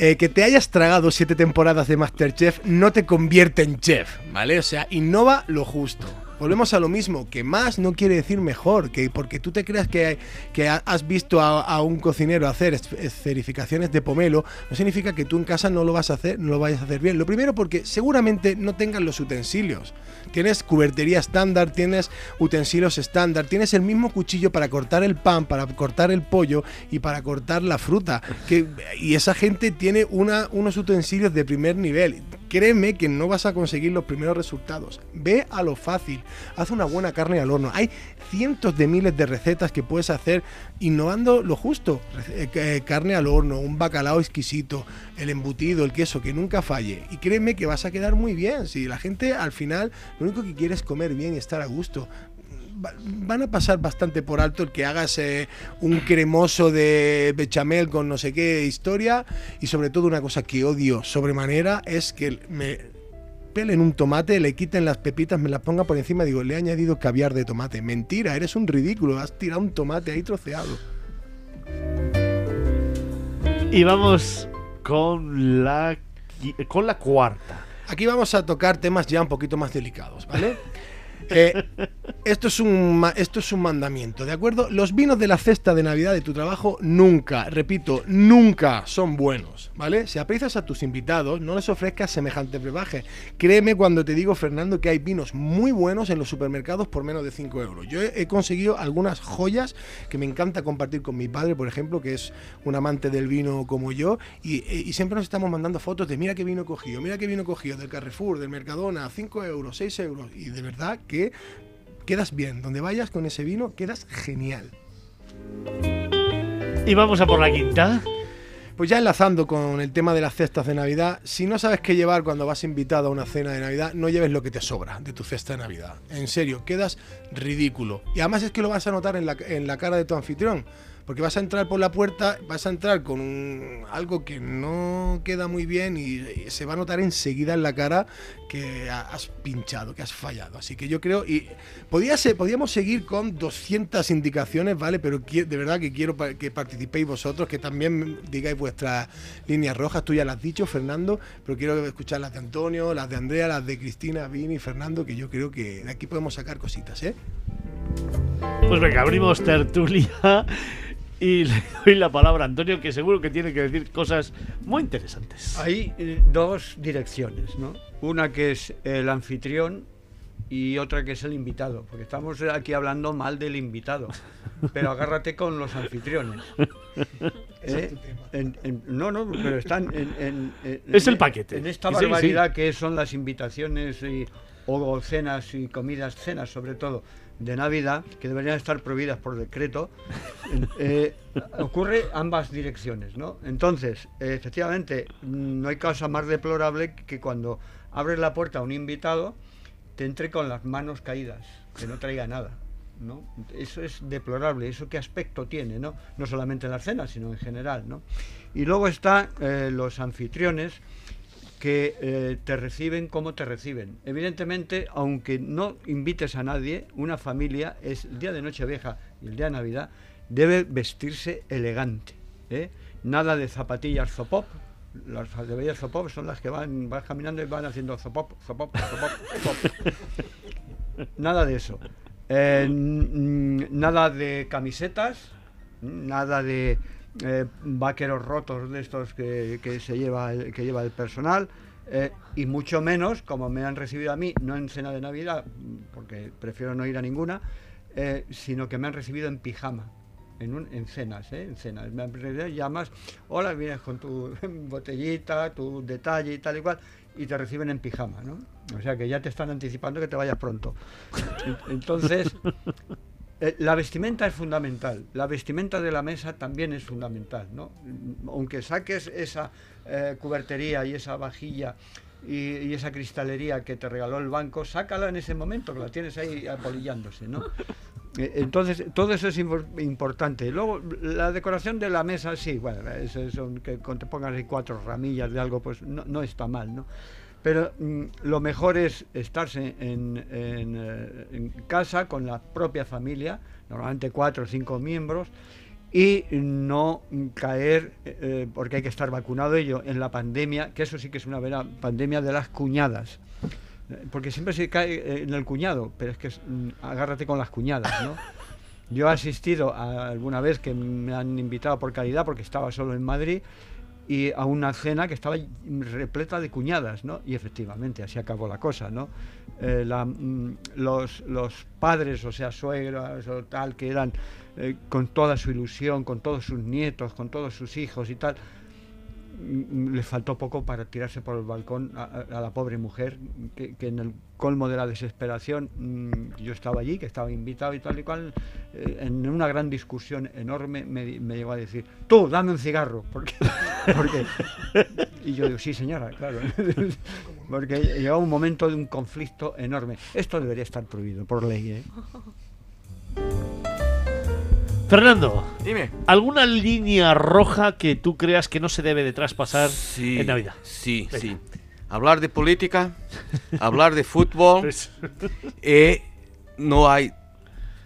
Eh, que te hayas tragado siete temporadas de Masterchef no te convierte en chef, ¿vale? O sea, innova lo justo. Volvemos a lo mismo, que más no quiere decir mejor, que porque tú te creas que, que ha- has visto a, un cocinero hacer es- escerificaciones de pomelo, no significa que tú en casa no lo vas a hacer, no lo vayas a hacer bien. Lo primero porque seguramente no tengas los utensilios. Tienes cubertería estándar, tienes utensilios estándar, tienes el mismo cuchillo para cortar el pan, para cortar el pollo y para cortar la fruta. Que, y esa gente tiene una, unos utensilios de primer nivel. Créeme que no vas a conseguir los primeros resultados. Ve a lo fácil. Haz una buena carne al horno. Hay cientos de miles de recetas que puedes hacer innovando lo justo. Eh, eh, carne al horno, un bacalao exquisito, el embutido, el queso, que nunca falle. Y créeme que vas a quedar muy bien. Si la gente al final lo único que quiere es comer bien y estar a gusto van a pasar bastante por alto el que hagas eh, un cremoso de bechamel con no sé qué historia y sobre todo una cosa que odio sobremanera es que me pelen un tomate, le quiten las pepitas, me las ponga por encima y digo, le he añadido caviar de tomate. Mentira, eres un ridículo, has tirado un tomate ahí troceado. Y vamos con la, con la cuarta. Aquí vamos a tocar temas ya un poquito más delicados, ¿vale? Eh, esto, es un, esto es un mandamiento, ¿de acuerdo? Los vinos de la cesta de Navidad de tu trabajo nunca, repito, nunca son buenos, ¿vale? Si aprecias a tus invitados, no les ofrezcas semejante brebaje. Créeme cuando te digo, Fernando, que hay vinos muy buenos en los supermercados por menos de 5 euros. Yo he, conseguido algunas joyas que me encanta compartir con mi padre, por ejemplo, que es un amante del vino como yo, y, y siempre nos estamos mandando fotos de mira qué vino cogido, mira qué vino cogido del Carrefour, del Mercadona, 5 euros, 6 euros, y de verdad que quedas bien. Donde vayas con ese vino, quedas genial. Y vamos a por la quinta. Pues ya enlazando con el tema de las cestas de Navidad, si no sabes qué llevar cuando vas invitado a una cena de Navidad, no lleves lo que te sobra de tu cesta de Navidad. En serio, quedas ridículo. Y además es que lo vas a notar en la, en la cara de tu anfitrión. Porque vas a entrar por la puerta, vas a entrar con algo que no queda muy bien y, se va a notar enseguida en la cara que ha- has pinchado, que has fallado. Así que yo creo, y podía ser, podíamos seguir con 200 indicaciones, ¿vale? Pero de verdad que quiero que participéis vosotros, que también digáis vuestras líneas rojas. Tú ya las has dicho, Fernando, pero quiero escuchar las de Antonio, las de Andrea, las de Cristina, Vini, Fernando, que yo creo que de aquí podemos sacar cositas, ¿eh? Pues venga, abrimos tertulia y le doy la palabra a Antonio, que seguro que tiene que decir cosas muy interesantes. Hay eh, dos direcciones, ¿no? Una que es el anfitrión y otra que es el invitado, porque estamos aquí hablando mal del invitado, pero agárrate con los anfitriones. ¿Eh? En- en- no, no, pero están en, en- en- Es el paquete. En esta Sí, sí. barbaridad que son las invitaciones y, o cenas y comidas, cenas sobre todo, de Navidad, que deberían estar prohibidas por decreto, eh, ocurre ambas direcciones, ¿no? Entonces, efectivamente, no hay cosa más deplorable que cuando abres la puerta a un invitado, te entre con las manos caídas, que no traiga nada. ¿no? Eso es deplorable, eso qué aspecto tiene, ¿no? No solamente en las cenas, sino en general, ¿no? Y luego están eh, los anfitriones que eh, te reciben como te reciben. Evidentemente, aunque no invites a nadie, una familia es el día de Nochevieja y el día de Navidad debe vestirse elegante. ¿eh? Nada de zapatillas zopop. Las zapatillas zopop son las que van, vas caminando y van haciendo zopop, zopop, zopop, zopop. Nada de eso. Eh, nada de camisetas, nada de eh, vaqueros rotos de estos que, que se lleva que lleva el personal eh, y mucho menos como me han recibido a mí no en cena de navidad porque prefiero no ir a ninguna eh, sino que me han recibido en pijama en, un, en cenas, ¿eh? en cenas. En realidad llamas, hola, vienes con tu botellita, tu detalle y tal y cual, y te reciben en pijama, ¿no? O sea que ya te están anticipando que te vayas pronto. En- Entonces, eh, la vestimenta es fundamental. La vestimenta de la mesa también es fundamental, ¿no? Aunque saques esa eh, cubertería y esa vajilla y, y esa cristalería que te regaló el banco, sácala en ese momento, que la tienes ahí apolillándose, ¿no? Eh, Entonces, todo eso es impor- importante. Luego, la decoración de la mesa, sí, bueno, eso es un- que te pongas ahí cuatro ramillas de algo, pues no, no está mal, ¿no? Pero mm, lo mejor es estarse en, en, eh, en casa con la propia familia, normalmente cuatro o cinco miembros, y no caer, eh, porque hay que estar vacunado ello, en la pandemia, que eso sí que es una vera pandemia de las cuñadas. Eh, Porque siempre se cae eh, en el cuñado, pero es que es, mm, agárrate con las cuñadas, ¿no? Yo he asistido a alguna vez que me han invitado por caridad, porque estaba solo en Madrid, y a una cena que estaba repleta de cuñadas, ¿no? Y efectivamente, así acabó la cosa, ¿no? Eh, mm, los, los padres, o sea, suegras o tal, que eran eh, con toda su ilusión, con todos sus nietos, con todos sus hijos y tal, mm, le faltó poco para tirarse por el balcón a, la pobre mujer, que, en el colmo de la desesperación, mm, yo estaba allí, que estaba invitado y tal y cual, eh, en una gran discusión enorme me llegó a decir, tú, dame un cigarro, porque, porque y yo digo, sí señora, claro, porque llegaba un momento de un conflicto enorme. Esto debería estar prohibido por ley, ¿eh? Fernando, Dime. ¿alguna línea roja que tú creas que no se debe de traspasar Sí, en Navidad? Sí, Venga. sí. Hablar de política, hablar de fútbol, y no hay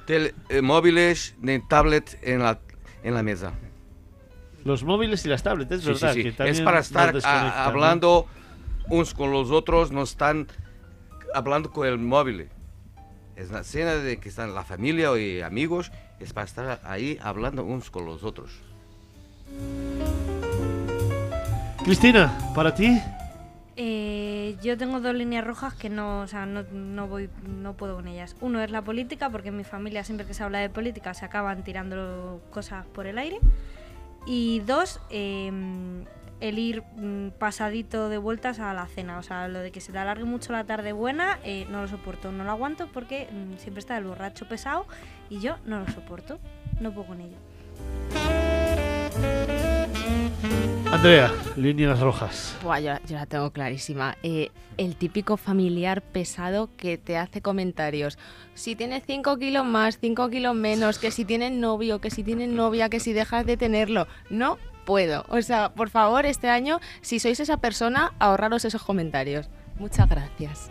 tele- eh, móviles ni tablet en la, en la mesa. Los móviles y las tablets, es Sí, verdad. sí. que Es para estar desconectan, ah, ¿no? hablando unos con los otros, no están hablando con el móvil. Es la cena de que están la familia y amigos, es para estar ahí hablando unos con los otros. Cristina, ¿para ti? Eh, yo tengo dos líneas rojas que no, o sea, no, no voy, no puedo con ellas. Uno es la política, porque en mi familia siempre que se habla de política se acaban tirando cosas por el aire. Y dos, em, el ir mm, pasadito de vueltas a la cena. O sea, lo de que se te alargue mucho la tarde buena, eh, no lo soporto, no lo aguanto porque mm, siempre está el borracho pesado y yo no lo soporto, no puedo con ello. Andrea, líneas rojas. Buah, yo, yo la tengo clarísima. Eh, el típico familiar pesado que te hace comentarios. Si tienes 5 kilos más, 5 kilos menos, que si tienes novio, que si tienes novia, que si dejas de tenerlo. No puedo. O sea, por favor, este año, si sois esa persona, ahorraros esos comentarios. Muchas gracias.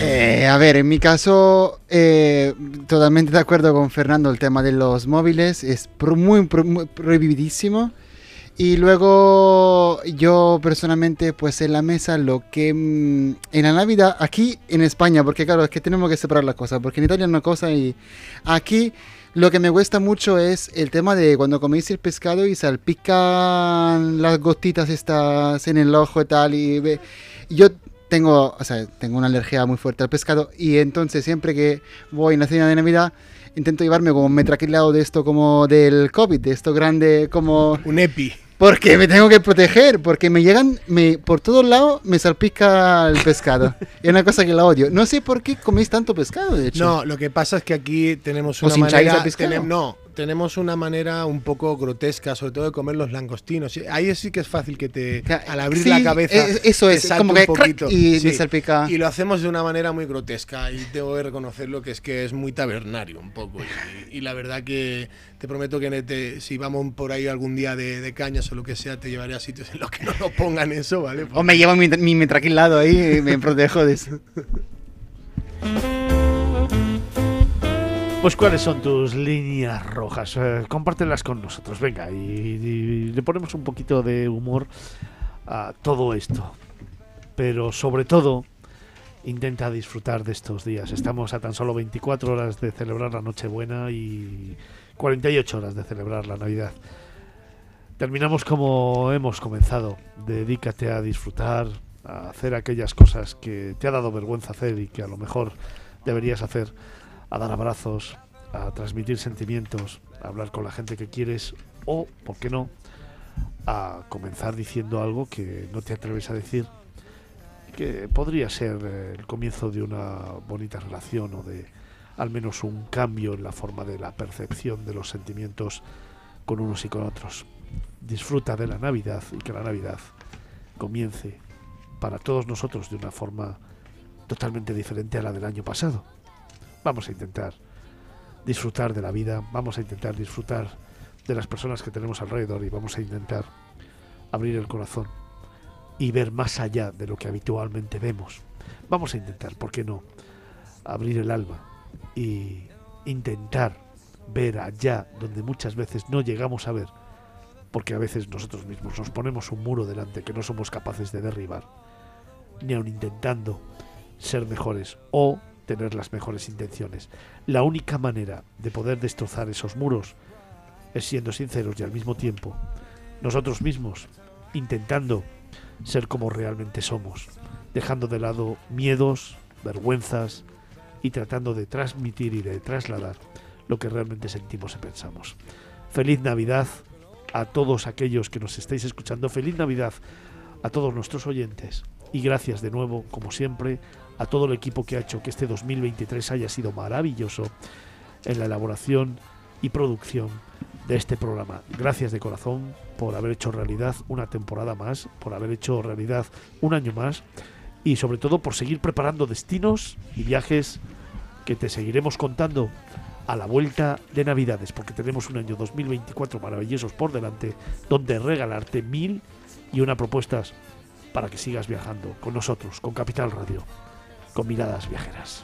Eh, a ver, en mi caso, eh, totalmente de acuerdo con Fernando, el tema de los móviles es pro- muy, pro- muy prohibidísimo. Y luego yo personalmente, pues en la mesa, lo que mm, en la Navidad, aquí en España, porque claro, es que tenemos que separar las cosas, porque en Italia es una cosa y aquí lo que me cuesta mucho es el tema de cuando coméis el pescado y salpican las gotitas estas en el ojo y tal. Y ve- yo tengo, o sea, tengo una alergia muy fuerte al pescado y entonces siempre que voy en la cena de Navidad intento llevarme como un metraquilado de esto como del COVID, de esto grande como... Un EPI. Porque me tengo que proteger, porque me llegan, me, por todos lados me salpica el pescado. es una cosa que la odio. No sé por qué coméis tanto pescado, de hecho. No, lo que pasa es que aquí tenemos ¿Os una manera. pescado? tenem- no, tenemos una manera un poco grotesca, sobre todo de comer los langostinos. Sí, Ahí sí que es fácil que te. Al abrir sí, la cabeza. es- eso te es, salte como un que crack poquito. y me salpica. Y lo hacemos de una manera muy grotesca. Y tengo que reconocerlo que es que es muy tabernario un poco. Y, y la verdad que te prometo que te- si vamos por ahí algún día de, de cañas o lo que sea, te llevaré a sitios en los que no nos pongan eso, ¿vale? O me llevo mi, mi metraquilado ahí y me protejo de eso. Pues cuáles son tus líneas rojas, Eh, con nosotros, venga, y le ponemos un poquito de humor a todo esto. Pero sobre todo, intenta disfrutar de estos días. Estamos a tan solo 24 horas de celebrar la Nochebuena y 48 horas de celebrar la Navidad. Terminamos como hemos comenzado. Dedícate a disfrutar, a hacer aquellas cosas que te ha dado vergüenza hacer y que a lo mejor deberías hacer, a dar abrazos, a transmitir sentimientos, a hablar con la gente que quieres o, ¿por qué no?, a comenzar diciendo algo que no te atreves a decir, que podría ser eh, el comienzo de una bonita relación o de al menos un cambio en la forma de la percepción de los sentimientos con unos y con otros. Disfruta de la Navidad y que la Navidad comience para todos nosotros de una forma totalmente diferente a la del año pasado. Vamos a intentar disfrutar de la vida, vamos a intentar disfrutar de las personas que tenemos alrededor y vamos a intentar abrir el corazón y ver más allá de lo que habitualmente vemos. Vamos a intentar, ¿por qué no?, abrir el alma y intentar ver allá donde muchas veces no llegamos a ver, porque a veces nosotros mismos nos ponemos un muro delante que no somos capaces de derribar, ni aun intentando ser mejores o tener las mejores intenciones. La única manera de poder destrozar esos muros es siendo sinceros y al mismo tiempo nosotros mismos intentando ser como realmente somos, dejando de lado miedos, vergüenzas y tratando de transmitir y de trasladar lo que realmente sentimos y pensamos. Feliz Navidad a todos aquellos que nos estáis escuchando, feliz Navidad a todos nuestros oyentes y gracias de nuevo, como siempre, a todo el equipo que ha hecho que este 2023 haya sido maravilloso en la elaboración y producción de este programa. Gracias de corazón por haber hecho realidad una temporada más, por haber hecho realidad un año más y sobre todo por seguir preparando destinos y viajes que te seguiremos contando a la vuelta de Navidades, porque tenemos un año 2024 maravillosos por delante, donde regalarte mil y una propuestas para que sigas viajando con nosotros, con Capital Radio, con miradas viajeras.